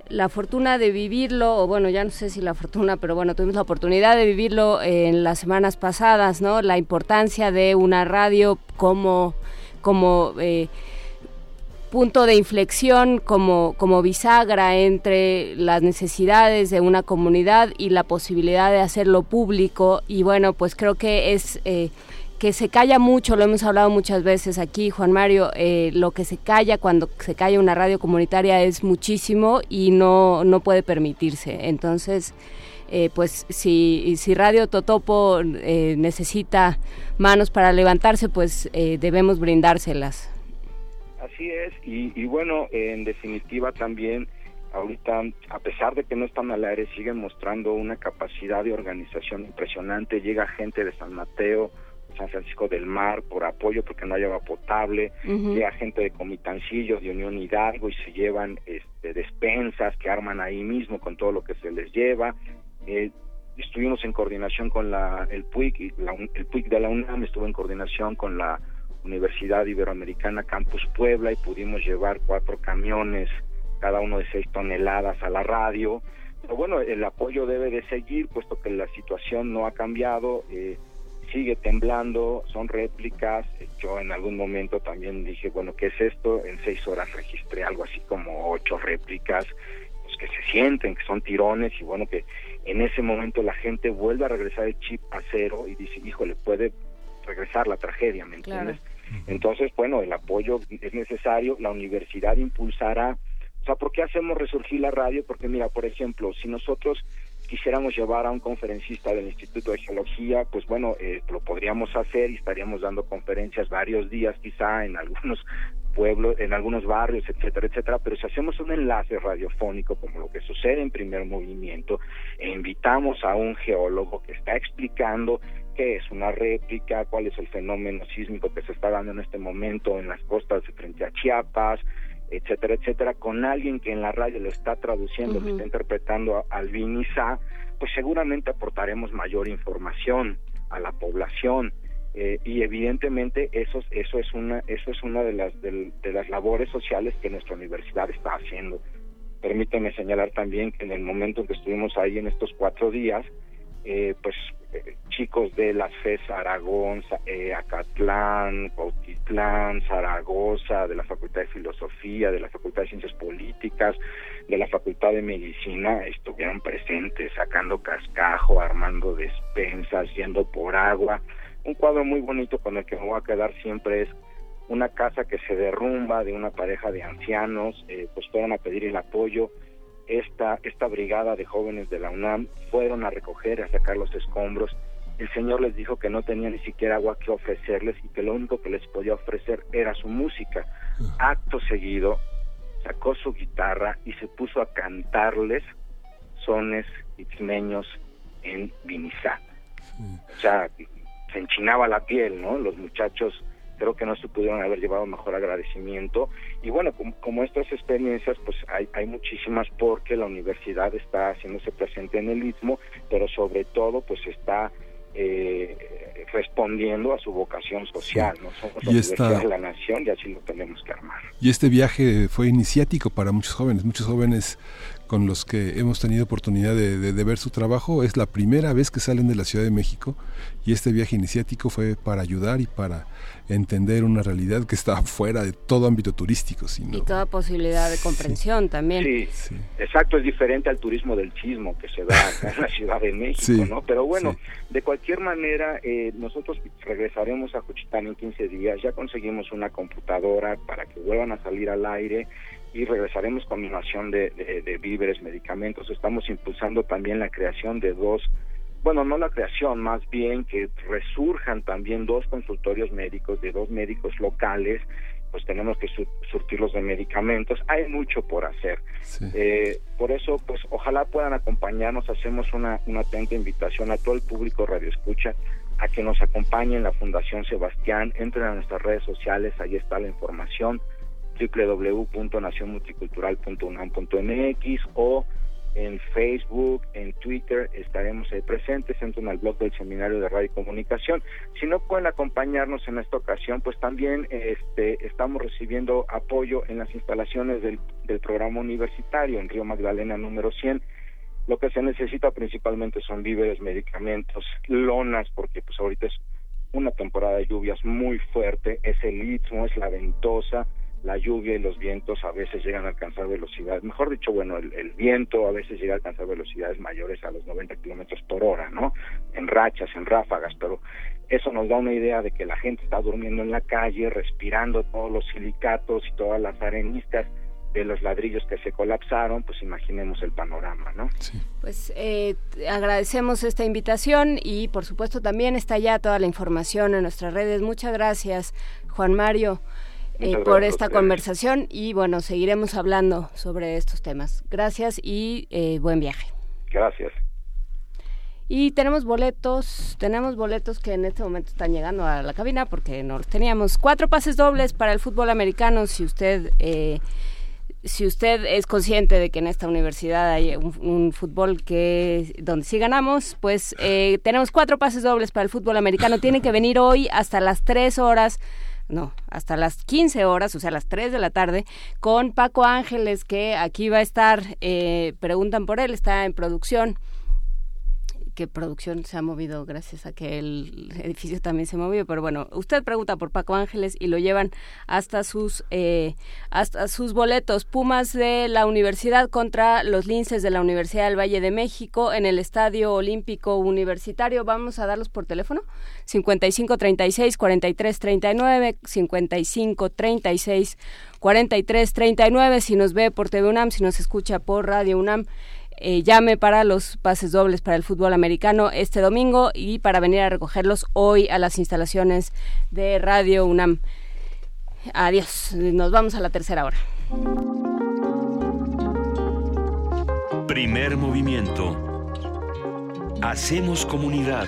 la fortuna de vivirlo, o bueno, ya no sé si la fortuna, pero bueno, tuvimos la oportunidad de vivirlo en las semanas pasadas, ¿no? La importancia de una radio como, como eh, punto de inflexión, como, como bisagra entre las necesidades de una comunidad y la posibilidad de hacerlo público. Y bueno, pues creo que es... Eh, que se calla mucho, lo hemos hablado muchas veces aquí, Juan Mario, eh, lo que se calla cuando se calla una radio comunitaria es muchísimo y no, no puede permitirse. Entonces, eh, pues si, si Radio Totopo necesita manos para levantarse, pues debemos brindárselas. Así es, y, y bueno, en definitiva también ahorita, a pesar de que no están al aire, siguen mostrando una capacidad de organización impresionante. Llega gente de San Mateo, San Francisco del Mar por apoyo porque no hay agua potable, llega gente de Comitancillos, de Unión Hidalgo y se llevan este, despensas que arman ahí mismo con todo lo que se les lleva. Eh, estuvimos en coordinación con la, el PUIC, el PUIC de la UNAM estuvo en coordinación con la Universidad Iberoamericana Campus Puebla y pudimos llevar cuatro camiones, cada uno de seis toneladas a la radio. Pero bueno, el apoyo debe de seguir, puesto que la situación no ha cambiado. Eh, sigue temblando, son réplicas. Yo en algún momento también dije, bueno, ¿qué es esto? En seis horas registré algo así como ocho réplicas, pues que se sienten, que son tirones y bueno, que en ese momento la gente vuelve a regresar el chip a cero y dice, híjole, puede regresar la tragedia, ¿me entiendes? Entonces, bueno, el apoyo es necesario, la universidad impulsará, o sea, ¿por qué hacemos resurgir la radio? Porque mira, por ejemplo, si nosotros quisiéramos llevar a un conferencista del Instituto de Geología, pues bueno, eh, lo podríamos hacer y estaríamos dando conferencias varios días quizá en algunos pueblos, en algunos barrios, etcétera, etcétera, pero si hacemos un enlace radiofónico como lo que sucede en primer movimiento e invitamos a un geólogo que está explicando qué es una réplica, cuál es el fenómeno sísmico que se está dando en este momento en las costas frente a Chiapas, etcétera, etcétera, con alguien que en la radio lo está traduciendo, lo está interpretando al Vinisa, pues seguramente aportaremos mayor información a la población. Eh, y evidentemente eso, eso es una eso es una de las de, las labores sociales que nuestra universidad está haciendo permíteme señalar también que en el momento en que estuvimos ahí en estos cuatro días eh, pues eh, chicos de las FES Aragón, eh, Acatlán, Cautitlán, Zaragoza, de la Facultad de Filosofía, de la Facultad de Ciencias Políticas, de la Facultad de Medicina, estuvieron presentes sacando cascajo, armando despensas, yendo por agua. Un cuadro muy bonito con el que me voy a quedar siempre es una casa que se derrumba de una pareja de ancianos, eh, pues fueron a pedir el apoyo esta, esta brigada de jóvenes de la UNAM fueron a recoger, a sacar los escombros. El Señor les dijo que no tenía ni siquiera agua que ofrecerles y que lo único que les podía ofrecer era su música. Acto seguido, sacó su guitarra y se puso a cantarles sones itzmeños en Vinizá. O sea, se enchinaba la piel, ¿no? Los muchachos creo que no se pudieron haber llevado mejor agradecimiento y bueno como, estas experiencias pues hay, hay muchísimas porque la universidad está haciéndose presente en el istmo pero sobre todo pues está eh, respondiendo a su vocación social, ¿no? Somos la universidad de la nación y así lo tenemos que armar. Y este viaje fue iniciático para muchos jóvenes, muchos jóvenes con los que hemos tenido oportunidad de, ver su trabajo. Es la primera vez que salen de la Ciudad de México y este viaje iniciático fue para ayudar y para entender una realidad que está [LAUGHS] fuera de todo ámbito turístico. Sino... Y toda posibilidad de comprensión también. Sí, exacto, es diferente al turismo del chismo que se da [LAUGHS] en la Ciudad de México, ¿no? Pero bueno, de cualquier manera, eh, nosotros regresaremos a Juchitán en 15 días, ya conseguimos una computadora para que vuelvan a salir al aire y regresaremos con donación de, de, víveres, medicamentos. Estamos impulsando también la creación de dos, bueno, no la creación, más bien que resurjan también dos consultorios médicos de dos médicos locales pues tenemos que surtirlos de medicamentos. Hay mucho por hacer. Eh, por eso, pues ojalá puedan acompañarnos. Hacemos una, una atenta invitación a todo el público Radio Escucha a que nos acompañe en la Fundación Sebastián. Entren a nuestras redes sociales, ahí está la información www.nacionmulticultural.unam.mx o en Facebook, en Twitter, estaremos ahí presentes, entren al blog del Seminario de Radio y Comunicación. Si no pueden acompañarnos en esta ocasión, pues también este, estamos recibiendo apoyo en las instalaciones del, programa universitario en Río Magdalena número 100. Lo que se necesita principalmente son víveres, medicamentos, lonas, porque pues ahorita es una temporada de lluvias muy fuerte, es el istmo, es la ventosa, la lluvia y los vientos a veces llegan a alcanzar velocidades, mejor dicho, bueno, el, viento a veces llega a alcanzar velocidades mayores a los 90 kilómetros por hora, ¿no? En rachas, en ráfagas, pero eso nos da una idea de que la gente está durmiendo en la calle, respirando todos los silicatos y todas las arenistas de los ladrillos que se colapsaron, pues imaginemos el panorama, ¿no? Pues eh, agradecemos esta invitación y por supuesto también está ya toda la información en nuestras redes. Muchas gracias, Juan Mario. Eh, por esta conversación y bueno, seguiremos hablando sobre estos temas. Gracias y eh, buen viaje. Gracias. Y tenemos boletos, tenemos boletos que en este momento están llegando a la cabina porque no los teníamos. Cuatro pases dobles para el fútbol americano. Si usted, eh, si usted es consciente de que en esta universidad hay un, fútbol que donde sí ganamos, pues tenemos cuatro pases dobles para el fútbol americano. Tiene que venir hoy hasta las tres horas no, hasta las 15 horas, o sea, las 3 de la tarde, con Paco Ángeles, que aquí va a estar, eh, preguntan por él, está en producción que producción se ha movido gracias a que el edificio también se movió, pero bueno, usted pregunta por Paco Ángeles y lo llevan hasta sus eh, hasta sus boletos. Pumas de la Universidad contra los Linces de la Universidad del Valle de México en el Estadio Olímpico Universitario. Vamos a darlos por teléfono. 55 36 43 39 55 36 43 39 si nos ve por TV UNAM, si nos escucha por Radio UNAM eh, llame para los pases dobles para el fútbol americano este domingo y para venir a recogerlos hoy a las instalaciones de Radio UNAM. Adiós. Nos vamos a la tercera hora. Primer movimiento. Hacemos comunidad.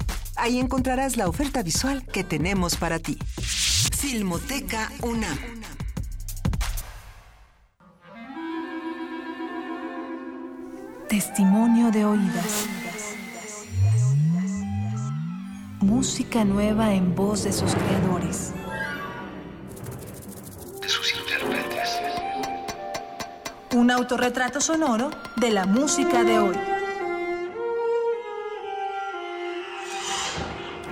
Ahí encontrarás la oferta visual que tenemos para ti. Filmoteca UNAM. Testimonio de oídas. Música nueva en voz de sus creadores. De sus intérpretes. Un autorretrato sonoro de la música de hoy.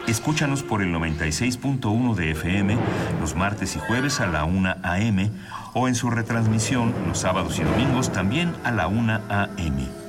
Escúchanos por el 96.1 de FM los martes y jueves a la 1 a.m. o en su retransmisión los sábados y domingos también a la 1 a.m.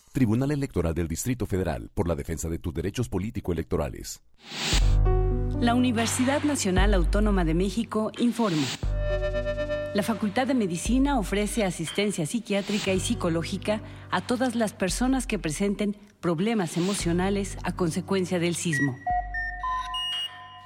Tribunal Electoral del Distrito Federal por la defensa de tus derechos político-electorales. La Universidad Nacional Autónoma de México informa. La Facultad de Medicina ofrece asistencia psiquiátrica y psicológica a todas las personas que presenten problemas emocionales a consecuencia del sismo.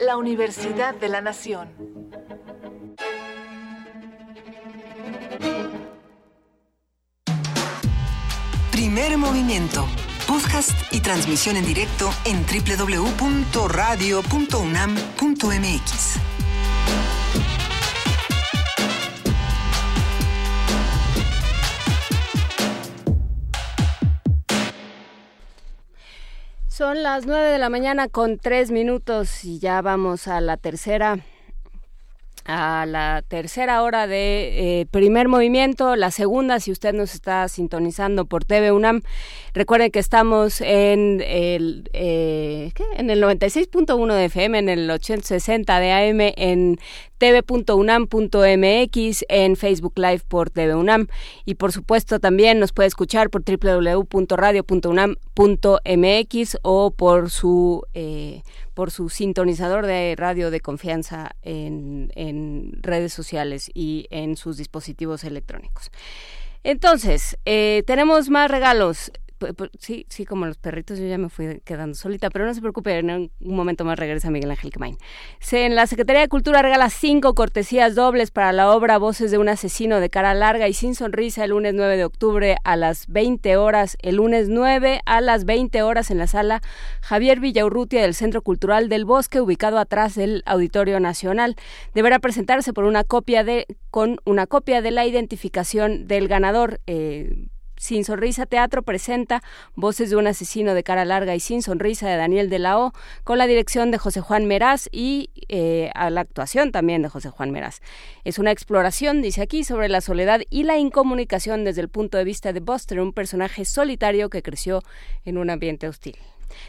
La Universidad de la Nación. Primer movimiento. Podcast y transmisión en directo en www.radio.unam.mx. Son las nueve de la mañana con tres minutos y ya vamos a la tercera a la tercera hora de eh, primer movimiento, la segunda si usted nos está sintonizando por TV UNAM. Recuerden que estamos en el, eh, ¿qué? en el 96.1 de FM, en el 860 de AM, en tv.unam.mx, en Facebook Live por TV UNAM y por supuesto también nos puede escuchar por www.radio.unam.mx o por su eh, por su sintonizador de radio de confianza en, en redes sociales y en sus dispositivos electrónicos. Entonces, eh, tenemos más regalos. Sí, sí, como los perritos, yo ya me fui quedando solita, pero no se preocupe, en un momento más regresa Miguel Ángel Quemain. En la Secretaría de Cultura regala cinco cortesías dobles para la obra Voces de un asesino de cara larga y sin sonrisa el lunes 9 de octubre a las 20 horas, el lunes 9 a las 20 horas en la sala Javier Villaurrutia del Centro Cultural del Bosque, ubicado atrás del Auditorio Nacional. Deberá presentarse por una copia de, con una copia de la identificación del ganador. Eh, sin Sonrisa Teatro presenta Voces de un asesino de cara larga y sin sonrisa de Daniel de la O, con la dirección de José Juan Meraz y eh, a la actuación también de José Juan Meraz. Es una exploración, dice aquí, sobre la soledad y la incomunicación desde el punto de vista de Buster, un personaje solitario que creció en un ambiente hostil.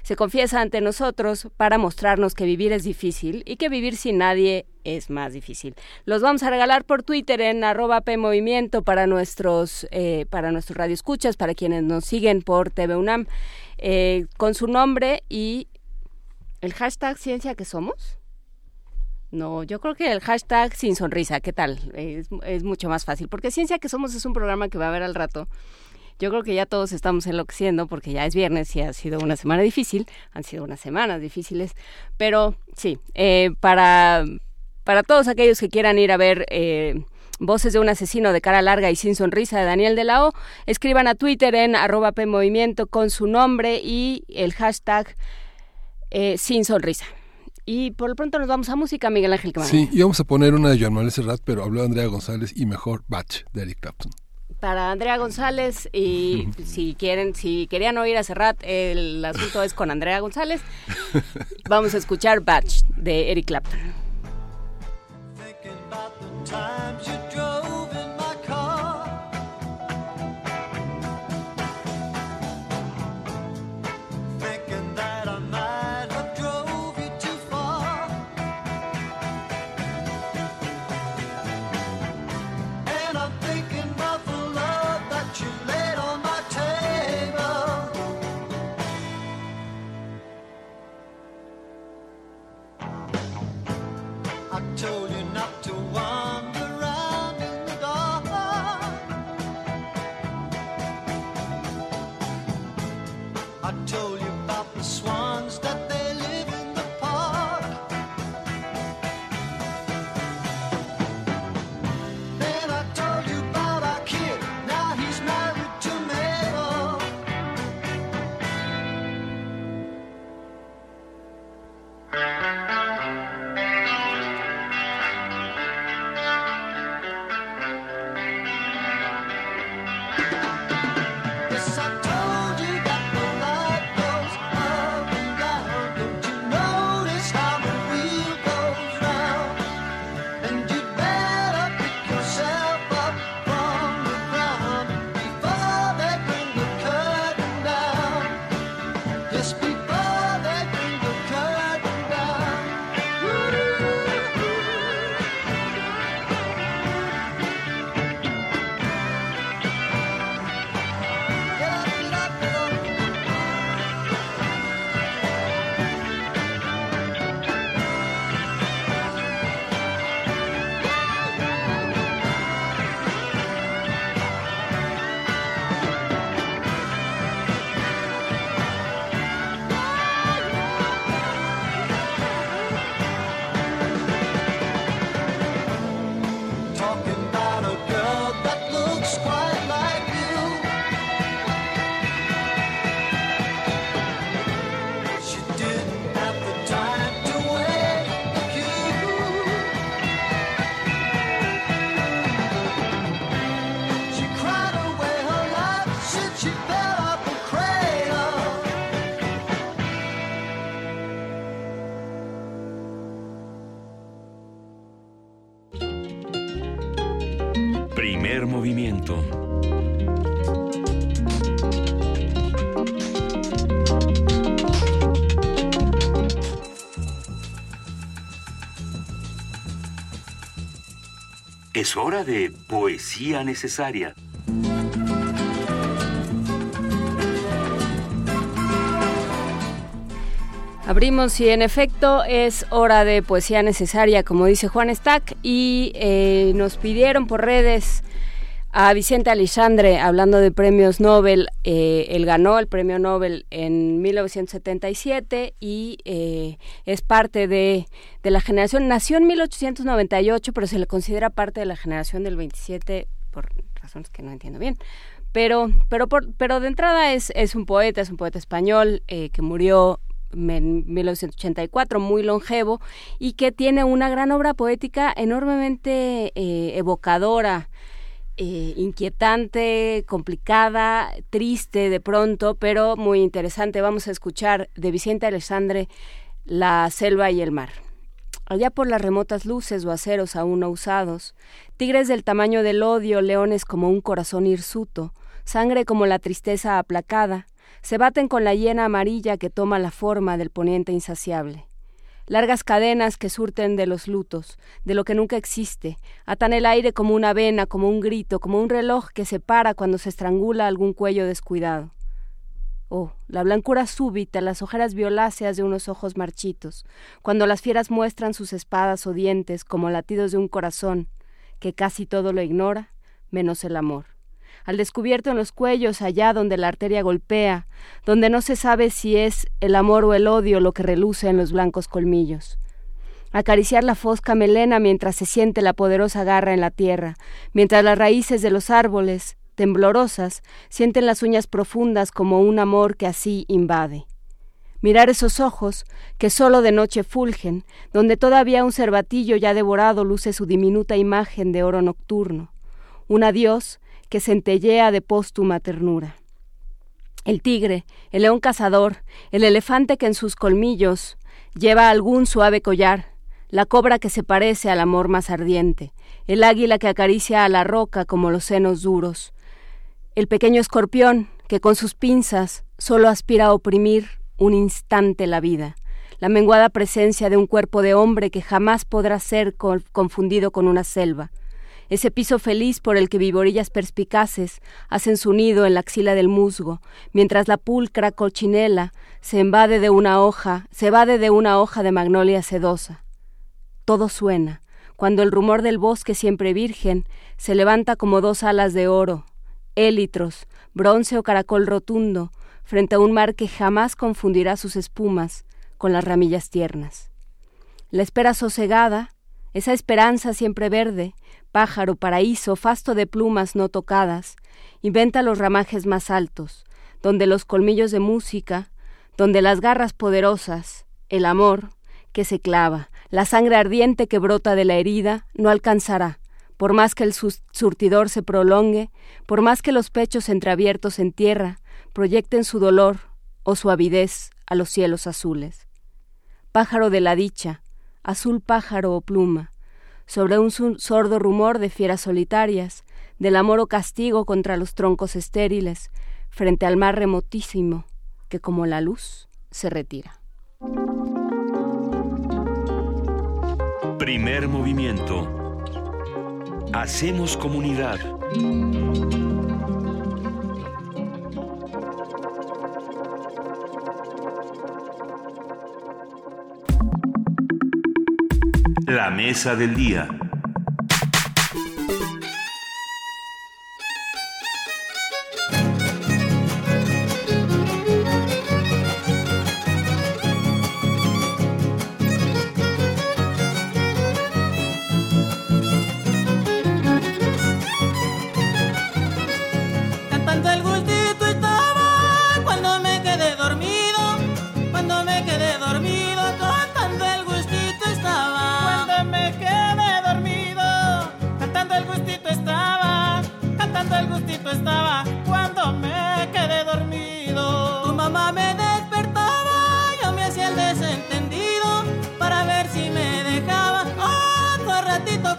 Se confiesa ante nosotros para mostrarnos que vivir es difícil y que vivir sin nadie es más difícil. Los vamos a regalar por Twitter en arroba PMovimiento para nuestros, eh, para nuestros radioescuchas, para quienes nos siguen por TV UNAM, eh, con su nombre y el hashtag Ciencia que Somos. No, yo creo que el hashtag sin sonrisa, ¿qué tal? Es, mucho más fácil, porque Ciencia que Somos es un programa que va a ver al rato yo creo que ya todos estamos enloqueciendo porque ya es viernes y ha sido una semana difícil, han sido unas semanas difíciles, pero sí, eh, para, para todos aquellos que quieran ir a ver... Eh, Voces de un asesino de cara larga y sin sonrisa de Daniel de la O, escriban a Twitter en arroba PMovimiento con su nombre y el hashtag eh, sin sonrisa. Y por lo pronto nos vamos a música, Miguel Ángel Camargo. Sí, y vamos a poner una de Joan Manuel Serrat, pero habló Andrea González y mejor Batch de Eric Clapton para Andrea González y si quieren, si querían oír a Serrat, el asunto es con Andrea González. [LAUGHS] Vamos a escuchar Batch de Eric Clapton. Sometimes you Hora de poesía necesaria. Abrimos y en efecto es hora de poesía necesaria, como dice Juan Stack, y eh, nos pidieron por redes a Vicente Alexandre, hablando de premios Nobel, eh, él ganó el premio Nobel en 1977 y eh, es parte de, la generación, nació en 1898, pero se le considera parte de la generación del 27 por razones que no entiendo bien. Pero, pero, pero de entrada es, es un poeta, es un poeta español eh, que murió en 1984, muy longevo, y que tiene una gran obra poética enormemente evocadora, eh, inquietante, complicada, triste de pronto, pero muy interesante. Vamos a escuchar de Vicente Alexandre La selva y el mar. Allá por las remotas luces o aceros aún no usados, tigres del tamaño del odio, leones como un corazón hirsuto, sangre como la tristeza aplacada, se baten con la hiena amarilla que toma la forma del poniente insaciable. Largas cadenas que surten de los lutos, de lo que nunca existe, atan el aire como una vena, como un grito, como un reloj que se para cuando se estrangula algún cuello descuidado. Oh, la blancura súbita, las ojeras violáceas de unos ojos marchitos, cuando las fieras muestran sus espadas o dientes como latidos de un corazón que casi todo lo ignora, menos el amor. Al descubierto en los cuellos, allá donde la arteria golpea, donde no se sabe si es el amor o el odio lo que reluce en los blancos colmillos. Acariciar la fosca melena mientras se siente la poderosa garra en la tierra, mientras las raíces de los árboles, temblorosas, sienten las uñas profundas como un amor que así invade. Mirar esos ojos, que sólo de noche fulgen, donde todavía un cervatillo ya devorado luce su diminuta imagen de oro nocturno. Un adiós que centellea de póstuma ternura. El tigre, el león cazador, el elefante que en sus colmillos lleva algún suave collar, la cobra que se parece al amor más ardiente, el águila que acaricia a la roca como los senos duros, el pequeño escorpión que con sus pinzas solo aspira a oprimir un instante la vida, la menguada presencia de un cuerpo de hombre que jamás podrá ser confundido con una selva, ese piso feliz por el que vivorillas perspicaces hacen su nido en la axila del musgo, mientras la pulcra cochinela se invade de una hoja, se evade de una hoja de magnolia sedosa. Todo suena, cuando el rumor del bosque siempre virgen se levanta como dos alas de oro, élitros, bronce o caracol rotundo, frente a un mar que jamás confundirá sus espumas con las ramillas tiernas. La espera sosegada, esa esperanza siempre verde, pájaro paraíso, fasto de plumas no tocadas, inventa los ramajes más altos, donde los colmillos de música, donde las garras poderosas, el amor que se clava, la sangre ardiente que brota de la herida, no alcanzará, por más que el surtidor se prolongue, por más que los pechos entreabiertos en tierra proyecten su dolor o su avidez a los cielos azules. Pájaro de la dicha, azul pájaro o pluma, sobre un sordo rumor de fieras solitarias, del amor o castigo contra los troncos estériles, frente al mar remotísimo, que como la luz se retira. Primer movimiento. Hacemos comunidad. La mesa del día.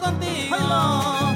contigo.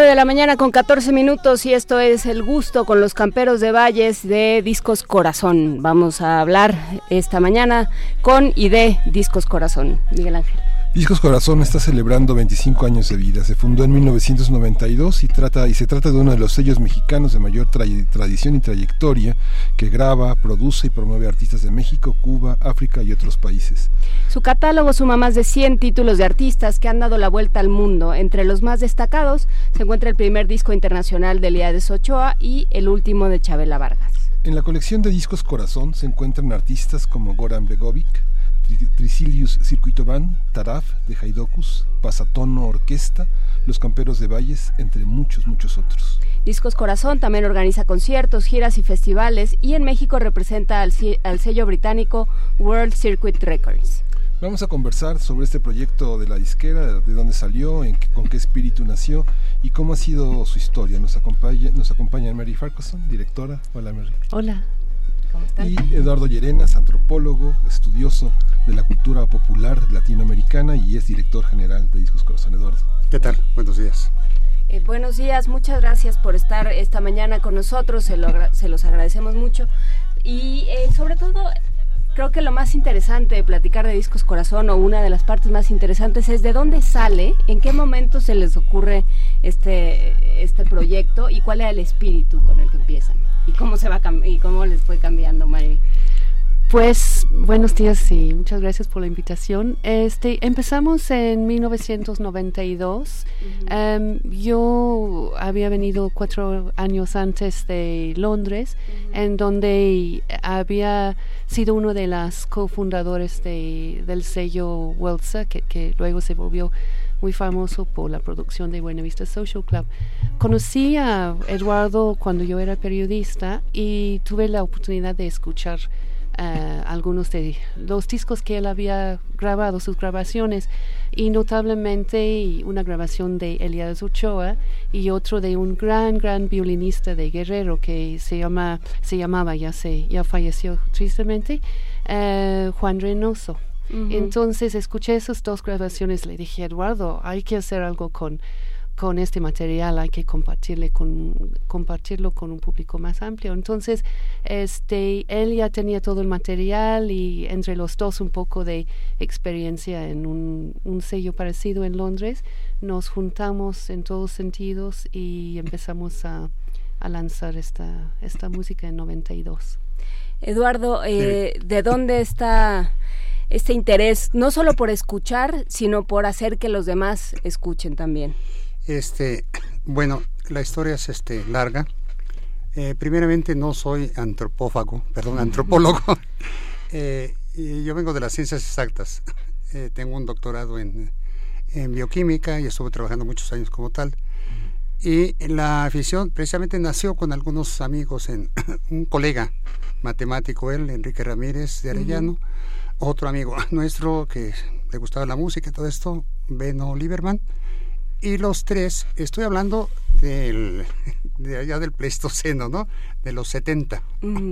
De la mañana con 14 minutos y esto es El Gusto con los Camperos de Valles de Discos Corazón. Vamos a hablar esta mañana con y de Discos Corazón. Miguel Ángel. Discos Corazón está celebrando 25 años de vida. Se fundó en 1992 y, trata, y se trata de uno de los sellos mexicanos de mayor tradición y trayectoria que graba, produce y promueve artistas de México, Cuba, África y otros países. Su catálogo suma más de 100 títulos de artistas que han dado la vuelta al mundo. Entre los más destacados se encuentra el primer disco internacional de Eliades Ochoa y el último de Chabela Vargas. En la colección de discos Corazón se encuentran artistas como Goran Begovic, Tricilius Circuito Band, Taraf de Haidocus, Pasatono Orquesta, Los Camperos de Valles, entre muchos, muchos otros. Discos Corazón también organiza conciertos, giras y festivales y en México representa al, al sello británico World Circuit Records. Vamos a conversar sobre este proyecto de la disquera, de dónde salió, en con qué espíritu nació y cómo ha sido su historia. Nos acompaña, nos acompaña Mary Farquharson, directora. Hola Mary. Hola. Y Eduardo Llerenas, antropólogo, estudioso de la cultura popular latinoamericana y es director general de Discos Corazón. Eduardo. ¿Qué tal? Buenos días. Eh, buenos días, muchas gracias por estar esta mañana con nosotros, se, lo, se los agradecemos mucho. Y eh, sobre todo creo que lo más interesante de platicar de Discos Corazón o una de las partes más interesantes es de dónde sale, en qué momento se les ocurre este, este proyecto y cuál era el espíritu con el que empiezan y cómo se va y cómo les fue cambiando, Mari. Pues buenos días y muchas gracias por la invitación. Este empezamos en 1992. Em, yo había venido cuatro años antes de Londres, en donde había sido uno de las cofundadores de, del sello Welsa, que, que luego se volvió muy famoso por la producción de Buena Vista Social Club. Conocí a Eduardo cuando yo era periodista y tuve la oportunidad de escuchar uh, algunos de los discos que él había grabado, sus grabaciones, y notablemente una grabación de Elias Ochoa y otro de un gran, gran violinista de Guerrero que se, llama, se llamaba, ya, se, ya falleció tristemente, uh, Juan Reynoso. Entonces escuché esas dos grabaciones, le dije, Eduardo, hay que hacer algo con, con este material, hay que compartirle con, compartirlo con un público más amplio. Entonces, este, él ya tenía todo el material y entre los dos un poco de experiencia en un, un sello parecido en Londres, nos juntamos en todos sentidos y empezamos a, a lanzar esta, esta música en 92. Eduardo, eh, ¿de dónde está este interés, no solo por escuchar, sino por hacer que los demás escuchen también? Este, bueno, la historia es este larga. Eh, primeramente no soy antropófago, perdón, antropólogo. [LAUGHS] eh, yo vengo de las ciencias exactas. Eh, tengo un doctorado en, en, bioquímica y estuve trabajando muchos años como tal. Y la afición precisamente nació con algunos amigos, en [COUGHS] un colega matemático, él, Enrique Ramírez de Arellano, otro amigo [LAUGHS] nuestro que le gustaba la música y todo esto, Beno Lieberman, y los tres, estoy hablando del, [LAUGHS] de allá del Pleistoceno, ¿no? De los 70,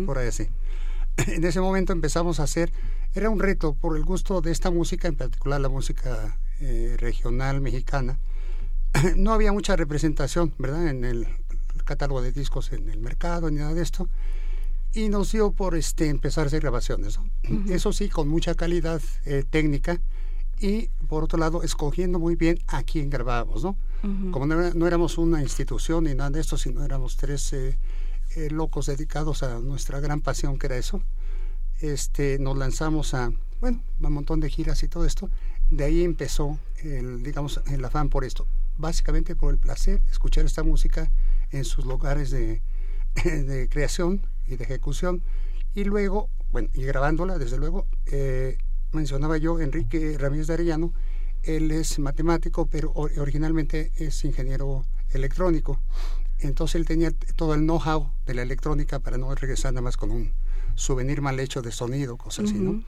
por ahí así. [LAUGHS] En ese momento empezamos a hacer, era un reto por el gusto de esta música, en particular la música eh, regional mexicana. [CLEARS THROAT] No había mucha representación, ¿verdad? En el catálogo de discos en el mercado, ni nada de esto y nos dio por este empezar a hacer grabaciones. Eso sí, con mucha calidad eh, técnica y por otro lado escogiendo muy bien a quién grabábamos, ¿no? Como no, éramos una institución ni nada de esto, sino éramos tres eh, eh, locos dedicados a nuestra gran pasión que era eso, este, nos lanzamos a, bueno, un montón de giras y todo esto. De ahí empezó, el, digamos, el afán por esto. Básicamente por el placer de escuchar esta música en sus lugares de, [LAUGHS] de creación y de ejecución. Y luego, bueno, y grabándola, desde luego, eh, mencionaba yo Enrique Ramírez de Arellano, él es matemático, pero originalmente es ingeniero electrónico. Entonces él tenía todo el know-how de la electrónica para no regresar nada más con un souvenir mal hecho de sonido, cosas así, ¿no?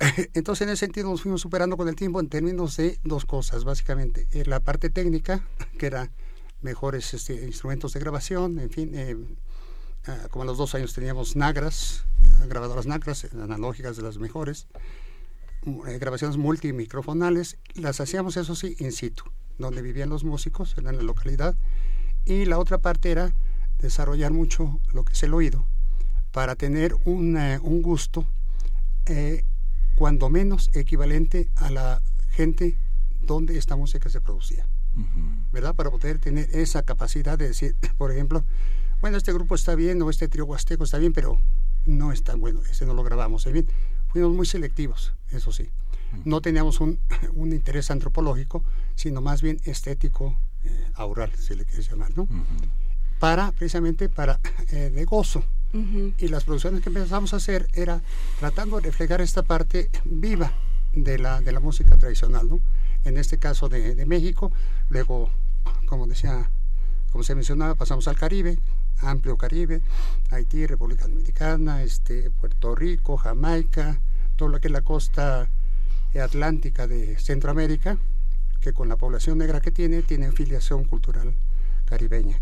[LAUGHS] Entonces en ese sentido nos fuimos superando con el tiempo en términos de dos cosas, básicamente. Eh, la parte técnica, [LAUGHS] que era mejores este, instrumentos de grabación, en fin, eh, ah, como a los dos años teníamos Nagras, grabadoras Nagras, analógicas de las mejores, eh, grabaciones multimicrofonales, las hacíamos eso sí in situ, donde vivían los músicos, en la localidad, y la otra parte era desarrollar mucho lo que es el oído, para tener un, eh, un gusto, cuando menos equivalente a la gente donde esta música se producía. ¿verdad? Para poder tener esa capacidad de decir, [LAUGHS] por ejemplo, bueno, este grupo está bien o este trío huasteco está bien, pero no está bueno, ese no lo grabamos. bien, fuimos muy selectivos, eso sí. No teníamos un, [LAUGHS] un, interés antropológico, sino más bien estético, eh, aural, si le quieres llamar, ¿no? Para, precisamente, para, [LAUGHS] eh, de gozo. Y las producciones que empezamos a hacer era tratando de reflejar esta parte viva de la, de la música tradicional, ¿no? En este caso de, de México, luego, como decía, como se mencionaba, pasamos al Caribe, amplio Caribe, Haití, República Dominicana, este, Puerto Rico, Jamaica, todo lo que es la costa atlántica de Centroamérica, que con la población negra que tiene, tiene filiación cultural caribeña.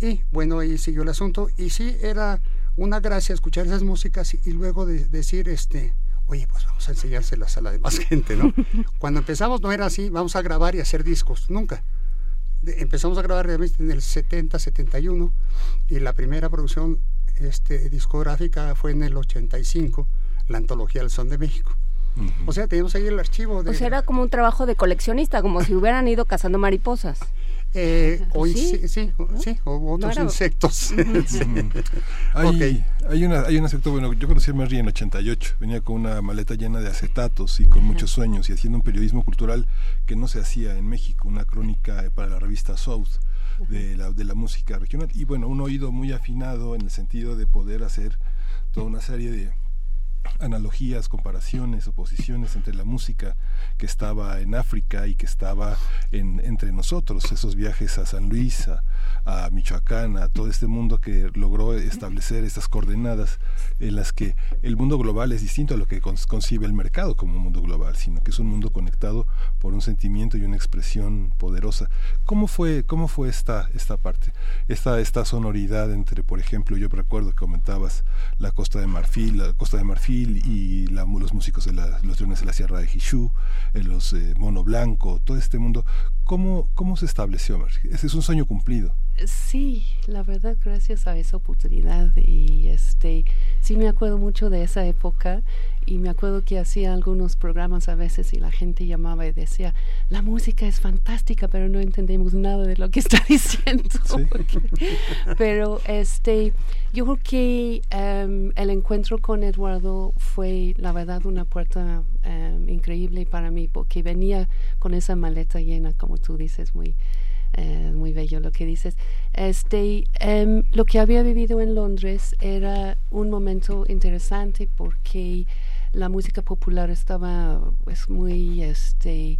Y bueno, ahí siguió el asunto. Y sí, era una gracia escuchar esas músicas y, luego de, decir, este, oye, pues vamos a enseñárselas a la demás [LAUGHS] gente, ¿no? Cuando empezamos no era así, vamos a grabar y hacer discos, nunca. Empezamos a grabar realmente en el 70, 71 y la primera producción este, discográfica fue en el 85, la antología del Son de México. O sea, tenemos ahí el archivo de... O sea, era como un trabajo de coleccionista, como si hubieran ido cazando mariposas. Eh, hoy sí, sí, sí, o otros insectos. [LAUGHS] hay, hay, una, hay un insecto, bueno, yo conocí a Mary en 88, venía con una maleta llena de acetatos y con muchos sueños y haciendo un periodismo cultural que no se hacía en México, una crónica para la revista South de la, de la música regional. Y bueno, un oído muy afinado en el sentido de poder hacer toda una serie de analogías, comparaciones, oposiciones entre la música que estaba en África y que estaba en, entre nosotros, esos viajes a San Luis, a, Michoacán, a todo este mundo que logró establecer estas coordenadas en las que el mundo global es distinto a lo que concibe el mercado como un mundo global, sino que es un mundo conectado por un sentimiento y una expresión poderosa. ¿Cómo fue, cómo fue esta, esta parte? Esta, esta sonoridad entre, por ejemplo, yo recuerdo que comentabas la Costa de Marfil, la Costa de Marfil y la, los músicos de la, los leones de la Sierra de Jishú, eh, los eh, Mono Blanco, todo este mundo. ¿Cómo, cómo se estableció? Ese es un sueño cumplido. Sí, la verdad, gracias a esa oportunidad y este, sí me acuerdo mucho de esa época y me acuerdo que hacía algunos programas a veces y la gente llamaba y decía, la música es fantástica, pero no entendemos nada de lo que está [LAUGHS] diciendo. pero este, yo creo que em, el encuentro con Eduardo fue, la verdad, una puerta em, increíble para mí porque venía con esa maleta llena, como tú dices, muy eh, muy bello lo que dices. Este, em, lo que había vivido en Londres era un momento interesante porque la música popular estaba pues muy este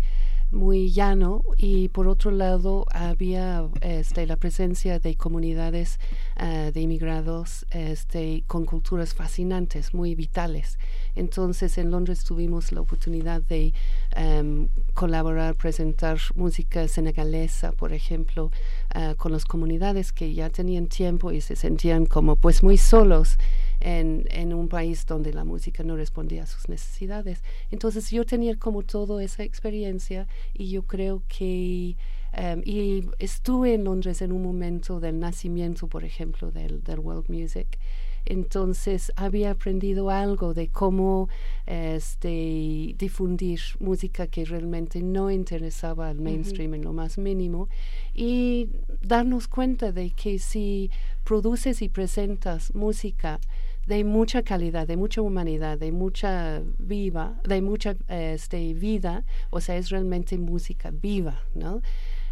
muy llano y por otro lado había este, la presencia de comunidades uh, de inmigrados este, con culturas fascinantes, muy vitales. Entonces en Londres tuvimos la oportunidad de um, colaborar, presentar música senegalesa, por ejemplo, uh, con las comunidades que ya tenían tiempo y se sentían como pues muy solos en, en, un país donde la música no respondía a sus necesidades. Entonces yo tenía como toda esa experiencia y yo creo que... Um, y estuve en Londres en un momento del nacimiento, por ejemplo, del, del World Music. Entonces había aprendido algo de cómo este, difundir música que realmente no interesaba al mainstream en lo más mínimo y darnos cuenta de que si produces y presentas música de mucha calidad, de mucha humanidad, de mucha viva, de mucha este, vida, o sea, es realmente música viva, ¿no?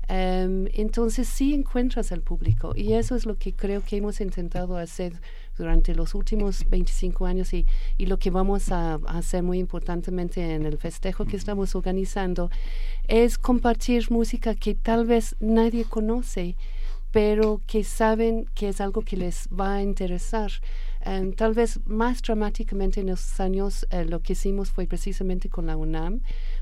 Um, entonces sí encuentras al público y eso es lo que creo que hemos intentado hacer durante los últimos 25 años y, y lo que vamos a, a, hacer muy importantemente en el festejo que estamos organizando es compartir música que tal vez nadie conoce pero que saben que es algo que les va a interesar. Um, tal vez más dramáticamente en esos años eh, lo que hicimos fue precisamente con la UNAM,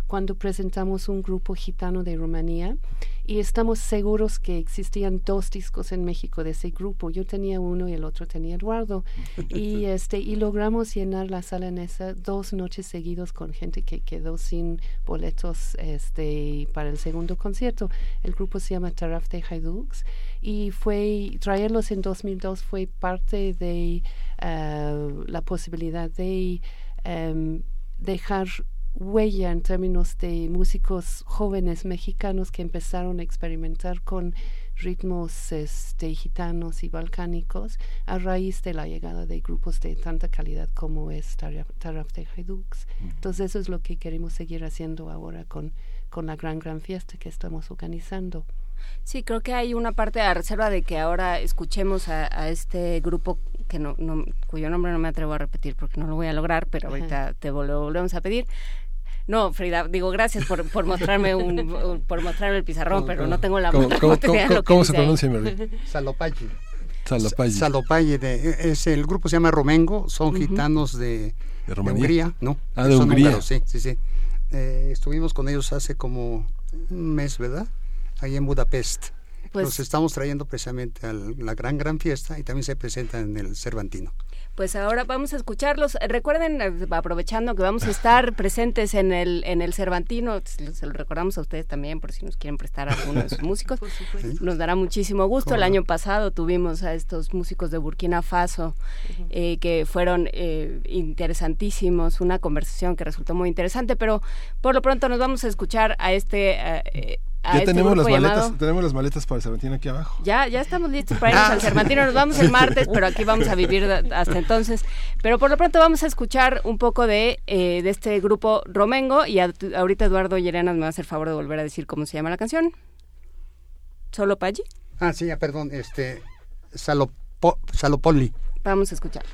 cuando presentamos un grupo gitano de Rumanía y estamos seguros que existían dos discos en México de ese grupo. Yo tenía uno y el otro tenía Eduardo [LAUGHS] y este y logramos llenar la sala en esa dos noches seguidos con gente que quedó sin boletos este para el segundo concierto. El grupo se llama Taraf de Haiduks y fue traerlos en 2002 fue parte de uh, la posibilidad de um, dejar huella en términos de músicos jóvenes mexicanos que empezaron a experimentar con ritmos este, gitanos y balcánicos a raíz de la llegada de grupos de tanta calidad como es Taraf de Haiduks. Entonces eso es lo que queremos seguir haciendo ahora con, con la gran, gran fiesta que estamos organizando. Sí, creo que hay una parte a reserva de que ahora escuchemos a, a este grupo que no, no, cuyo nombre no me atrevo a repetir porque no lo voy a lograr, pero ahorita te lo volvemos a pedir. No, Frida, digo gracias por, por mostrarme un, por mostrarme el pizarrón, pero no tengo la ¿Cómo, cómo, cómo, cómo se pronuncia, Mary? [LAUGHS] Salopalle. Salopalle. Salopalle de, es el grupo se llama Romengo, son gitanos de, ¿De, de Hungría, ¿no? Ah, de Hungría. Húngaros, sí, sí, sí. Eh, estuvimos con ellos hace como un mes, ¿verdad? Ahí en Budapest. Pues, Los estamos trayendo precisamente a la gran, gran fiesta y también se presentan en el Cervantino. Pues ahora vamos a escucharlos. Recuerden, aprovechando que vamos a estar [LAUGHS] presentes en el en el Cervantino, se lo recordamos a ustedes también por si nos quieren prestar a alguno de sus [LAUGHS] músicos. Nos dará muchísimo gusto. El año pasado tuvimos a estos músicos de Burkina Faso eh, que fueron eh, interesantísimos, una conversación que resultó muy interesante, pero por lo pronto nos vamos a escuchar a este... Eh, ya este tenemos las maletas, llamado... tenemos las maletas para el Cervantino aquí abajo. Ya, ya estamos listos para [LAUGHS] irnos al Cervantino. Nos vamos el martes, pero aquí vamos a vivir hasta entonces. Pero por lo pronto vamos a escuchar un poco de, eh, de este grupo Romengo y a, ahorita Eduardo Llerenas me va a hacer favor de volver a decir cómo se llama la canción. ¿Solo Paggi? Ah, sí, ya, perdón, este Salopo, Salopoli. Vamos a escuchar.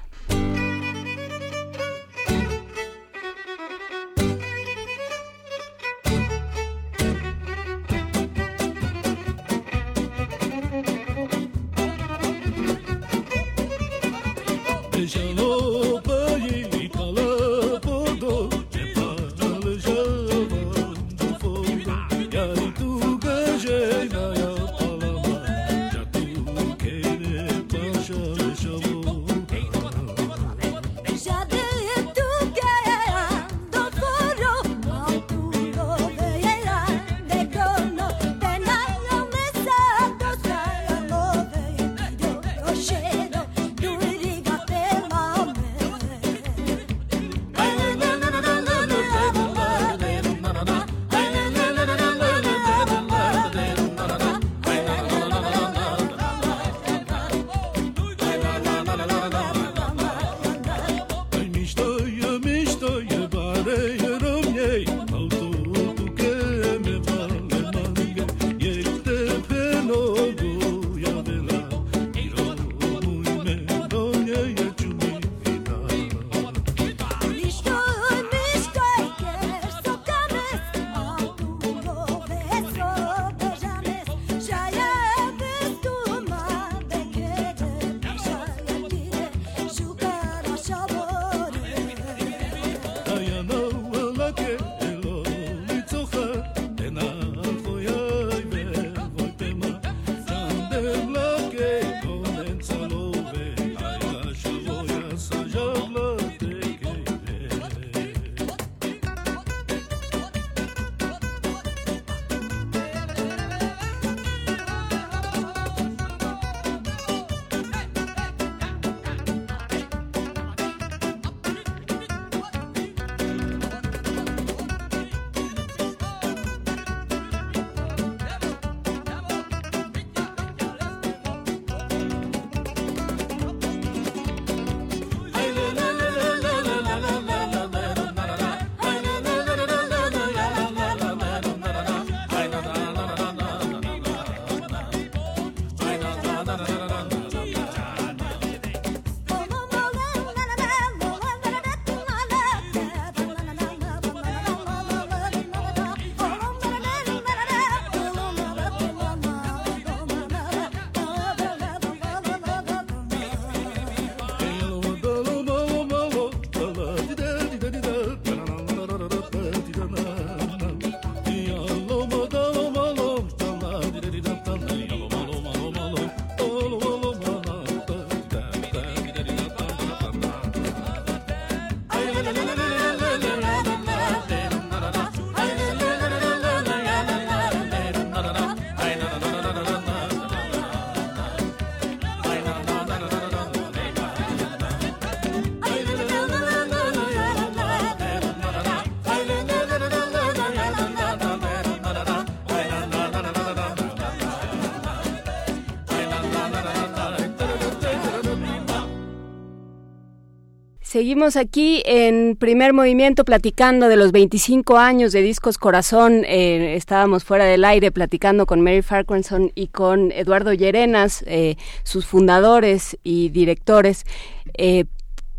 Seguimos aquí en primer movimiento platicando de los 25 años de Discos Corazón. Eh, estábamos fuera del aire platicando con Mary Farquharson y con Eduardo Llerenas, eh, sus fundadores y directores. Eh,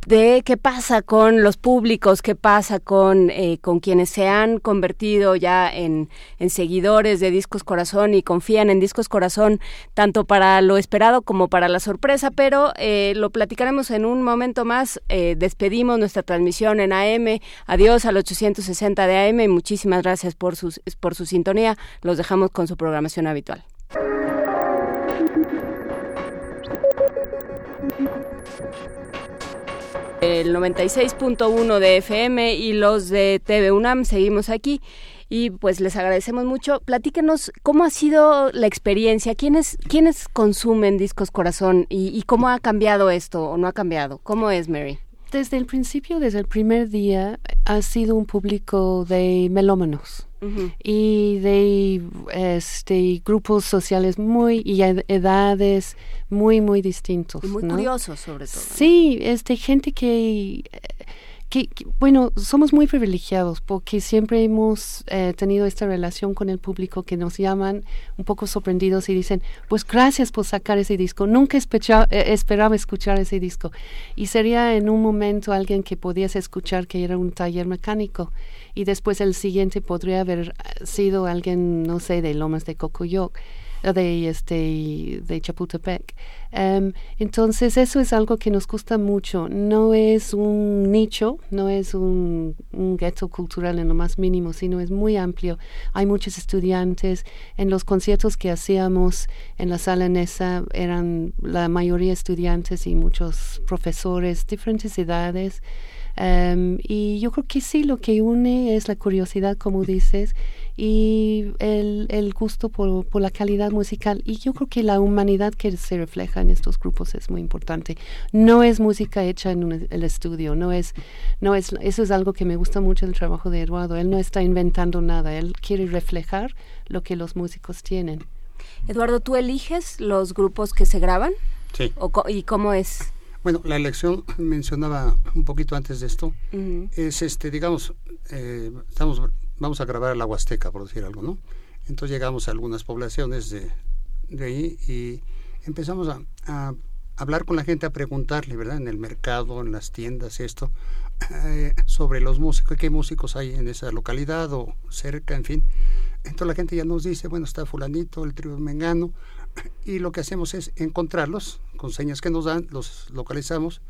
de qué pasa con los públicos, qué pasa con, eh, con quienes se han convertido ya en, en, seguidores de Discos Corazón y confían en Discos Corazón tanto para lo esperado como para la sorpresa, pero eh, lo platicaremos en un momento más. Eh, despedimos nuestra transmisión en AM. Adiós al 860 de AM y muchísimas gracias por, sus, por su sintonía. Los dejamos con su programación habitual. El 96.1 de FM y los de TV UNAM. Seguimos aquí y pues les agradecemos mucho. Platíquenos cómo ha sido la experiencia, quiénes, quiénes consumen Discos Corazón y, y cómo ha cambiado esto o no ha cambiado. ¿Cómo es, Mary? Desde el principio, desde el primer día, ha sido un público de melómanos. Uh -huh. y de este grupos sociales muy y edades muy muy distintos y muy ¿no? curiosos sobre todo sí este gente que que, bueno, somos muy privilegiados porque siempre hemos eh, tenido esta relación con el público que nos llaman un poco sorprendidos y dicen, pues gracias por sacar ese disco, nunca eh, esperaba escuchar ese disco. Y sería en un momento alguien que podías escuchar que era un taller mecánico y después el siguiente podría haber sido alguien, no sé, de Lomas de Cocoyoc de este de Chapultepec. Um, entonces eso es algo que nos gusta mucho. No es un nicho, no es un, un gueto cultural en lo más mínimo, sino es muy amplio. Hay muchos estudiantes. En los conciertos que hacíamos en la sala Nesa eran la mayoría estudiantes y muchos profesores, diferentes edades. Um, y yo creo que sí, lo que une es la curiosidad, como dices, y el, el gusto por, por, la calidad musical. Y yo creo que la humanidad que se refleja en estos grupos es muy importante. No es música hecha en un, el estudio, no es, no es, eso es algo que me gusta mucho del trabajo de Eduardo. Él no está inventando nada, él quiere reflejar lo que los músicos tienen. Eduardo, ¿tú eliges los grupos que se graban? Sí. ¿O, ¿Y cómo es? Bueno, la elección mencionaba un poquito antes de esto. Uh -huh. Es este, digamos, eh, estamos vamos a grabar la Huasteca, por decir algo, ¿no? Entonces llegamos a algunas poblaciones de, de ahí y empezamos a, a, hablar con la gente, a preguntarle, ¿verdad? En el mercado, en las tiendas, esto, eh, sobre los músicos, qué músicos hay en esa localidad o cerca, en fin. Entonces la gente ya nos dice, bueno, está fulanito, el trío mengano, y lo que hacemos es encontrarlos con señas que nos dan, los localizamos,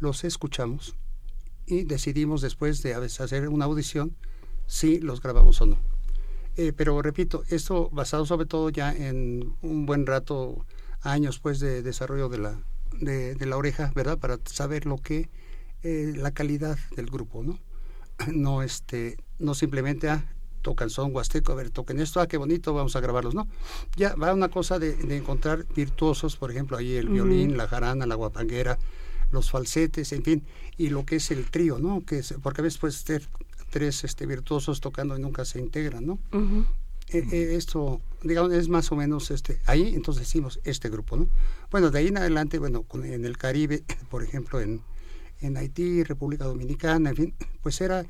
los escuchamos y decidimos después de hacer una audición si los grabamos o no. Eh, pero repito, esto basado sobre todo ya en un buen rato, años pues de desarrollo de la, de, de la oreja, ¿verdad? Para saber lo que, eh, la calidad del grupo, ¿no? [CLEARS THROAT] No, este, no simplemente, ah, tocan son huasteco, a ver, toquen esto, ah, qué bonito, vamos a grabarlos, ¿no? Ya va una cosa de, de encontrar virtuosos, por ejemplo, ahí el uh -huh. violín, la jarana, la guapanguera, los falsetes, en fin, y lo que es el trío, ¿no? Que es, porque a veces puede ser tres este, virtuosos tocando y nunca se integran, ¿no? Uh -huh. eh, eh, esto, digamos, es más o menos este, ahí, entonces hicimos este grupo, ¿no? Bueno, de ahí en adelante, bueno, con, en el Caribe, [LAUGHS] por ejemplo, en, en Haití, República Dominicana, en fin, pues era,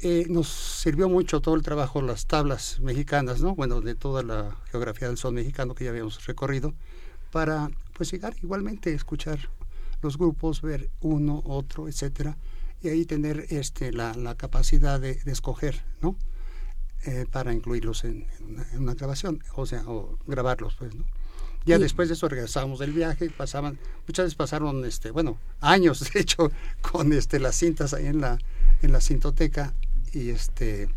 eh, nos sirvió mucho todo el trabajo, las tablas mexicanas, ¿no? Bueno, de toda la geografía del son mexicano que ya habíamos recorrido, para, pues, llegar igualmente a escuchar los grupos, ver uno, otro, etcétera, y ahí tener este, la, la capacidad de, de, escoger, ¿no? Eh, para incluirlos en, en, una, grabación, o sea, o grabarlos, pues, ¿no? Ya después de eso regresamos del viaje, pasaban, muchas veces pasaron, este, bueno, años, [LAUGHS] de hecho, con este, las cintas ahí en la, en la cintoteca, y este,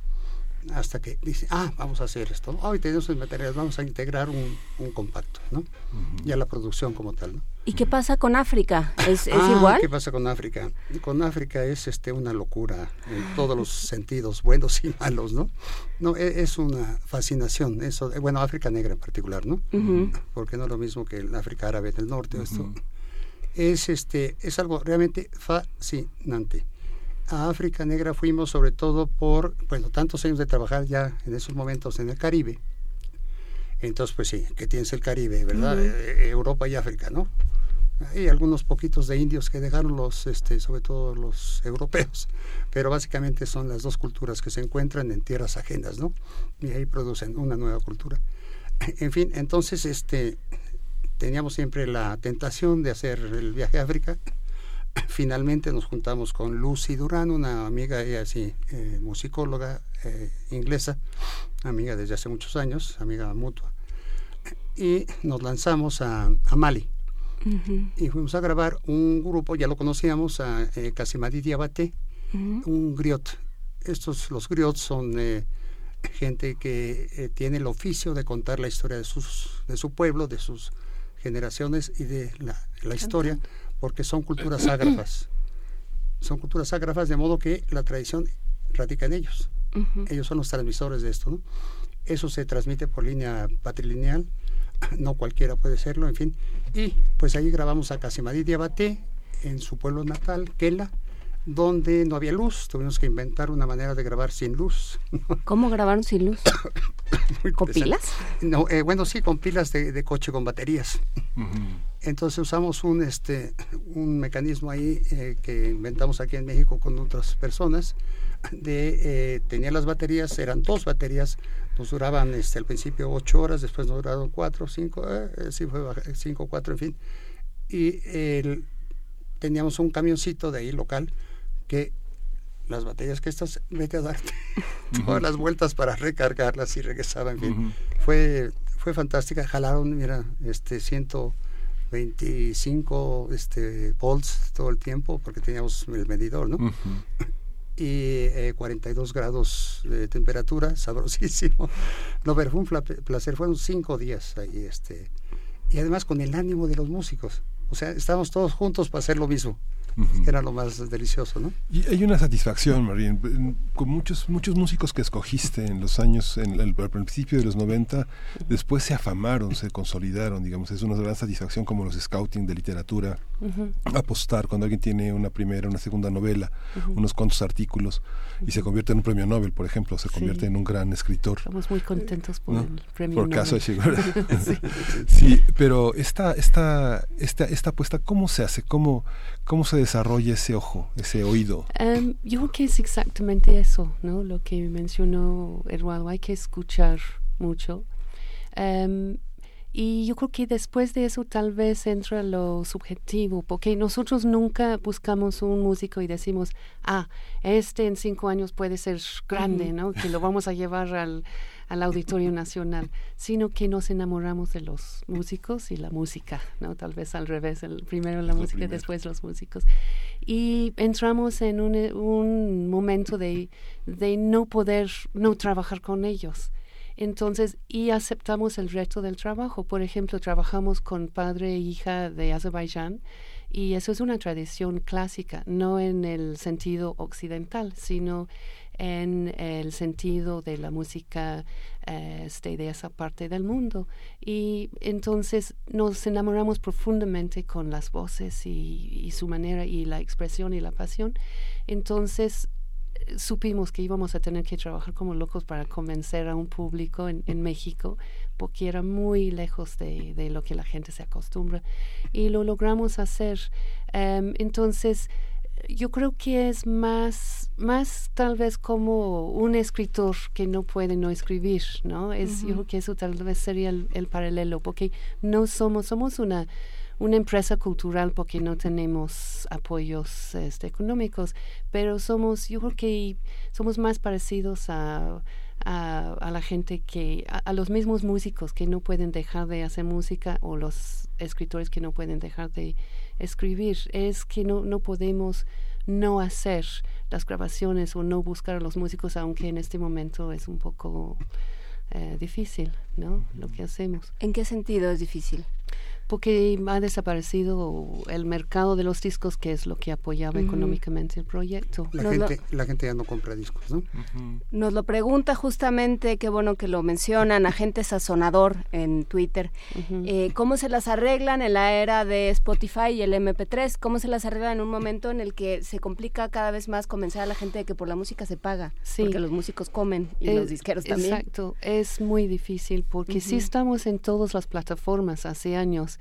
hasta que dice, ah, vamos a hacer esto, hoy tenemos el material, vamos a integrar un, un compacto, ¿no? Uh -huh. Ya la producción como tal, ¿no? ¿Y qué pasa con África? ¿Es, es ah, igual? ¿Qué pasa con África? Con África es este una locura en todos los sentidos, buenos y malos, ¿no? No, es, es una fascinación, eso, bueno, África negra en particular, ¿no? Uh -huh. Porque no es lo mismo que el África árabe del norte, uh -huh. esto es este es algo realmente fascinante. A África negra fuimos sobre todo por, bueno, tantos años de trabajar ya en esos momentos en el Caribe. Entonces, pues sí, que tienes el Caribe, ¿verdad? Uh -huh. Europa y África, ¿no? Hay algunos poquitos de indios que dejaron los, este, sobre todo los europeos, pero básicamente son las dos culturas que se encuentran en tierras ajenas, ¿no? Y ahí producen una nueva cultura. En fin, entonces, este, teníamos siempre la tentación de hacer el viaje a África. Finalmente nos juntamos con Lucy Durán, una amiga, ella así, eh, musicóloga eh, inglesa, amiga desde hace muchos años, amiga mutua, y nos lanzamos a, a Mali. Y fuimos a grabar un grupo, ya lo conocíamos, a eh, Casimadi Diabate, un griot. Estos, los griots son eh, gente que eh, tiene el oficio de contar la historia de, sus, de su pueblo, de sus generaciones y de la, la historia, porque son culturas ágrafas. Son culturas ágrafas, de modo que la tradición radica en ellos. Ellos son los transmisores de esto. ¿no? Eso se transmite por línea patrilineal, no cualquiera puede serlo, en fin. Y pues ahí grabamos a Casimadí Diabate en su pueblo natal, Kela, donde no había luz, tuvimos que inventar una manera de grabar sin luz. [LAUGHS] ¿Cómo grabaron sin luz? [COUGHS] ¿Con pilas? No, eh, bueno, sí, con pilas de, de coche con baterías. Entonces usamos un, este, un mecanismo ahí eh, que inventamos aquí en México con otras personas. De, eh, tenía las baterías, eran dos baterías, nos duraban este, al principio ocho horas, después nos duraron cuatro, cinco, eh, sí fue cinco, cuatro, en fin. Y el- teníamos un camioncito de ahí local que las baterías que estas, vete a darte todas las vueltas para recargarlas y regresaba, en fin. Fue, fue fantástica, jalaron, mira, este 125 este, volts todo el tiempo, porque teníamos el medidor, ¿no? Y eh, 42 grados de temperatura, [LAUGHS] sabrosísimo. No, pero fue un placer, fueron cinco días ahí, este, y además con el ánimo de los músicos. O sea, estábamos todos juntos para hacer lo mismo, que era lo más delicioso, ¿no? Y hay una satisfacción, Marín, con muchos muchos músicos que escogiste en los años, en el, al principio de los 90, después se afamaron, se consolidaron, digamos, es una gran satisfacción como los scouting de literatura, apostar cuando alguien tiene una primera, una segunda novela, Ujú. unos cuantos artículos y se convierte en un premio Nobel, por ejemplo, se convierte Sí. en un gran escritor. Estamos muy contentos por ¿no? el premio Por caso de Nobel. Che Guevara. [LAUGHS] Sí. sí, pero esta, esta, esta, esta apuesta, ¿cómo se hace? ¿Cómo, ¿Cómo se desarrolla ese ojo, ese oído? Em, yo creo que es exactamente eso, ¿no? Lo que mencionó Eduardo, hay que escuchar mucho. Em, y yo creo que después de eso tal vez entra lo subjetivo, porque nosotros nunca buscamos un músico y decimos, ah, este en cinco años puede ser grande. ¿no? Que lo vamos a llevar al, al Auditorio Nacional, sino que nos enamoramos de los músicos y la música, ¿no? Tal vez al revés, el, primero la música, primero. después los músicos. Y entramos en un, un momento de, de no poder no trabajar con ellos. Entonces, y aceptamos el reto del trabajo. Por ejemplo, trabajamos con padre e hija de Azerbaiyán y eso es una tradición clásica, no en el sentido occidental, sino en el sentido de la música eh, este, de esa parte del mundo. Y entonces nos enamoramos profundamente con las voces y, su manera y la expresión y la pasión. Entonces eh, supimos que íbamos a tener que trabajar como locos para convencer a un público en, en México, porque era muy lejos de, de lo que la gente se acostumbra. Y lo logramos hacer. Em, entonces, yo creo que es más, más tal vez como un escritor que no puede no escribir, ¿no? Es, Yo creo que eso tal vez sería el, el paralelo, porque no somos, somos una, una empresa cultural porque no tenemos apoyos este, económicos, pero somos, yo creo que somos más parecidos a, a, a la gente que, a, los mismos músicos que no pueden dejar de hacer música o los escritores que no pueden dejar de escribir. Es que no, no podemos no hacer las grabaciones o no buscar a los músicos, aunque en este momento es un poco eh, difícil, ¿no? Lo que hacemos. ¿En qué sentido es difícil? Porque ha desaparecido el mercado de los discos, que es lo que apoyaba económicamente el proyecto. La lo- gente, la gente ya no compra discos, ¿no? Nos lo pregunta justamente, qué bueno que lo mencionan, agente sazonador en Twitter. Eh, ¿Cómo se las arreglan en la era de Spotify y el MP3? ¿Cómo se las arreglan en un momento en el que se complica cada vez más convencer a la gente de que por la música se paga? Sí. Porque los músicos comen y Eh, los disqueros también. Exacto, es muy difícil porque sí estamos en todas las plataformas hace años,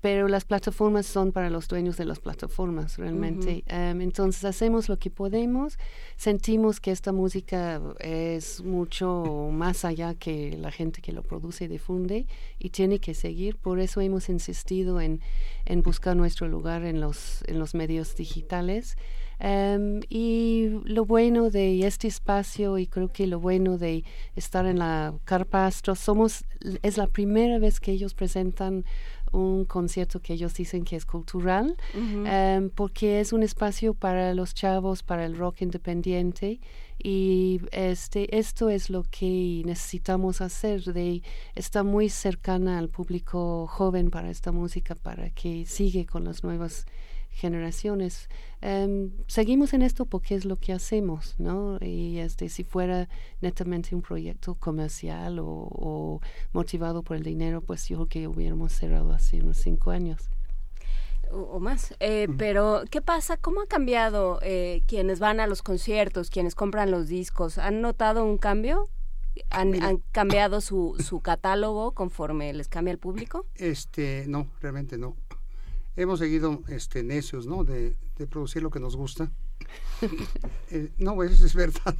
pero las plataformas son para los dueños de las plataformas realmente. Em, entonces hacemos lo que podemos, sentimos que esta música es mucho más allá que la gente que lo produce y difunde y tiene que seguir, por eso hemos insistido en, en buscar nuestro lugar en los, en los medios digitales. Em, y lo bueno de este espacio y creo que lo bueno de estar en la Carpa Astro, somos, es la primera vez que ellos presentan un concierto que ellos dicen que es cultural, em, porque es un espacio para los chavos, para el rock independiente y este esto es lo que necesitamos hacer de estar muy cercana al público joven para esta música para que sigue con las nuevas generaciones. Em, seguimos en esto porque es lo que hacemos, ¿no? Y este, si fuera netamente un proyecto comercial o, motivado por el dinero, pues yo creo que hubiéramos cerrado hace unos cinco años. O, más. Eh, pero, ¿qué pasa? ¿Cómo ha cambiado eh, quienes van a los conciertos, quienes compran los discos? ¿Han notado un cambio? ¿Han, ¿Han, cambiado su, su catálogo conforme les cambia el público? Este, no, realmente no hemos seguido este, necios, ¿no? De, producir lo que nos gusta. [LAUGHS] Eh, no, pues, eso es verdad.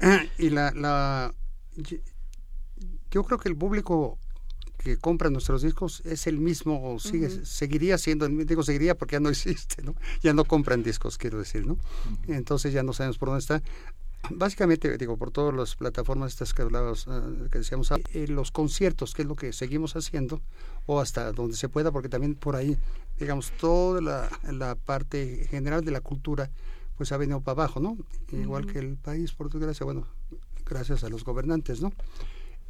[CLEARS THROAT] y la, la, yo creo que el público que compra nuestros discos es el mismo, sigue, seguiría siendo, digo seguiría porque ya no existe, ¿no? Ya no compran discos, quiero decir, ¿no? Entonces ya no sabemos por dónde está. Básicamente, digo, por todas las plataformas estas que hablabas, ah, que decíamos, eh, los conciertos, que es lo que seguimos haciendo, o hasta donde se pueda, porque también por ahí, digamos, toda la, parte general de la cultura, pues ha venido para abajo, ¿no? Igual que el país, por desgracia, bueno, gracias a los gobernantes, ¿no?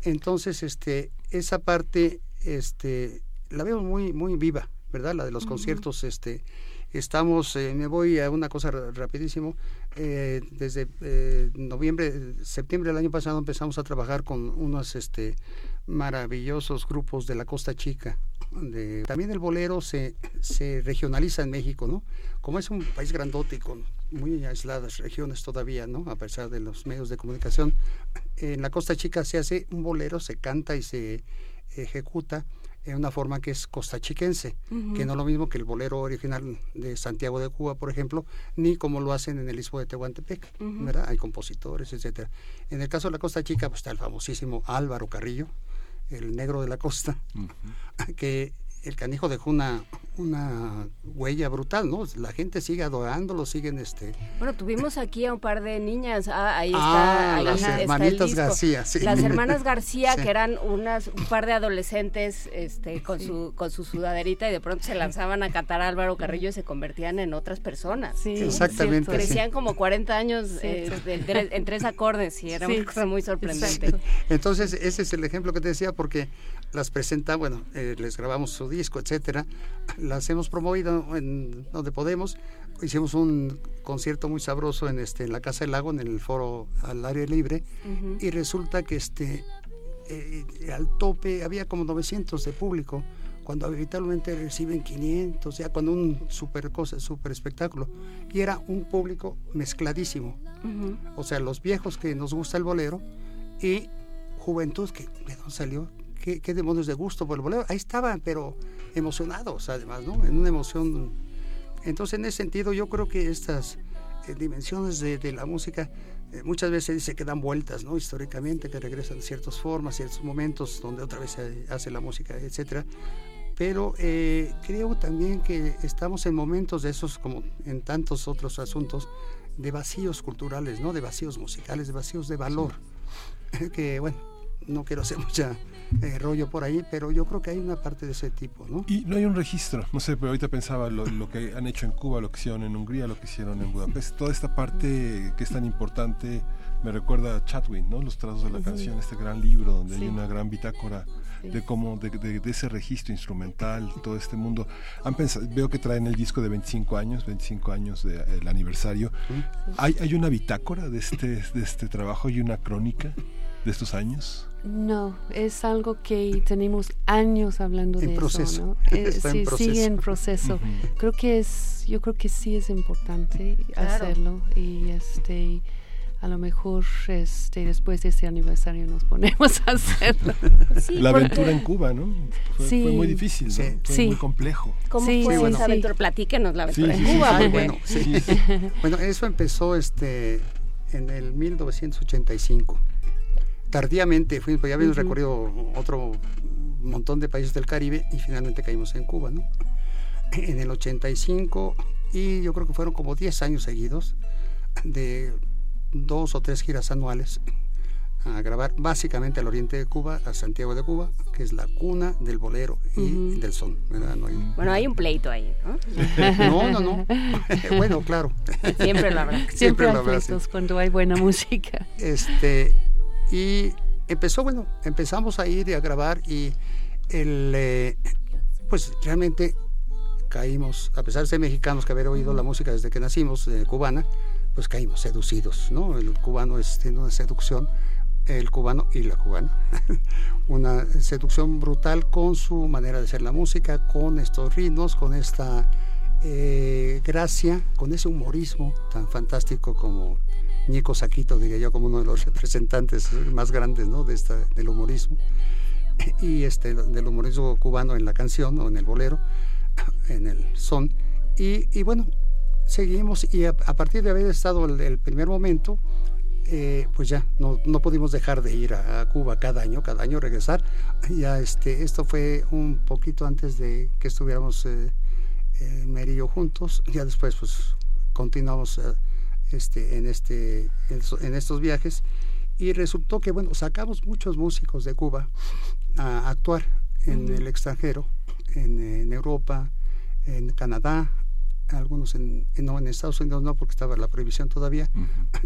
Entonces, este, esa parte, este, la veo muy, muy viva, ¿verdad? La de los conciertos, este, estamos, eh, me voy a una cosa rapidísimo, eh, desde eh, noviembre, septiembre del año pasado empezamos a trabajar con unos este, maravillosos grupos de la Costa Chica. De, también el bolero se, se regionaliza en México, ¿no? Como es un país grandote y con muy aisladas regiones todavía, ¿no? A pesar de los medios de comunicación, en la Costa Chica se hace un bolero, se canta y se ejecuta en una forma que es costachiquense, que no es lo mismo que el bolero original de Santiago de Cuba, por ejemplo, ni como lo hacen en el istmo de Tehuantepec, ¿verdad? Hay compositores, etcétera. En el caso de la Costa Chica, pues está el famosísimo Álvaro Carrillo, el negro de la costa, [LAUGHS] que el canijo dejó una, una huella brutal, ¿no? La gente sigue adorándolo, siguen este... Bueno, tuvimos aquí a un par de niñas, ah, ahí está... Ah, las hermanitas García, sí. Las hermanas García, que eran unas, un par de adolescentes este, con, su, con su sudaderita y de pronto se lanzaban a catar a Álvaro Carrillo y se convertían en otras personas. Sí, exactamente. Crecían como 40 años eh, en tres acordes y era una cosa muy sorprendente. Entonces, ese es el ejemplo que te decía, porque las presenta, bueno, eh, les grabamos su disco, etcétera. Las hemos promovido en donde podemos. Hicimos un concierto muy sabroso en este en la Casa del Lago, en el foro al aire libre, y resulta que este eh, al tope había como 900 de público, cuando habitualmente reciben 500, o sea, cuando un super cosa, super espectáculo, y era un público mezcladísimo. O sea, los viejos que nos gusta el bolero y juventud que de dónde salió, qué, qué demonios de gusto por el bolero. Ahí estaban, pero emocionados además, ¿no? En una emoción. Entonces, en ese sentido, yo creo que estas eh, dimensiones de, la música eh, muchas veces se dice que dan vueltas, ¿no? Históricamente, que regresan ciertas formas, ciertos momentos donde otra vez se hace la música, etcétera. Pero eh, creo también que estamos en momentos de esos, como en tantos otros asuntos, de vacíos culturales, ¿no? De vacíos musicales, de vacíos de valor. [LAUGHS] que, bueno, no quiero hacer mucha eh, rollo por ahí, pero yo creo que hay una parte de ese tipo, ¿no? Y no hay un registro, no sé, pero ahorita pensaba lo, que han hecho en Cuba, lo que hicieron en Hungría, lo que hicieron en Budapest, toda esta parte que es tan importante, me recuerda a Chatwin, ¿no? Los trazos de la canción, este gran libro donde hay una gran bitácora de cómo de, de, ese registro instrumental, todo este mundo. Han pensado, veo que traen el disco de 25 años, 25 años del aniversario. ¿Hay, ¿Hay una bitácora de este, de este trabajo y una crónica de estos años? No, es algo que tenemos años hablando de eso, ¿no? [LAUGHS] Eh, sí, sigue en proceso. Creo que es, yo creo que sí es importante hacerlo y este a lo mejor este, después de ese aniversario nos ponemos a hacerlo. [LAUGHS] la aventura en Cuba, ¿no? Fue, Sí. fue muy difícil, ¿no? Sí. fue Sí. muy complejo. ¿Cómo Sí, fue sí, esa sí. aventura? Platíquenos la aventura Sí, en Cuba. bueno, [LAUGHS] sí. bueno, eso empezó este en el 1985. Tardíamente fuimos, pues ya habíamos Ujú. recorrido otro montón de países del Caribe y finalmente caímos en Cuba, ¿no? En el 85 y yo creo que fueron como 10 años seguidos de dos o tres giras anuales a grabar básicamente al oriente de Cuba, a Santiago de Cuba, que es la cuna del bolero y Ujú. del son, ¿verdad? No hay- Bueno, hay un pleito ahí, ¿no? [LAUGHS] no, no, no. [LAUGHS] bueno, claro. Siempre lo habrá. Siempre hay lo habrá, sí. cuando hay buena música. Este, y empezó, bueno, empezamos a ir y a grabar y el, eh, pues realmente caímos, a pesar de ser mexicanos que haber oído la música desde que nacimos, eh, cubana, pues caímos seducidos, ¿no? El cubano es, tiene una seducción, el cubano y la cubana, [LAUGHS] una seducción brutal con su manera de hacer la música, con estos ritmos, con esta eh, gracia, con ese humorismo tan fantástico como Nico Saquito, diría yo, como uno de los representantes más grandes ¿no? de esta, del humorismo, [LAUGHS] y este, del humorismo cubano en la canción o en el bolero, [LAUGHS] en el son. Y, y bueno, seguimos y a, partir de haber estado el, primer momento, eh, pues ya no, no pudimos dejar de ir a, Cuba cada año, cada año regresar. [LAUGHS] Ya este, esto fue un poquito antes de que estuviéramos eh, eh, juntos. Ya después pues continuamos eh, este, en, este, en, estos viajes y resultó que bueno, sacamos muchos músicos de Cuba a actuar en el extranjero, en, en Europa, en Canadá, algunos en, en- no en Estados Unidos no porque estaba la prohibición todavía.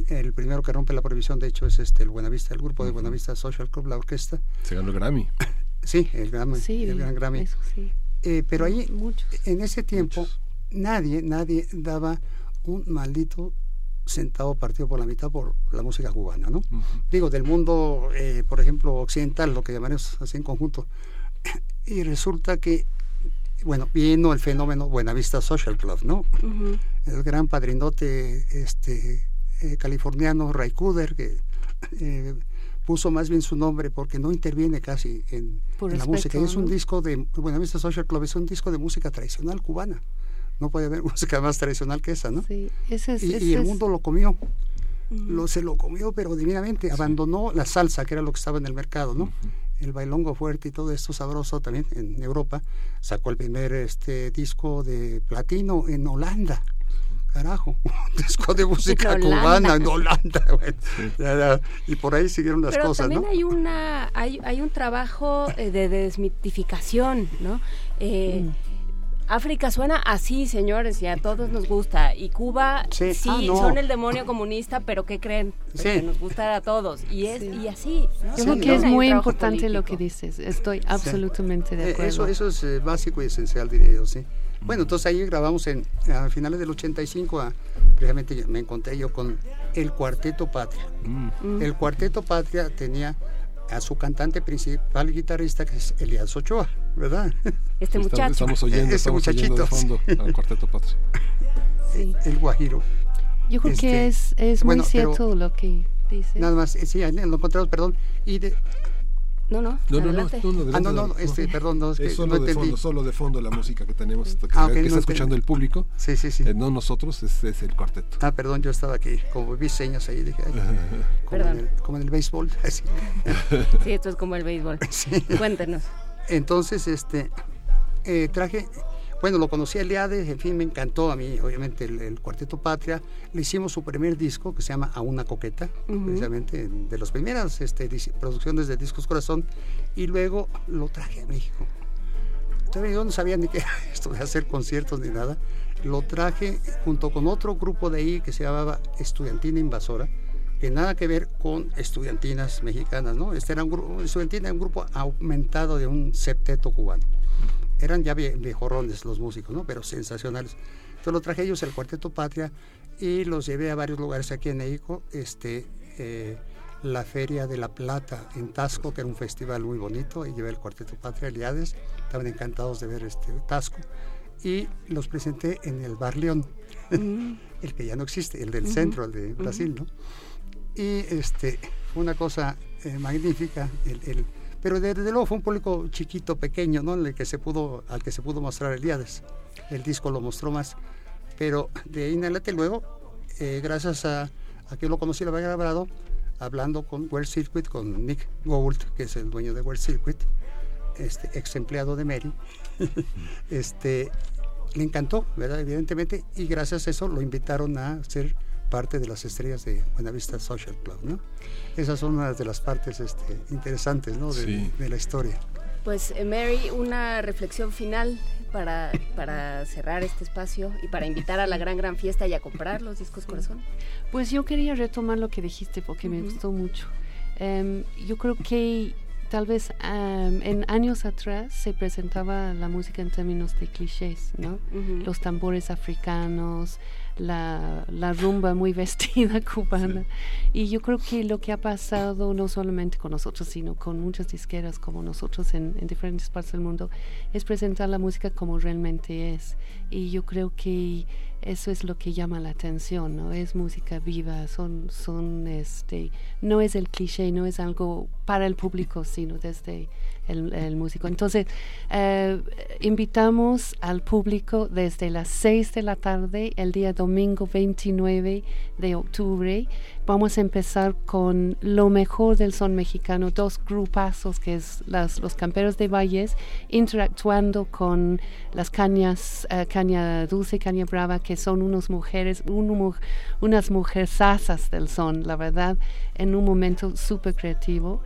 El primero que rompe la prohibición de hecho es este el Buenavista, el grupo de Buenavista Social Club, la orquesta. Se ganó el Grammy. [LAUGHS] Sí, el Grammy, Sí, el gran Grammy. eso sí. Eh, pero ahí, en ese tiempo, nadie, nadie daba un maldito centavo partido por la mitad por la música cubana, ¿no? Digo, del mundo, eh, por ejemplo, occidental, lo que llamaremos así en conjunto. Y resulta que, bueno, vino el fenómeno Buenavista Social Club, ¿no? El gran padrinote este, eh, californiano Ray Cooder, que eh, puso más bien su nombre porque no interviene casi en, la música. Es un disco de Buenavista Social Club, es un disco de música tradicional cubana. No puede haber [LAUGHS] música más tradicional que esa, ¿no? Sí, ese es, y, ese y el es- mundo lo comió. Lo, se lo comió, pero divinamente. Abandonó la salsa, que era lo que estaba en el mercado, ¿no? El bailongo fuerte y todo esto sabroso también en Europa. Sacó el primer este disco de platino en Holanda. Carajo, [LAUGHS] un disco de música En cubana en Holanda. [LAUGHS] bueno. Y por ahí siguieron las Pero cosas, también ¿no? hay una hay, hay un trabajo eh, de desmitificación, ¿no? Eh, África suena así, señores, y a todos nos gusta. Y Cuba sí, Sí. Ah, no. son el demonio comunista, pero ¿qué creen? Sí. que nos gusta a todos. Y es y así. ¿no? Yo Sí, creo que no. es muy importante lo que dices. Estoy absolutamente de Eh, acuerdo. Eso, eso es eh, básico y esencial, diría yo, sí. Bueno, entonces ahí grabamos en, a finales del 85, a, precisamente yo- me encontré yo con el Cuarteto Patria. Mm. El Cuarteto Patria tenía a su cantante principal guitarrista, que es Elias Ochoa, ¿verdad? Este muchacho. Estamos oyendo, Ese estamos oyendo de muchachito, fondo al [LAUGHS] Cuarteto Patria. Sí. El Guajiro. Yo creo Este, que es, es bueno, muy pero- cierto lo que dices. Nada más, eh, sí, lo encontramos, perdón. Y de, No, no. No, no, no, adelante. no, no, ah, adelante, no, no, no, este, perdón, no, es que Es solo no de entendí. fondo, solo de fondo la música que tenemos, que, Ah, ok, que no está escuchando el público. Sí, sí, sí. Eh, no nosotros, es, es el cuarteto. Ah, perdón, yo estaba aquí, como vi señas ahí, dije, ay, [LAUGHS] como, en el, como en el béisbol. [LAUGHS] así. Sí, esto es como el béisbol. [LAUGHS] Cuéntenos. Entonces, este, eh, traje, bueno, lo conocí a Eliade, en fin, me encantó a mí, obviamente, el, el Cuarteto Patria. Le hicimos su primer disco, que se llama A una coqueta, precisamente de las primeras este, producciones de Discos Corazón, y luego lo traje a México. Todavía yo no sabía ni qué era [LAUGHS] esto de hacer conciertos ni nada. Lo traje junto con otro grupo de ahí que se llamaba Estudiantina Invasora, que nada que ver con estudiantinas mexicanas, ¿no? Este era un grupo, Estudiantina un grupo aumentado de un septeto cubano. Eran ya vie- viejorrones los músicos, ¿no? Pero sensacionales. Entonces lo traje ellos el Cuarteto Patria y los llevé a varios lugares aquí en México. Este, eh, la Feria de la Plata en Tasco, que era un festival muy bonito, y llevé el Cuarteto Patria Eliades, estaban encantados de ver este Tasco, y los presenté en el Bar León, Mm. [LAUGHS] el que ya no existe, el del Ujú, centro, el de. Brasil, ¿no? Y este, fue una cosa eh, magnífica. El, el, pero desde luego fue un público chiquito, pequeño, ¿no? El que se pudo, al que se pudo mostrar. El disco lo mostró más. Pero de ahí en adelante luego, eh, gracias a, a, que lo conocí, lo había grabado, hablando con World Circuit, con Nick Gould, que es el dueño de World Circuit, este, ex empleado de Mary, [LAUGHS] este, le encantó, ¿verdad? Evidentemente, y gracias a eso lo invitaron a ser parte de las estrellas de Buenavista Social Club, ¿no? Esas son unas de las partes este, interesantes, ¿no? De, sí. de, la historia. Pues eh, Mary, una reflexión final para, para cerrar este espacio y para invitar a la gran, gran fiesta y a comprar los discos corazón. Pues yo quería retomar lo que dijiste porque uh -huh. me gustó mucho. Um, yo creo que tal vez um, en años atrás se presentaba la música en términos de clichés, ¿no? Uh -huh. Los tambores africanos, la, la, rumba muy [LAUGHS] vestida cubana. Sí. Y yo creo que lo que ha pasado no solamente con nosotros, sino con muchas disqueras como nosotros en, en, diferentes partes del mundo, es presentar la música como realmente es. Y yo creo que eso es lo que llama la atención, ¿no? Es música viva, son, son este, no es el cliché, no es algo para el público, sino desde el, el músico. Entonces, eh, invitamos al público desde las 6 de la tarde, el día domingo 29 de octubre. Vamos a empezar con lo mejor del son mexicano, dos grupazos que es las, los camperos de valles, interactuando con las cañas, uh, caña dulce, caña brava, que son unas mujeres, un, unas mujersasas del son, la verdad, en un momento súper creativo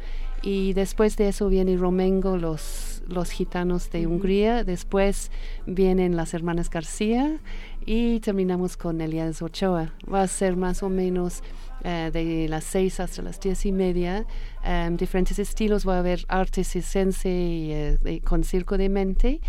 y después de eso viene Romengo, los, los gitanos de. Hungría, después vienen las hermanas García y terminamos con Elías Ochoa. Va a ser más o menos uh, de las seis hasta las diez y media, um, diferentes estilos, va a haber arte circense y, uh, con circo de mente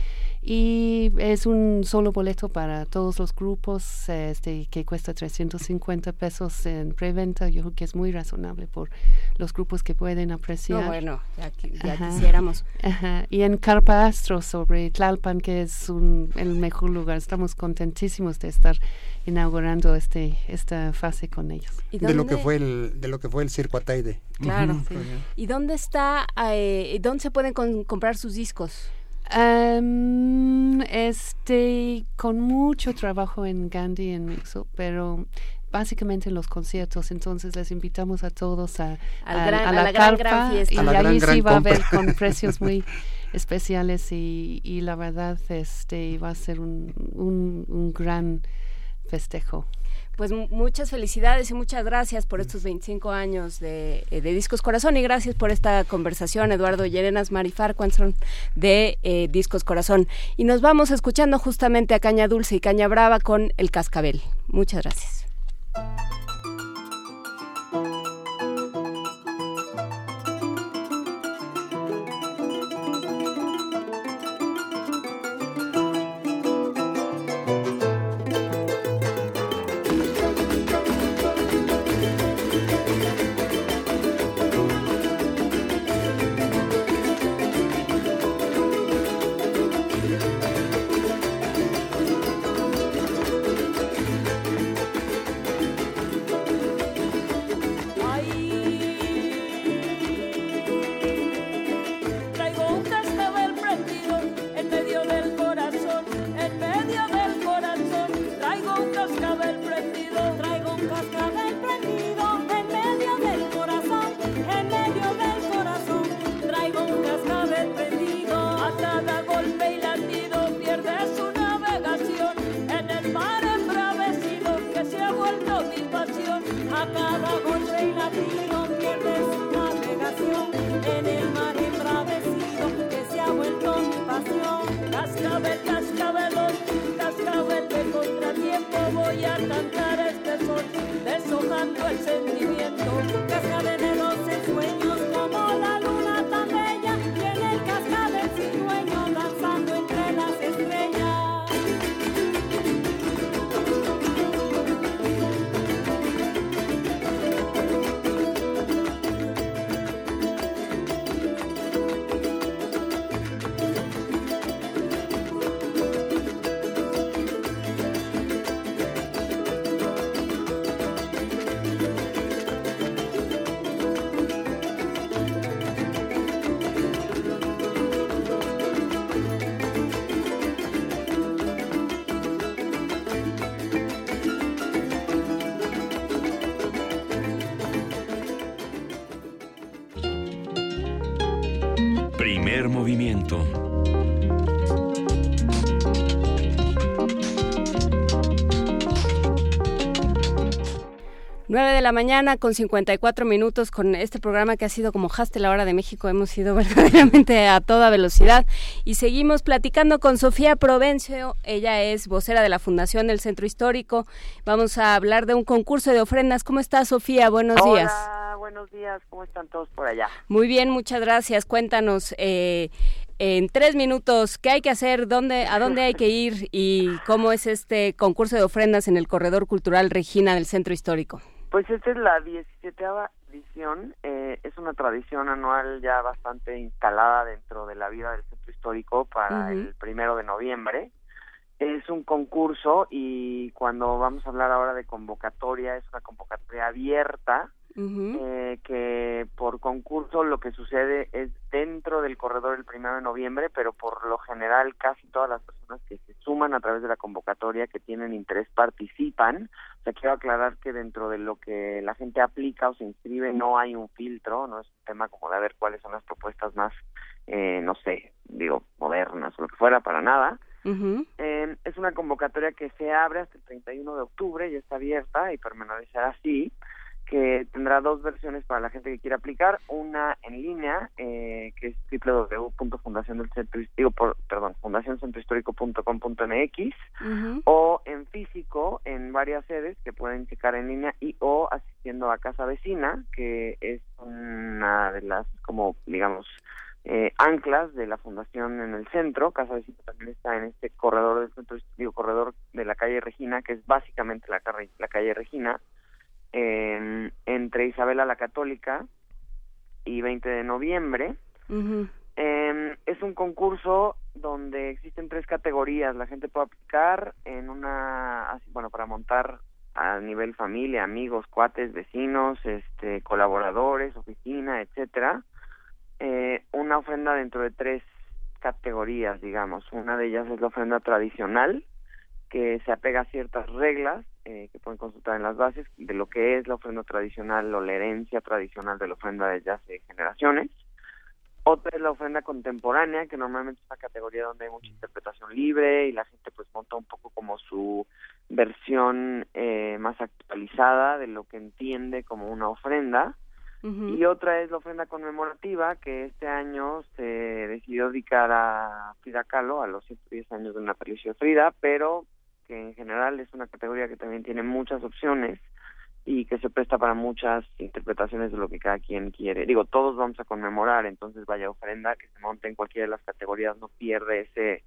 y es un solo boleto para todos los grupos este, que cuesta 350 pesos en preventa. Yo creo que es muy razonable por los grupos que pueden apreciar. No, bueno, ya, ya Ajá. quisiéramos. Ajá. Y en Carpa Astro sobre Tlalpan, que es un, el mejor lugar. Estamos contentísimos de estar inaugurando este esta fase con ellos. De lo que fue el de lo que fue el circo Ataide. Claro. Uh -huh. sí. ¿Y dónde está eh, dónde se pueden con, comprar sus discos? Um, este, con mucho trabajo en Gandhi, en Mixo, pero básicamente en los conciertos. Entonces les invitamos a todos a, a, gran, a la, a la carpa gran, gran y a ahí gran, sí va a haber con precios [LAUGHS] muy especiales y, y, la verdad este va a ser un, un, un gran festejo pues muchas felicidades y muchas gracias por estos 25 años de, eh, de Discos Corazón y gracias por esta conversación, Eduardo Llerenas, Marifar Farquanson de eh, Discos Corazón. Y nos vamos escuchando justamente a Caña Dulce y Caña Brava con El Cascabel. Muchas gracias. La mañana con 54 minutos con este programa que ha sido como Haste la hora de México. Hemos ido [LAUGHS] verdaderamente a toda velocidad y seguimos platicando con Sofía Provencio. Ella es vocera de la Fundación del Centro Histórico. Vamos a hablar de un concurso de ofrendas. ¿Cómo estás, Sofía? Buenos Hola, días. buenos días. ¿Cómo están todos por allá? Muy bien, muchas gracias. Cuéntanos eh, en tres minutos qué hay que hacer, dónde, a dónde hay que ir y cómo es este concurso de ofrendas en el Corredor Cultural Regina del Centro Histórico. Pues esta es la 17 edición. Eh, es una tradición anual ya bastante instalada dentro de la vida del centro histórico para el primero de noviembre. Es un concurso y cuando vamos a hablar ahora de convocatoria, es una convocatoria abierta eh, que por concurso lo que sucede es dentro del corredor el primero de noviembre, pero por lo general casi todas las personas que se suman a través de la convocatoria que tienen interés participan. O sea, quiero aclarar que dentro de lo que la gente aplica o se inscribe no hay un filtro, no es un tema como de ver cuáles son las propuestas más, eh, no sé, digo, modernas o lo que fuera, para nada. Eh, es una convocatoria que se abre hasta el 31 de octubre y está abierta y permanecerá así, que tendrá dos versiones para la gente que quiera aplicar, una en línea, eh, que es www.fundaciondelcentro, digo, por, perdón, fundacioncentrohistórico.com.mx, o en físico en varias sedes que pueden checar en línea y o asistiendo a Casa Vecina, que es una de las, como digamos, eh, anclas de la fundación en el centro. Casa Vecina también está en este corredor del centro, digo, corredor de la calle Regina, que es básicamente la, la calle Regina, en- entre Isabela la Católica y 20 de noviembre. Eh, es un concurso donde existen tres categorías. La gente puede aplicar en una, así, bueno, para montar a nivel familia, amigos, cuates, vecinos, este, colaboradores, oficina, etcétera. Eh, una ofrenda dentro de tres categorías, digamos. Una de ellas es la ofrenda tradicional, que se apega a ciertas reglas eh, que pueden consultar en las bases de lo que es la ofrenda tradicional o la herencia tradicional de la ofrenda desde hace generaciones. Otra es la ofrenda contemporánea, que normalmente es una categoría donde hay mucha interpretación libre y la gente pues monta un poco como su versión eh, más actualizada de lo que entiende como una ofrenda. Y otra es la ofrenda conmemorativa, que este año se decidió dedicar a Frida Kahlo, a los 110 años de natalicio de Frida, pero que en general es una categoría que también tiene muchas opciones y que se presta para muchas interpretaciones de lo que cada quien quiere. Digo, todos vamos a conmemorar, entonces vaya ofrenda que se monte en cualquiera de las categorías no pierde ese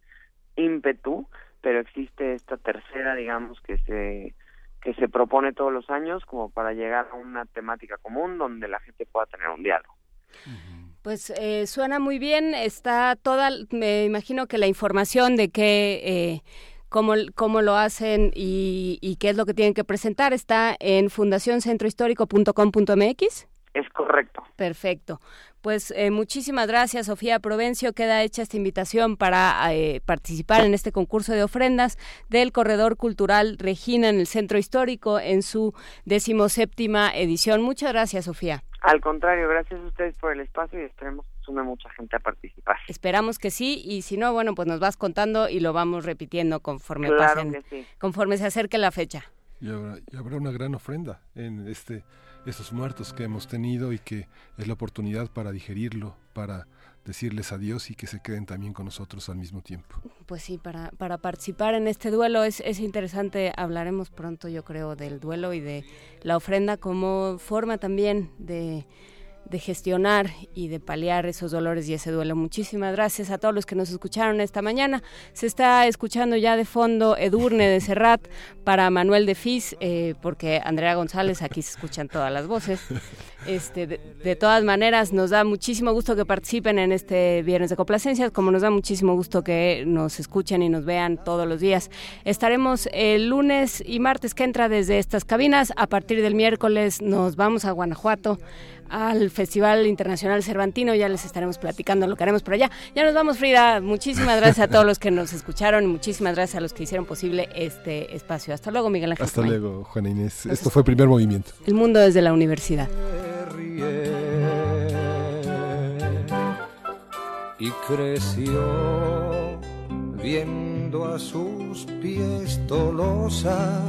ímpetu, pero existe esta tercera, digamos, que se que se propone todos los años como para llegar a una temática común donde la gente pueda tener un diálogo. Pues eh, suena muy bien, está toda, me imagino que la información de qué, eh, cómo, cómo lo hacen y, y qué es lo que tienen que presentar está en fundacioncentrohistórico.com.mx. Es correcto. Perfecto. Pues eh, muchísimas gracias, Sofía Provencio. Queda hecha esta invitación para eh, participar en este concurso de ofrendas del Corredor Cultural Regina en el Centro Histórico en su decimoséptima edición. Muchas gracias, Sofía. Al contrario, gracias a ustedes por el espacio y esperemos sume mucha gente a participar. Esperamos que sí y si no, bueno, pues nos vas contando y lo vamos repitiendo conforme Claro pasen, que sí. conforme se acerque la fecha. Y habrá, y habrá una gran ofrenda en este estos muertos que hemos tenido y que es la oportunidad para digerirlo, para decirles adiós y que se queden también con nosotros al mismo tiempo. Pues sí, para, para participar en este duelo es, es interesante, hablaremos pronto yo creo del duelo y de la ofrenda como forma también de, de gestionar y de paliar esos dolores y ese duelo. Muchísimas gracias a todos los que nos escucharon esta mañana. Se está escuchando ya de fondo Edurne de Serrat para Manuel de Fis, eh, porque Andrea González, aquí se escuchan todas las voces. Este, de, de todas maneras, nos da muchísimo gusto que participen en este Viernes de Complacencias, como nos da muchísimo gusto que nos escuchen y nos vean todos los días. Estaremos el lunes y martes que entra desde estas cabinas. A partir del miércoles nos vamos a Guanajuato al Festival Internacional Cervantino. Ya les estaremos platicando lo que haremos por allá. Ya nos vamos, Frida. Muchísimas gracias a todos los que nos escucharon y muchísimas gracias a los que hicieron posible este espacio. Hasta luego, Miguel Ángel. Hasta luego, Juana Inés. Esto fue el primer movimiento. El mundo desde la universidad. y creció viendo a sus pies Tolosa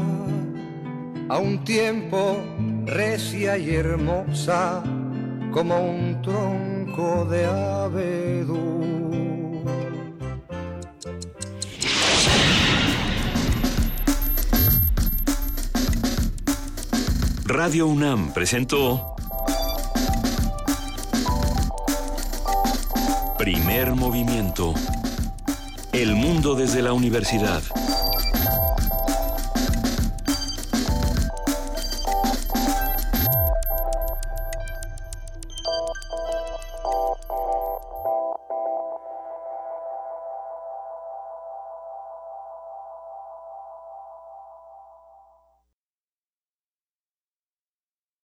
a un tiempo recia y hermosa como un tronco de abedú. Radio UNAM presentó Primer movimiento. El mundo desde la universidad.